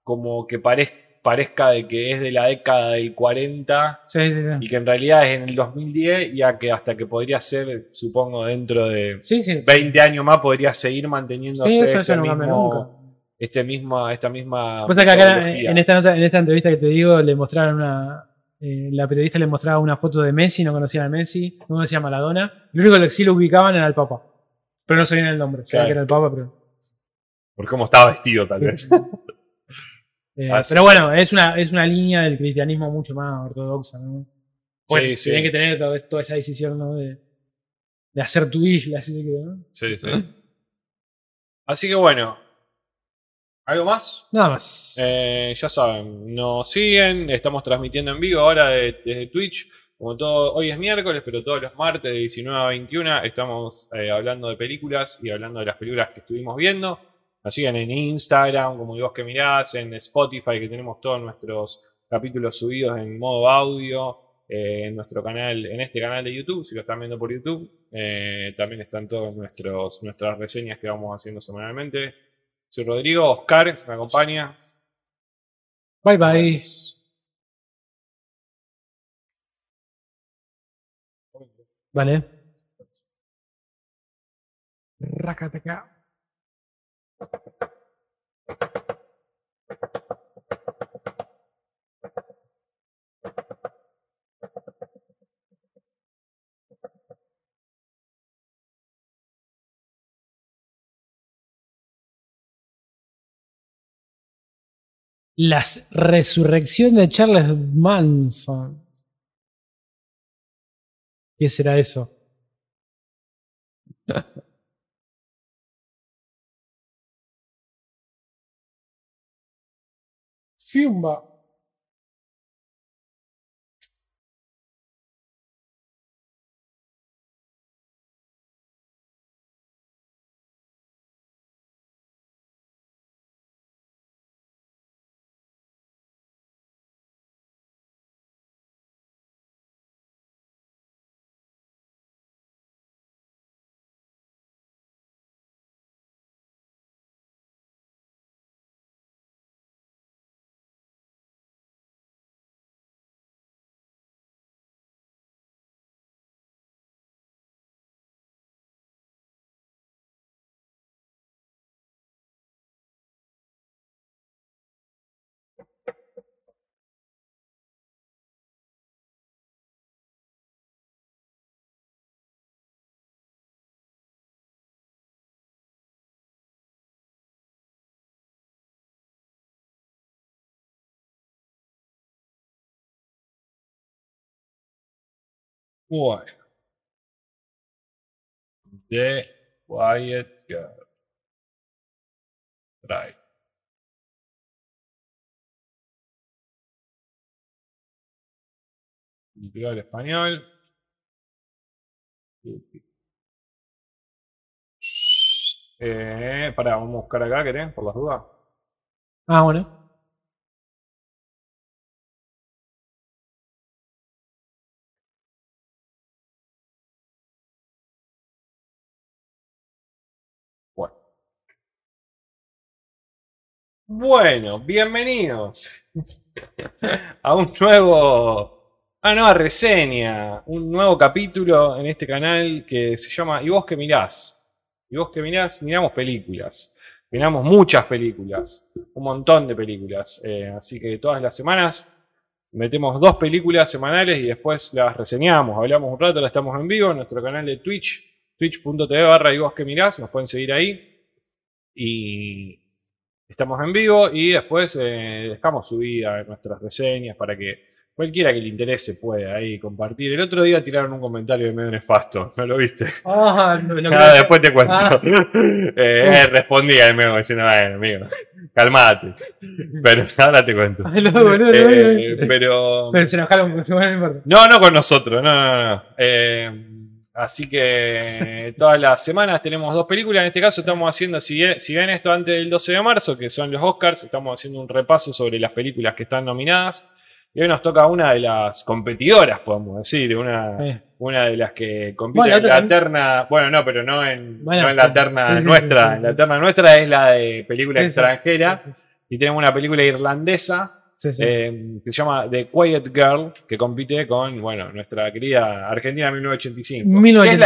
como que parez- parezca de que es de la década del 40 Sí, sí, y que en realidad es en el 2010 ya que hasta que podría ser, supongo, dentro de Sí, sí. 20 años más podría seguir manteniéndose este, no mismo- este mismo, esta misma. Que acá en esta, en esta entrevista que te digo, le mostraron una. eh, la periodista le mostraba una foto de Messi, no conocían a Messi, no conocía a Maradona. Lo único que sí lo ubicaban era el Papa. Pero no sabían el nombre. Sabían Claro. que era el Papa, pero. Por cómo estaba vestido, tal vez. eh, pero bueno, es una, es una línea del cristianismo mucho más ortodoxa, ¿no? Bueno, Sí, sí. tienen que tener toda esa decisión, ¿no? De, de hacer tu isla, así que, ¿no? Sí, sí. Así que bueno. ¿Algo más? Nada más. Eh, ya saben, nos siguen, estamos transmitiendo en vivo ahora de- desde Twitch. Como todo, hoy es miércoles, pero todos los martes de 19 a 21 estamos eh, hablando de películas y hablando de las películas que estuvimos viendo. Nos siguen en Instagram, como vos que mirás, en Spotify, que tenemos todos nuestros capítulos subidos en modo audio, eh, en nuestro canal, en este canal de YouTube, si lo están viendo por YouTube. Eh, también están todas nuestros, nuestras reseñas que vamos haciendo semanalmente. Soy Rodrigo, Oscar me acompaña. Bye bye. Vale. Racataca. La resurrección de Charles Manson. ¿Qué será eso? filma Bueno. The Quiet Girl. Trae. Subtitulado al español. Eh, pará, vamos a buscar acá, ¿querés? Por las dudas. Ah. Bueno. Bueno, bienvenidos a un nuevo, a nueva reseña, un nuevo capítulo en este canal que se llama ¿Y vos qué mirás? ¿Y vos qué mirás? Miramos películas. Miramos muchas películas, un montón de películas. Eh, así que todas las semanas metemos dos películas semanales y después las reseñamos, hablamos un rato, las estamos en vivo en nuestro canal de Twitch, twitch.tv barra y vos que mirás, nos pueden seguir ahí. Y estamos en vivo y después eh, dejamos subida nuestras reseñas para que cualquiera que le interese pueda ahí compartir. El otro día tiraron un comentario de medio nefasto, ¿no lo viste? Ah, no, no Ah, creo- después te cuento. Ah. Eh, eh, respondí al medio diciendo, bueno, amigo, calmate. Pero ahora te cuento. Ay, no, boludo, no, Eh, no. pero. Pero se enojaron, se importa. No, no con nosotros, no, no, no. Eh, así que todas las semanas tenemos dos películas. En este caso estamos haciendo, si, si ven esto antes del 12 de marzo, que son los Oscars, estamos haciendo un repaso sobre las películas que están nominadas. Y hoy nos toca una de las competidoras, podemos decir, una, Sí. una de las que compite Bueno, en la terna, bueno, no, pero no en, Bueno, no en la terna Sí, nuestra. sí, sí. La terna nuestra es la de película extranjera. Y tenemos una película irlandesa sí, sí. eh, que se llama The Quiet Girl, que compite con, bueno, nuestra querida Argentina 1985. Que es la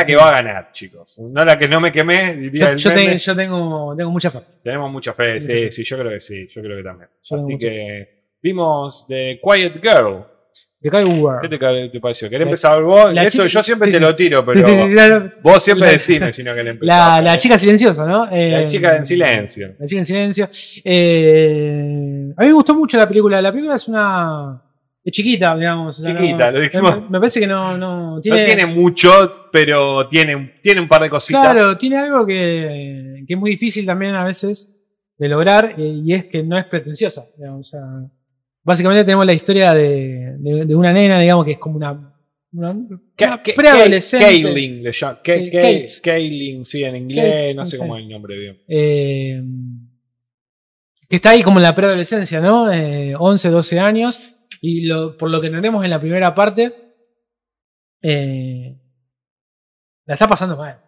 1985. que va a ganar, chicos. No la que no me quemé, diría yo, el yo meme. te- yo tengo, tengo mucha fe. Tenemos mucha fe, sí, sí, yo creo que sí, yo creo que también. Yo Así que vimos The Quiet Girl. The Kai War. ¿Qué te, te pareció? ¿Querés La- empezar vos? Esto chica- yo siempre sí, te lo tiro, pero sí, sí, claro. vos siempre La- decime si no que le La, chica silenciosa, ¿no? La Eh, chica en silencio. La chica en silencio. Eh, a mí me gustó mucho la película. La película es una. Es chiquita, digamos. no- Chiquita, lo dijimos. Me, me parece que no. No tiene, no tiene mucho, pero tiene, tiene un par de cositas. Claro, tiene algo que, que es muy difícil también a veces de lograr eh, y es que no es pretenciosa. digamos, o sea, básicamente tenemos la historia de, de- de una nena, digamos, que es como una, preadolescente. Kaylin, le Sí, en inglés, Kate, no sé cómo es el nombre bien. eh, que está ahí como en la preadolescencia, ¿no? Eh, 11, 12 años. Y lo- por lo que tenemos en la primera parte, eh, la está pasando mal.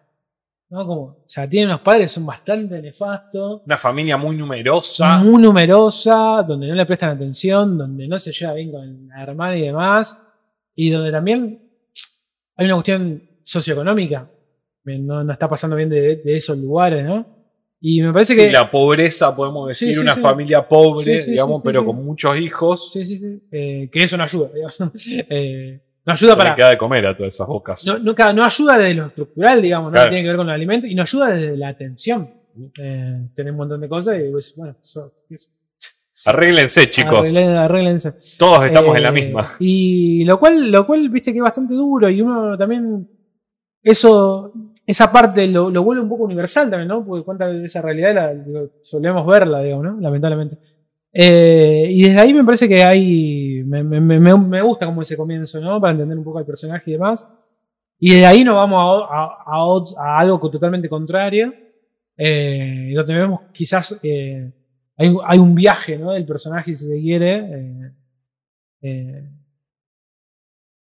¿No? Como, o sea, tiene unos padres son bastante nefastos. Una familia muy numerosa. muy numerosa, donde no le prestan atención, donde no se lleva bien con la hermana y demás, y donde también hay una cuestión socioeconómica, no, no está pasando bien de, de esos lugares, ¿no? Y me parece Sí, que... la pobreza, podemos decir, Sí, sí, una familia pobre, digamos, pero con muchos hijos. Sí, sí, sí, eh, que eso no ayuda, digamos. Eh, no ayuda para... queda de comer a todas esas bocas. No, no, no ayuda desde lo estructural, digamos, no Claro. tiene que ver con los alimentos, y no ayuda desde la atención. Eh, tener un montón de cosas y pues, bueno, eso- eso- Arréglense, chicos. Arreglen- arréglense. Todos estamos en la Eh, misma. Y lo cual, lo cual, viste que es bastante duro y uno también, eso, esa parte lo, lo vuelve un poco universal también, ¿no? Porque cuenta de esa realidad, la, solemos verla, digamos, ¿no? Lamentablemente. Eh, y desde ahí me parece que hay, me, me- me- me gusta como ese comienzo, ¿no? Para entender un poco al personaje y demás. Y de ahí nos vamos a, a- a a algo totalmente contrario, eh, donde vemos quizás eh, hay, un- hay un viaje ¿no? del personaje, si se quiere, eh,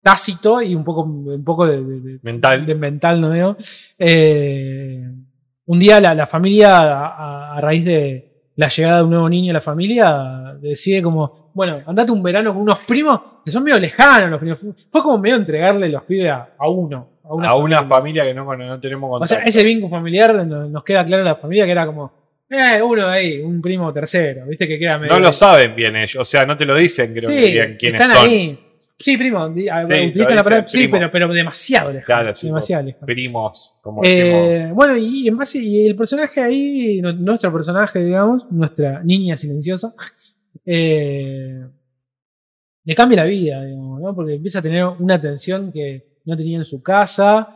tácito y un poco, un poco de, Mental. de mental, ¿no? Un día la, la familia, a, a raíz de la llegada de un nuevo niño a la familia, decide como, bueno, andate un verano con unos primos que son medio lejanos los primos. Fue- como medio entregarle los pibes a, a uno. A una, a una familia. familia que no, no tenemos O contacto. sea, ese vínculo familiar no- nos queda claro en la familia que era como, eh, uno de ahí, un primo tercero, viste que queda medio. no lo saben bien ellos, o sea, no te lo dicen, creo que quiénes están son. ahí. Sí, primo, di- a- lo utilizan dicen, la palabra, sí, pero, pero demasiado lejano. Claro, sí, demasiado lejano. Primos, como. Eh, bueno, y en base, y el personaje ahí, nu- nuestro personaje, digamos, nuestra niña silenciosa, eh, le cambia la vida, digamos, ¿no? Porque empieza a tener una atención que, no tenía en su casa.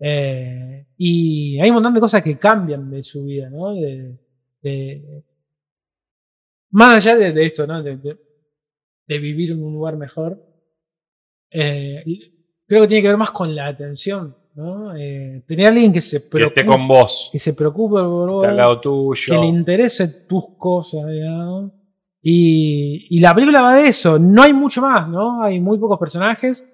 eh, y hay un montón de cosas que cambian de su vida, ¿no? De, de- más allá de, de esto, ¿no? De vivir en un lugar mejor. Eh, creo que tiene que ver más con la atención, ¿no? Eh, tener a alguien que se Que preocupe, esté con vos, que se preocupe por vos, al lado que tuyo. le interese tus cosas. Y, y la película va de eso. No hay mucho más, ¿no? Hay muy pocos personajes.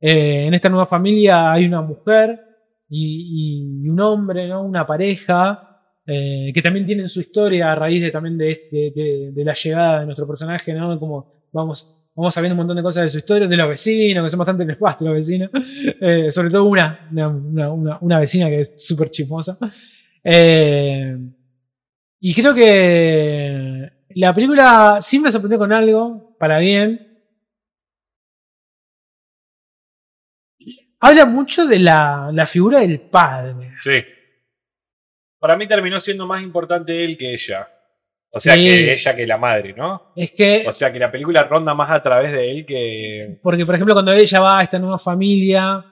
Eh, en esta nueva familia hay una mujer y, y un hombre, ¿no? Una pareja. eh, que también tienen su historia a raíz de también de, de- de- de la llegada de nuestro personaje, ¿no? Como vamos, vamos sabiendo un montón de cosas de su historia, de los vecinos, que son bastante nefastos los vecinos. Eh, sobre todo una, una, una- vecina que es súper chismosa. Eh, y creo que la película siempre sorprendió con algo, para bien. Habla mucho de la, la figura del padre. Sí. Para mí terminó siendo más importante él que ella. O sea, Sí. que ella que la madre, ¿no? Es que, O sea, que la película ronda más a través de él que. porque por ejemplo, cuando ella va a esta nueva familia,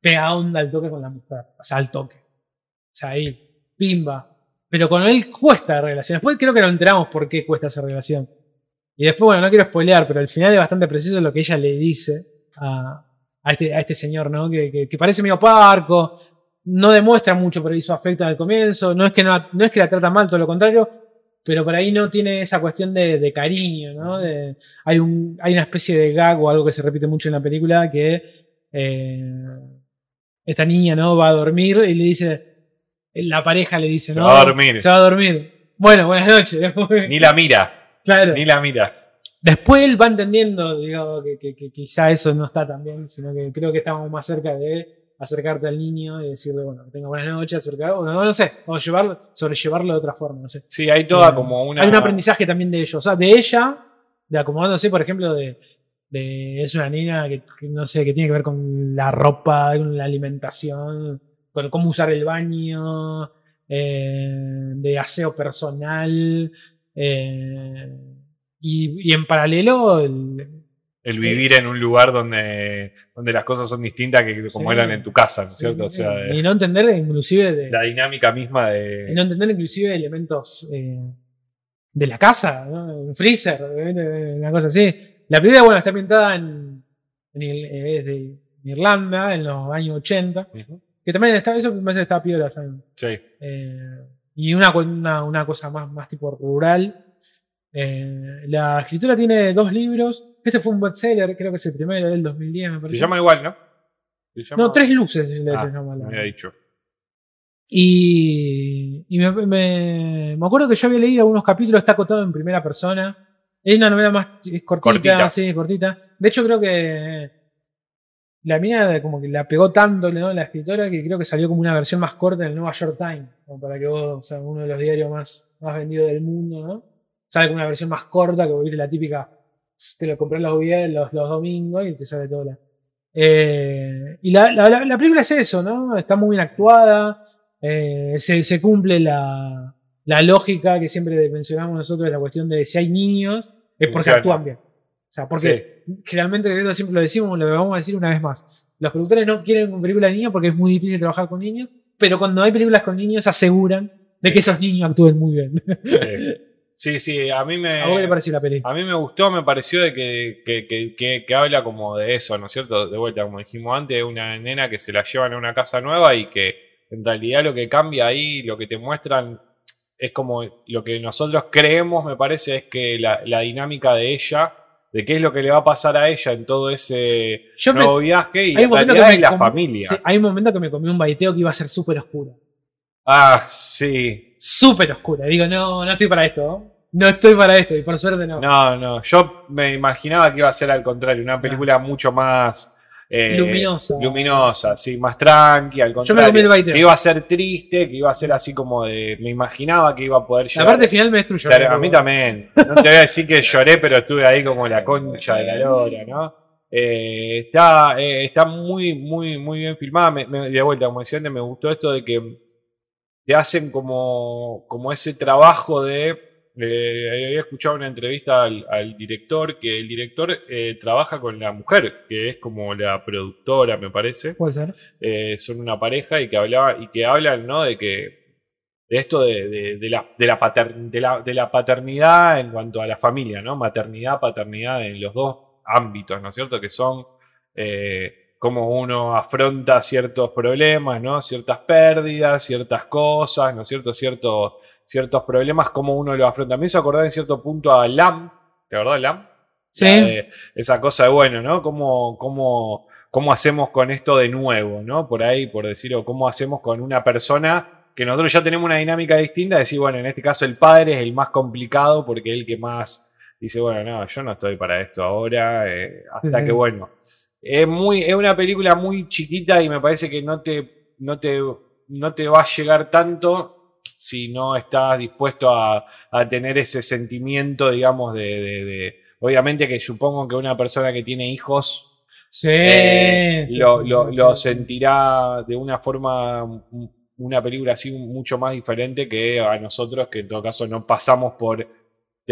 pega onda al toque con la mujer. O sea, al toque. O sea, ahí, pimba. Pero con él cuesta la relación. Después creo que nos enteramos por qué cuesta esa relación. Y después, bueno, no quiero spoilear, pero al final es bastante preciso lo que ella le dice a, a este, a este señor, ¿no? Que, que- que parece medio parco, no demuestra mucho por ahí su afecto al comienzo, no es que, no, no es que la trata mal, todo lo contrario, pero por ahí no tiene esa cuestión de, de cariño, ¿no? De- hay, un, hay una especie de gag o algo que se repite mucho en la película que eh, esta niña, ¿no? Va a dormir y le dice, la pareja le dice, Se ¿no? va a dormir. Se va a dormir. Bueno, buenas noches. Ni la mira. claro. Ni la mira. Después él va entendiendo, digo, que, que- que quizá eso no está tan bien, sino que creo que estamos más cerca de acercarte al niño y decirle, bueno, que tenga buenas noches, acercar, o no, no sé, o llevarlo, sobrellevarlo de otra forma, no sé. Sí, hay toda Eh, como una. Hay un aprendizaje también de ellos, o sea, de ella, de acomodándose, por ejemplo, de, de- es una niña que, que no sé, que tiene que ver con la ropa, con la alimentación, con cómo usar el baño, eh, de aseo personal, eh, y, y en paralelo, el- El vivir en un lugar donde, donde las cosas son distintas que como Sí. eran en tu casa, ¿no es cierto? O sea, y no entender inclusive de, la dinámica misma y de. no entender inclusive elementos eh, de la casa, ¿no? un freezer, una cosa así. La película, bueno, está ambientada en, en Irlanda, en los años 80, Ujú. que también está, eso me parece que está piola también. Sí. Eh, y una, una, una cosa más, más tipo rural. Eh, la escritora tiene dos libros. Ese fue un bestseller, creo que es el primero del 2010, me Se parece. llama igual, ¿no? Se llama- No, tres luces le Ah, se llama la- me había dicho. Y, y me, me- me acuerdo que yo había leído algunos capítulos, está acotado en primera persona. Es una novela más es cortita, Cortita. sí, cortita. De hecho, creo que la mía como que la pegó tanto ¿no? la escritora que creo que salió como una versión más corta en el New York Times, como para que vos, o sea, uno de los diarios más, más vendidos del mundo, ¿no? Sale con una versión más corta, que viste la típica, te lo compré los, viernes, los, los domingos y te sale toda la. Eh, y la, la- la- la película es eso, ¿no? Está muy bien actuada, eh, se, se cumple la, la lógica que siempre mencionamos nosotros, la cuestión de si hay niños, es porque Funciona. actúan bien. O sea, porque generalmente esto siempre lo decimos, lo vamos a decir una vez más. Los productores no quieren películas de niños porque es muy difícil trabajar con niños, pero cuando hay películas con niños aseguran de que esos niños actúen muy bien. Sí. Sí, sí, a mí me. ¿A vos qué le pareció la película? A mí me gustó, me pareció de que, que, que- que- que habla como de eso, ¿no es cierto? De vuelta, como dijimos antes, una nena que se la llevan a una casa nueva y que en realidad lo que cambia ahí, lo que te muestran, es como lo que nosotros creemos, me parece, es que la, la dinámica de ella, de qué es lo que le va a pasar a ella en todo ese Yo me- nuevo viaje y hay un realidad que me la familia. Sí, hay un momento que me comí un baiteo que iba a ser súper oscuro. Ah, sí. Súper oscura. Digo, no, no estoy para esto. ¿no? Estoy para esto. Y por suerte no. No, no, yo me imaginaba que iba a ser al contrario, una película mucho más eh, Luminosa. luminosa, sí, más tranqui, al Yo me contrario. comí el baiteo. que iba a ser triste, que iba a ser así como de. Me imaginaba que iba a poder La llegar. parte final me destruyó. Claro, a mí también. No te voy a decir que lloré, pero estuve ahí como la concha de la lora, ¿no? Eh, está, eh, está muy, muy, muy bien filmada. Me- me- de vuelta, como decía antes, me gustó esto de que te hacen como, como ese trabajo de eh, había escuchado una entrevista al, al director, que el director eh, trabaja con la mujer, que es como la productora, me parece. Puede ser. Eh, son una pareja y que hablaba, y que hablan, ¿no? De que. De esto de, de- de la, de, la pater- de, la, de la paternidad en cuanto a la familia, ¿no? Maternidad, paternidad en los dos ámbitos, ¿no es cierto? Que son eh, cómo uno afronta ciertos problemas, ¿no? Ciertas pérdidas, ciertas cosas, ¿no es cierto? Ciertos, ciertos problemas, cómo uno lo afronta. Me hizo acordar en cierto punto a Lam, ¿te acordás de Lam? Sí. De- esa cosa de, bueno, ¿no? ¿Cómo, cómo, cómo hacemos con esto de nuevo, ¿no? Por ahí, por decirlo, ¿cómo hacemos con una persona que nosotros ya tenemos una dinámica distinta? Decir, bueno, en este caso el padre es el más complicado porque es el que más dice, bueno, no, yo no estoy para esto ahora, eh, hasta Sí, sí. que, bueno, es, muy, es una película muy chiquita y me parece que no te, no te, no te va a llegar tanto si no estás dispuesto a, a tener ese sentimiento, digamos, de, de- de- Obviamente que supongo que una persona que tiene hijos Sí. eh, sí, lo, sí, lo- sentirá de una forma, una película así mucho más diferente que a nosotros, que en todo caso no pasamos por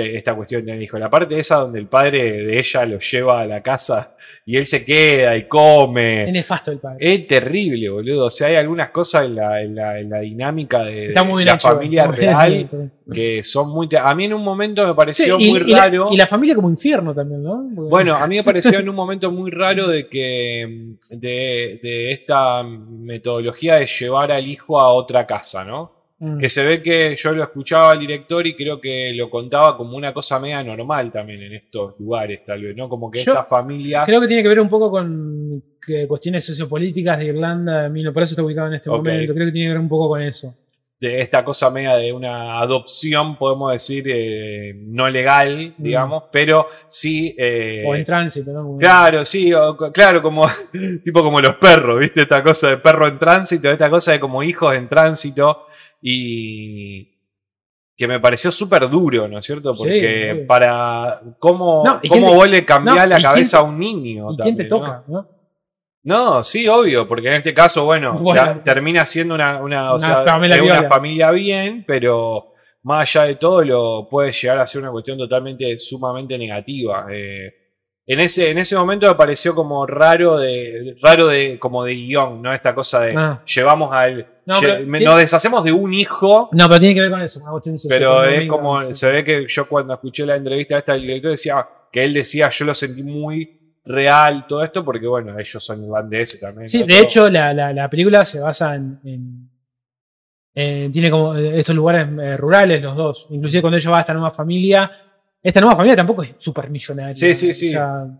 de esta cuestión de tener hijos. La parte esa donde el padre de ella lo lleva a la casa y él se queda y come. Es nefasto el padre. Es terrible, boludo. O sea, hay algunas cosas en la, en la- en la dinámica de, la hecho, familia real que son muy... A mí en un momento me Sí, pareció y, muy y la, raro. y la familia como infierno también, ¿no? Porque- Bueno, a mí me pareció en un momento muy raro de que de, de esta metodología de llevar al hijo a otra casa, ¿no? Mm. Que se ve que yo lo escuchaba al director y creo que lo contaba como una cosa media normal también en estos lugares, tal vez, ¿no? Como que Yo estas familias. Creo que tiene que ver un poco con cuestiones sociopolíticas de Irlanda, por eso está ubicado en este momento. Creo que tiene que ver un poco con eso. de esta cosa media de una adopción, podemos decir, eh, no legal, digamos, pero sí. eh, Mm. o en tránsito, ¿no? Claro, sí, o claro, como tipo como los perros, ¿viste? Esta cosa de perro en tránsito, esta cosa de como hijos en tránsito y que me pareció súper duro, ¿no es cierto? Sí, Porque para cómo, No, ¿y cómo vos le cambiás no, la ¿y cabeza a un niño. ¿Y quién te también, ¿no? toca? ¿no? No, sí, obvio, porque en este caso, bueno, Bueno. la- termina siendo una, una, o Una sea, familia una familia bien, pero más allá de todo lo puede llegar a ser una cuestión totalmente sumamente negativa. Eh, en, ese, en ese momento me pareció como raro de, raro de, como de guion, ¿no? Esta cosa de Ah. llevamos al. No, lle- pero me- tiene- nos deshacemos de un hijo. No, pero tiene que ver con eso. Pero es como, sí. se ve que yo cuando escuché la entrevista esta del director decía que él decía, yo lo sentí muy real todo esto, porque bueno, ellos son irlandeses también. Sí, de Todo- hecho, la, la- la película se basa en. en- en- tiene como eh, estos lugares eh, rurales, los dos. Inclusive cuando ella va a esta nueva familia. Esta nueva familia tampoco es súper millonaria. Sí, sí, sí.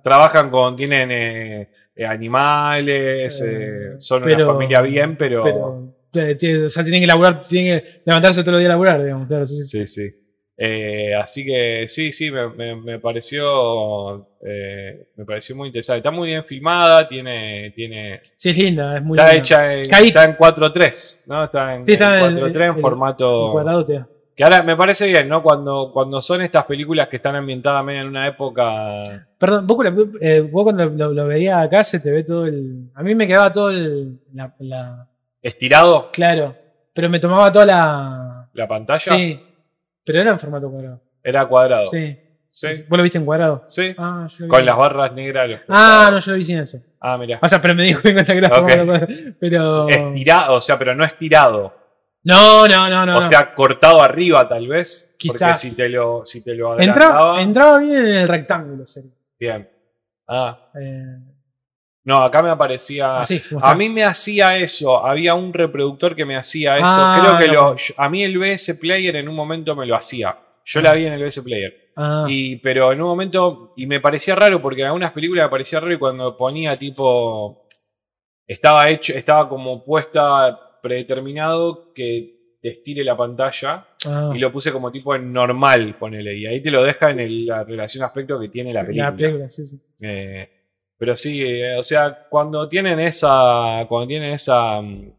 Trabajan con, tienen eh, eh, animales, Eh, eh, son pero- una familia bien, pero... o sea, tienen que laburar, tienen que levantarse todos los días a laburar, digamos. Claro, sí, sí. Sí, sí. Eh, así que sí, sí, me, me- me pareció eh, me pareció muy interesante. Está muy bien filmada, tiene, tiene Sí, es linda, es muy está linda. hecha en, está en 4.3, ¿no? Está en, Sí, en en- 4.3 en, en- formato El cuadradote. Que ahora me parece bien, ¿no? Cuando, cuando son estas películas que están ambientadas medio en una época Perdón, vos, eh, vos cuando lo, lo veías acá se te ve todo el. A mí me quedaba todo el. La, la- estirado claro, pero me tomaba toda la. la pantalla, Sí, pero era en formato cuadrado. era cuadrado. Sí. Sí, ¿Vos lo viste en cuadrado? sí. Ah, yo lo vi Con en- las barras negras. los Ah, no, yo lo vi sin eso. Ah, mira. O sea, pero me dijo en cuenta que era Ok. formato cuadrado. Pero. Estirado, o sea, pero no estirado. No, no, no, no. o sea, cortado arriba tal vez. Quizás. Porque si te lo, si te lo entraba, agrandaba. entraba bien en el rectángulo, serio. Bien. Ah, Eh, no, acá me aparecía. así, como A mí me hacía eso. Había un reproductor que me hacía eso. Ah, Creo que no. lo, a mí el BS Player en un momento me lo hacía. Yo la vi en el BS Player. Ah, Y, pero en un momento, y me parecía raro porque en algunas películas me parecía raro y cuando ponía tipo, estaba hecho, estaba como puesta predeterminado que te estire la pantalla ah, y lo puse como tipo en normal, ponele, y ahí te lo deja en el- la relación aspecto que tiene la película. la película, sí, sí. Eh, pero sí, eh, o sea, cuando tienen esa, cuando tienen esa, mm,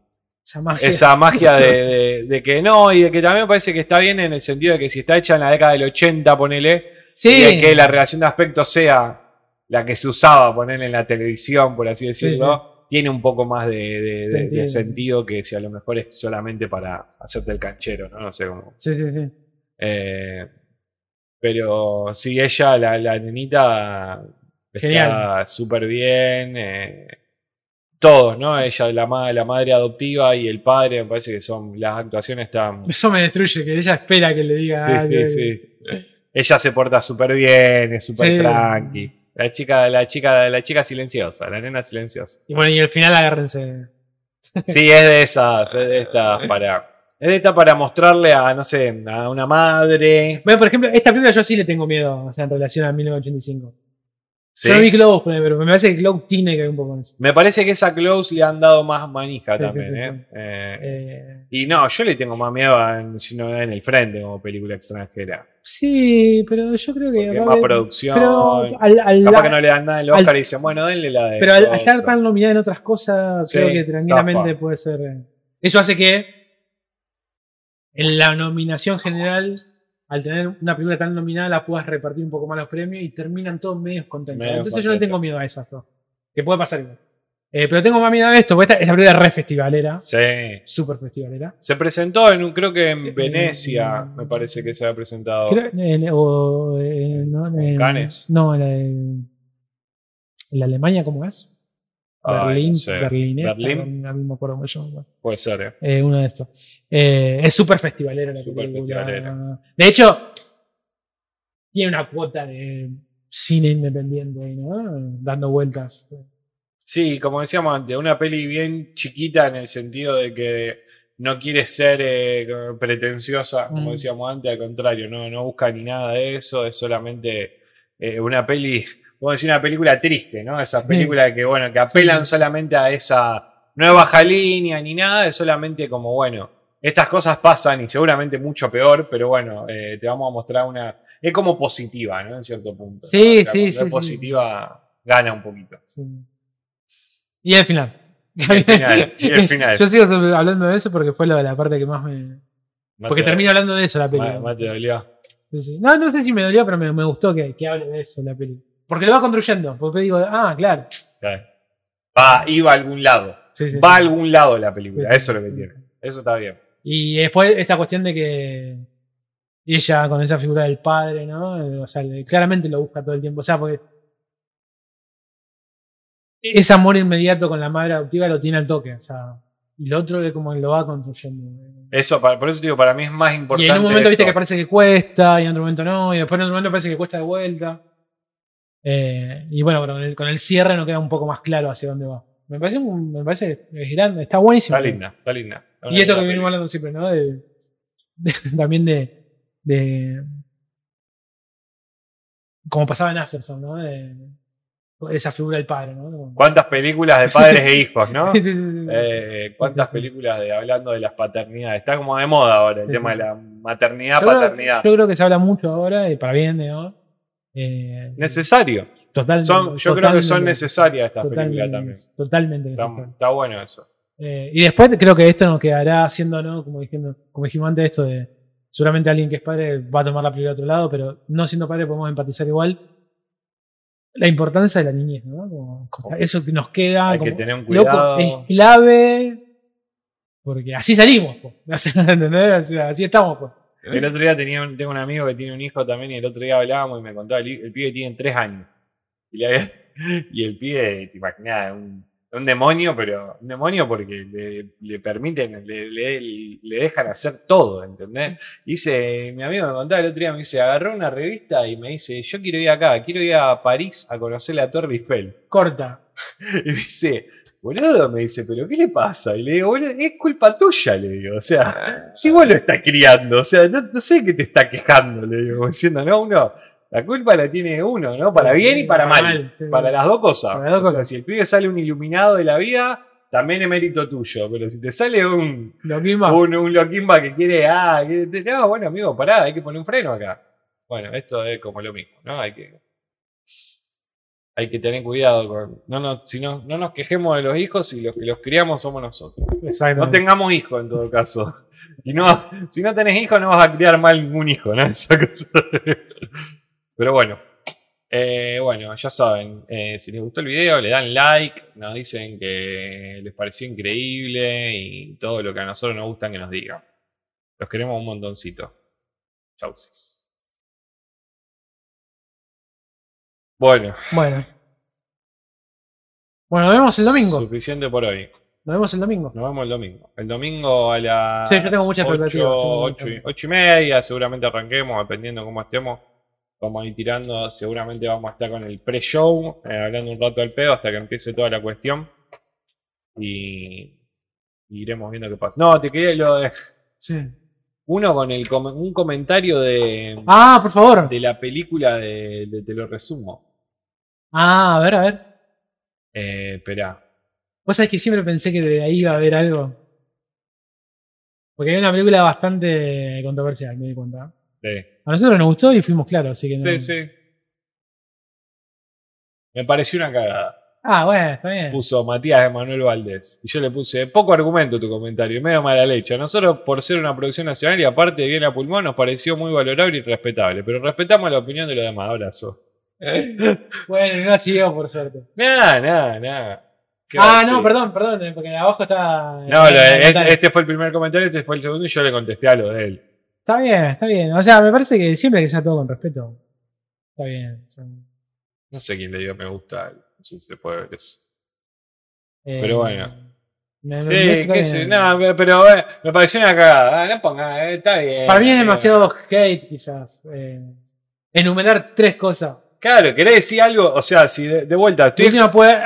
Esa magia. esa magia de, de- de que no, y de que también me parece que está bien en el sentido de que si está hecha en la década del 80, ponele, Sí. y de que la relación de aspecto sea la que se usaba, ponerle en la televisión, por así Sí, decirlo, tiene un poco más de, de- de- de Sentido. que si a lo mejor es solamente para hacerte el canchero, ¿no? No sé cómo. Sí, sí, sí. Eh, Pero sí, ella, la, la nenita, está súper bien. eh, todos, ¿no? Ella, la, la madre adoptiva y el padre, me parece que son. Las actuaciones están. Eso me destruye, que ella espera que le diga. Sí, algo. sí, sí. Ella se porta súper bien, es súper Sí. tranqui. La chica, la chica, la chica silenciosa, la nena silenciosa. Y bueno, y al final agárrense. Sí, es de esas, es de estas para. Es de estas para mostrarle a, no sé, a una madre. Bueno, por ejemplo, esta película yo sí le tengo miedo, o sea, en relación a 1985. ¿sí? Yo no vi Close, pero me parece que Close tiene que ver un poco con eso. Me parece que esa Close le han dado más manija Sí, también, sí, ¿eh? Eh, Eh, Y no, yo le tengo más miedo a Si no en el frente como película extranjera. Sí, pero yo creo que. Porque más producción. Pero al, al- Capaz que no le dan nada el al- Oscar y dicen, bueno, denle la de. pero al, estar tan nominada en otras cosas, Sí, creo que tranquilamente zapa. puede ser. eh, Eso hace que en la nominación general, al tener una película tan nominada, la puedas repartir un poco más los premios y terminan todos medios contentos. Entonces yo no tengo miedo a esas dos. Que puede pasar igual. Eh, pero tengo más miedo a esto, porque esta, esta película es re festivalera. Sí. Súper festivalera. Se presentó en un, creo que en Venecia, me parece que se ha presentado. Creo- en- o, eh, no, en- Cannes? No, en, en- en la Alemania, ¿cómo es? Ay, Berlín, no sé. Berlín, esta, Berlín, mí me acuerdo cómo se llama. puede ser, ¿eh? Eh, uno de estos. Eh, es súper festivalera la película. festivalera. De hecho, tiene una cuota de cine independiente ahí, ¿no? Dando vueltas. Sí, como decíamos antes, una peli bien chiquita en el sentido de que no quiere ser eh, pretenciosa, como Mm. decíamos antes, al contrario, no, no busca ni nada de eso, es solamente eh, una peli, vamos a decir, una película triste, ¿no? Esas Sí. películas que, bueno, que apelan Sí. solamente a esa, no es baja línea ni nada, es solamente como, bueno, estas cosas pasan y seguramente mucho peor, pero bueno, eh, te vamos a mostrar una, es como positiva, ¿no? En cierto punto. ¿no? Sí, O sea, sí, sí, es sí. positiva, gana un poquito. Y el final. Y el final, y el final. Yo sigo hablando de eso porque fue la, la parte que más me. Porque termino hablando de eso la película. Mate dolió. Sí, sí. No, no sé si me dolió, pero me, me gustó que, que hable de eso la peli. Porque lo va construyendo. Porque digo, ah, claro. Claro. Va, iba a algún lado. Sí, Va a algún lado la película. Eso es lo que tiene. Eso está bien. Y después esta cuestión de que ella con esa figura del padre, ¿no? O sea, claramente lo busca todo el tiempo. O sea, porque ese amor inmediato con la madre adoptiva lo tiene al toque. O sea, y lo otro es como que lo va construyendo. Eso, por eso digo, para mí es más Y importante. en un momento viste esto. que parece que cuesta, y en otro momento no, y después en otro momento parece que cuesta de vuelta. Eh, y bueno, con el, con el cierre nos queda un poco más claro hacia dónde va. Me parece, un- me parece es grande, está buenísimo. Está linda, está linda. Está Y esto que venimos hablando siempre, ¿no? De, de- también de, de. Como pasaba en Afterson, ¿no? De, esa figura del padre, ¿no? ¿Cuántas películas de padres e hijos, no? Sí, sí, sí. Eh, ¿Cuántas películas de hablando de las paternidades? Está como de moda ahora el tema de la maternidad, yo, creo, paternidad. yo creo que se habla mucho ahora, y para bien, ¿no? Eh, Necesario. Son, yo creo que son necesarias estas películas también. totalmente Está, está bueno eso. Eh, y después creo que esto nos quedará haciendo, ¿no? Como, diciendo, como dijimos antes, esto de seguramente alguien que es padre va a tomar la película de otro lado, pero no siendo padre podemos empatizar igual. La importancia de la niñez, ¿no? Como- eso que nos queda. Hay que tener un loco, cuidado. es clave. Porque así salimos. O sea, así estamos, po. El otro día tenía tengo un amigo que tiene un hijo también y el otro día hablábamos y me contaba, el, el pibe tiene tres años. Y el pibe, te imaginas, un, un demonio, pero un demonio porque le, le permiten, le, le- le dejan hacer todo, ¿entendés? Dice, mi amigo me contaba el otro día, me dice, agarró una revista y me dice, yo quiero ir acá, quiero ir a París a conocer la Torre Eiffel. Corta. Y me dice, boludo, me dice, ¿pero qué le pasa? Y le digo, boludo, es culpa tuya, le digo. O sea, si vos lo estás criando, o sea, no, no sé qué te está quejando, le digo, diciendo, no, uno, la culpa la tiene uno, ¿no? Para bien y para mal. sí. Para las dos cosas. Para las dos O sea, cosas. si el pibe sale un iluminado de la vida, también es mérito tuyo. Pero si te sale un, Lo mismo. un, un loquimba que quiere, ah, no, bueno, amigo, pará, hay que poner un freno acá. Bueno, esto es como lo mismo, ¿no? Hay que, hay que tener cuidado con. No, no, si no, no nos quejemos de los hijos y los que los criamos somos nosotros. No tengamos hijos en todo caso. Y no, si no tenés hijos, no vas a criar mal ningún hijo, ¿no? Esa cosa. Pero bueno. Eh, bueno, ya saben, eh, si les gustó el video, le dan like, nos dicen que les pareció increíble y todo lo que a nosotros nos gusta que nos digan. Los queremos un montoncito. Chausis. Bueno, Bueno. Bueno, nos vemos el domingo. suficiente por hoy. Nos vemos el domingo. Nos vemos el domingo. El domingo a las Sí, yo tengo mucha expectativa, tengo mucha 8, y- ocho y media, seguramente arranquemos, dependiendo cómo estemos. Vamos a ir tirando, seguramente vamos a estar con el pre-show, eh, hablando un rato del pedo hasta que empiece toda la cuestión. Y, y iremos viendo qué pasa. No, te quería lo de. Sí. Uno con el com- un comentario de, Ah, por favor. de la película de, de Te lo resumo. Ah, a ver, a ver. Eh, esperá. Vos sabés que siempre pensé que de ahí iba a haber algo. Porque hay una película bastante controversial, me di cuenta. Sí. A nosotros nos gustó y fuimos claros, así que no. sí, sí. Me pareció una cagada. Ah, bueno, está bien. puso Matías de Manuel Valdés. Y yo le puse poco argumento tu comentario, medio mala leche. A nosotros, por ser una producción nacional y aparte de bien a pulmón, nos pareció muy valorable y respetable. Pero respetamos la opinión de los demás. Abrazo. Bueno, no la siguió, por suerte. Nada, nada, nada. ¿Qué va a Ah, decir? no, perdón, perdón, eh, porque abajo está. No, lo- este, este fue el primer comentario, este fue el segundo y yo le contesté a lo de él. Está bien, está bien. O sea, me parece que siempre que sea todo con respeto. Está bien. No sé quién le dio me gusta. No sé si se puede ver eso. eh, Pero bueno. me- Sí, me- qué sé, no, pero eh, me pareció una cagada. Ah, no ponga, eh, está bien. Para mí es Eh, demasiado hate, quizás. eh, enumerar tres cosas. Claro, ¿querés decir algo? O sea, si de, de vuelta estoy última puede.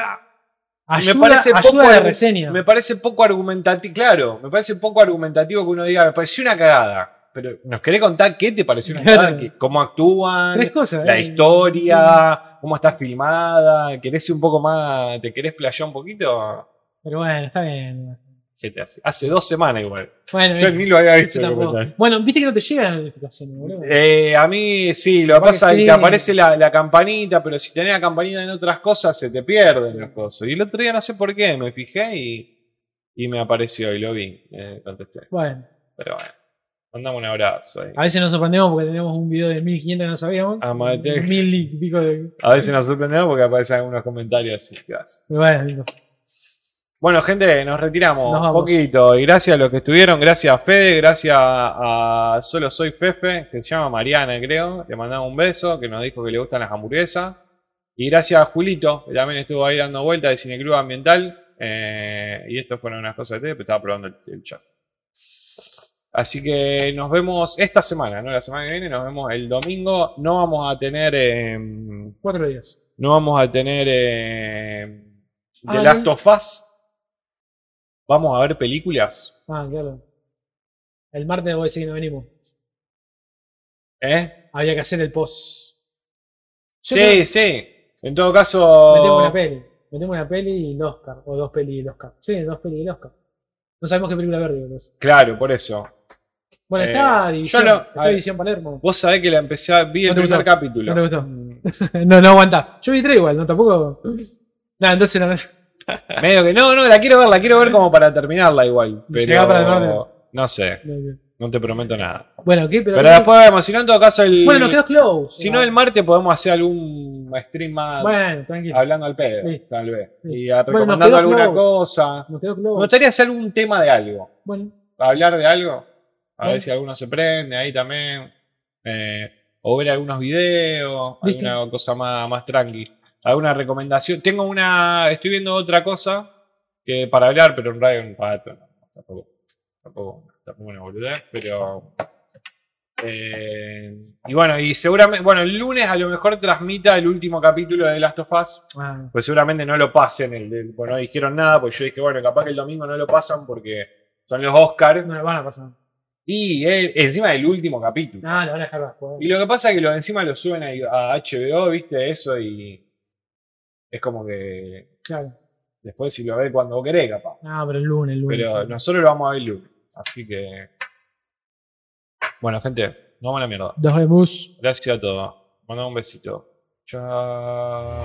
Ayuda, me parece ayuda poco de reseña. Me parece poco argumentativo, claro, me parece poco argumentativo que uno diga, me pareció una cagada. Pero, ¿nos querés contar qué te pareció una Claro. ¿Cómo actúan? Tres cosas. La eh. historia, cómo está filmada, ¿querés ir un poco más, te querés playar un poquito? Pero bueno, está bien. ¿Qué te hace? Hace dos semanas igual. Bueno, Yo ni lo había visto bueno, viste que no te llegan las notificaciones, boludo. Eh, a mí sí, lo que pasa es que te aparece la, la campanita, pero si tenés la campanita en otras cosas se te pierden las cosas. Y el otro día no sé por qué, me fijé y, y me apareció y lo vi, eh, contesté. Bueno, Pero bueno, mandame un abrazo ahí. a veces nos sorprendemos porque tenemos un video de 1500 que no sabíamos. Amateur. Mil y pico de. A veces nos sorprendemos porque aparecen algunos comentarios así. bueno, lindo. Bueno, gente, nos retiramos un poquito. Y gracias a los que estuvieron, gracias a Fede, gracias a Solo Soy Fefe, que se llama Mariana, creo. Le mandamos un beso, que nos dijo que le gustan las hamburguesas. Y gracias a Julito, que también estuvo ahí dando vueltas de Cineclub Ambiental. Eh, y esto fueron unas cosas de TV, pero estaba probando el, el chat. Así que nos vemos esta semana, ¿no? La semana que viene nos vemos el domingo. No vamos a tener. em, Cuatro días. no vamos a tener eh, The Ah, Last no. of Us. Vamos a ver películas. Ah, claro. El martes voy a decir que no venimos. ¿Eh? Había que hacer el post. Yo Sí, creo- sí. En todo caso. Metemos una peli. Metemos una peli y el Oscar. O dos pelis y el Oscar. Sí, dos pelis y el Oscar. No sabemos qué película ver, digo. Claro, por eso. Bueno, Eh, está División. yo no- está ver. División Palermo. Vos sabés que la empecé a vi el ¿No te primer gustó? capítulo. ¿No te gustó? No, no aguanta. Yo vi tres igual, ¿no? Tampoco. No, entonces no. Medio que no, no, la quiero ver, la quiero ver como para terminarla igual. Para Pero norte. no sé, no te prometo nada. Bueno, ¿qué? Pero, Pero después vemos, si no en todo caso el. Bueno, nos quedó close. Si no el martes podemos hacer algún stream más Bueno, tranquilo. hablando al pedo, Listo. tal vez. Y Listo. a- Bueno, nos recomendando quedó alguna close. cosa. Nos quedó Me close. gustaría hacer algún tema de algo. Bueno, hablar de algo. A Bueno. ver si alguno se prende ahí también. Eh, o ver algunos videos. Alguna cosa más, más tranqui. Alguna recomendación. Tengo una. Estoy viendo otra cosa que para hablar, pero en rato. No, tampoco. Tampoco. Tampoco una boludez. Pero. Eh, y bueno, y seguramente. Bueno, el lunes a lo mejor transmita el último capítulo de The Last of Us. ah, Pues seguramente no lo pasen. El, del- pues no dijeron nada. Pues yo dije, bueno, capaz que el domingo no lo pasan porque son los Oscars. no lo van a pasar. Y el- encima del último capítulo. No, lo van a dejar después. Y lo que pasa es que lo, encima lo suben a, a HBO, ¿viste? Eso y. Es como que. Claro. Después si lo ves cuando querés, capaz. No, pero el lunes, el lunes. Pero nosotros lo vamos a ver el lunes. Así que. Bueno, gente, nos vamos a la mierda. Nos vemos. Gracias a todos. Mandamos un besito. Chao.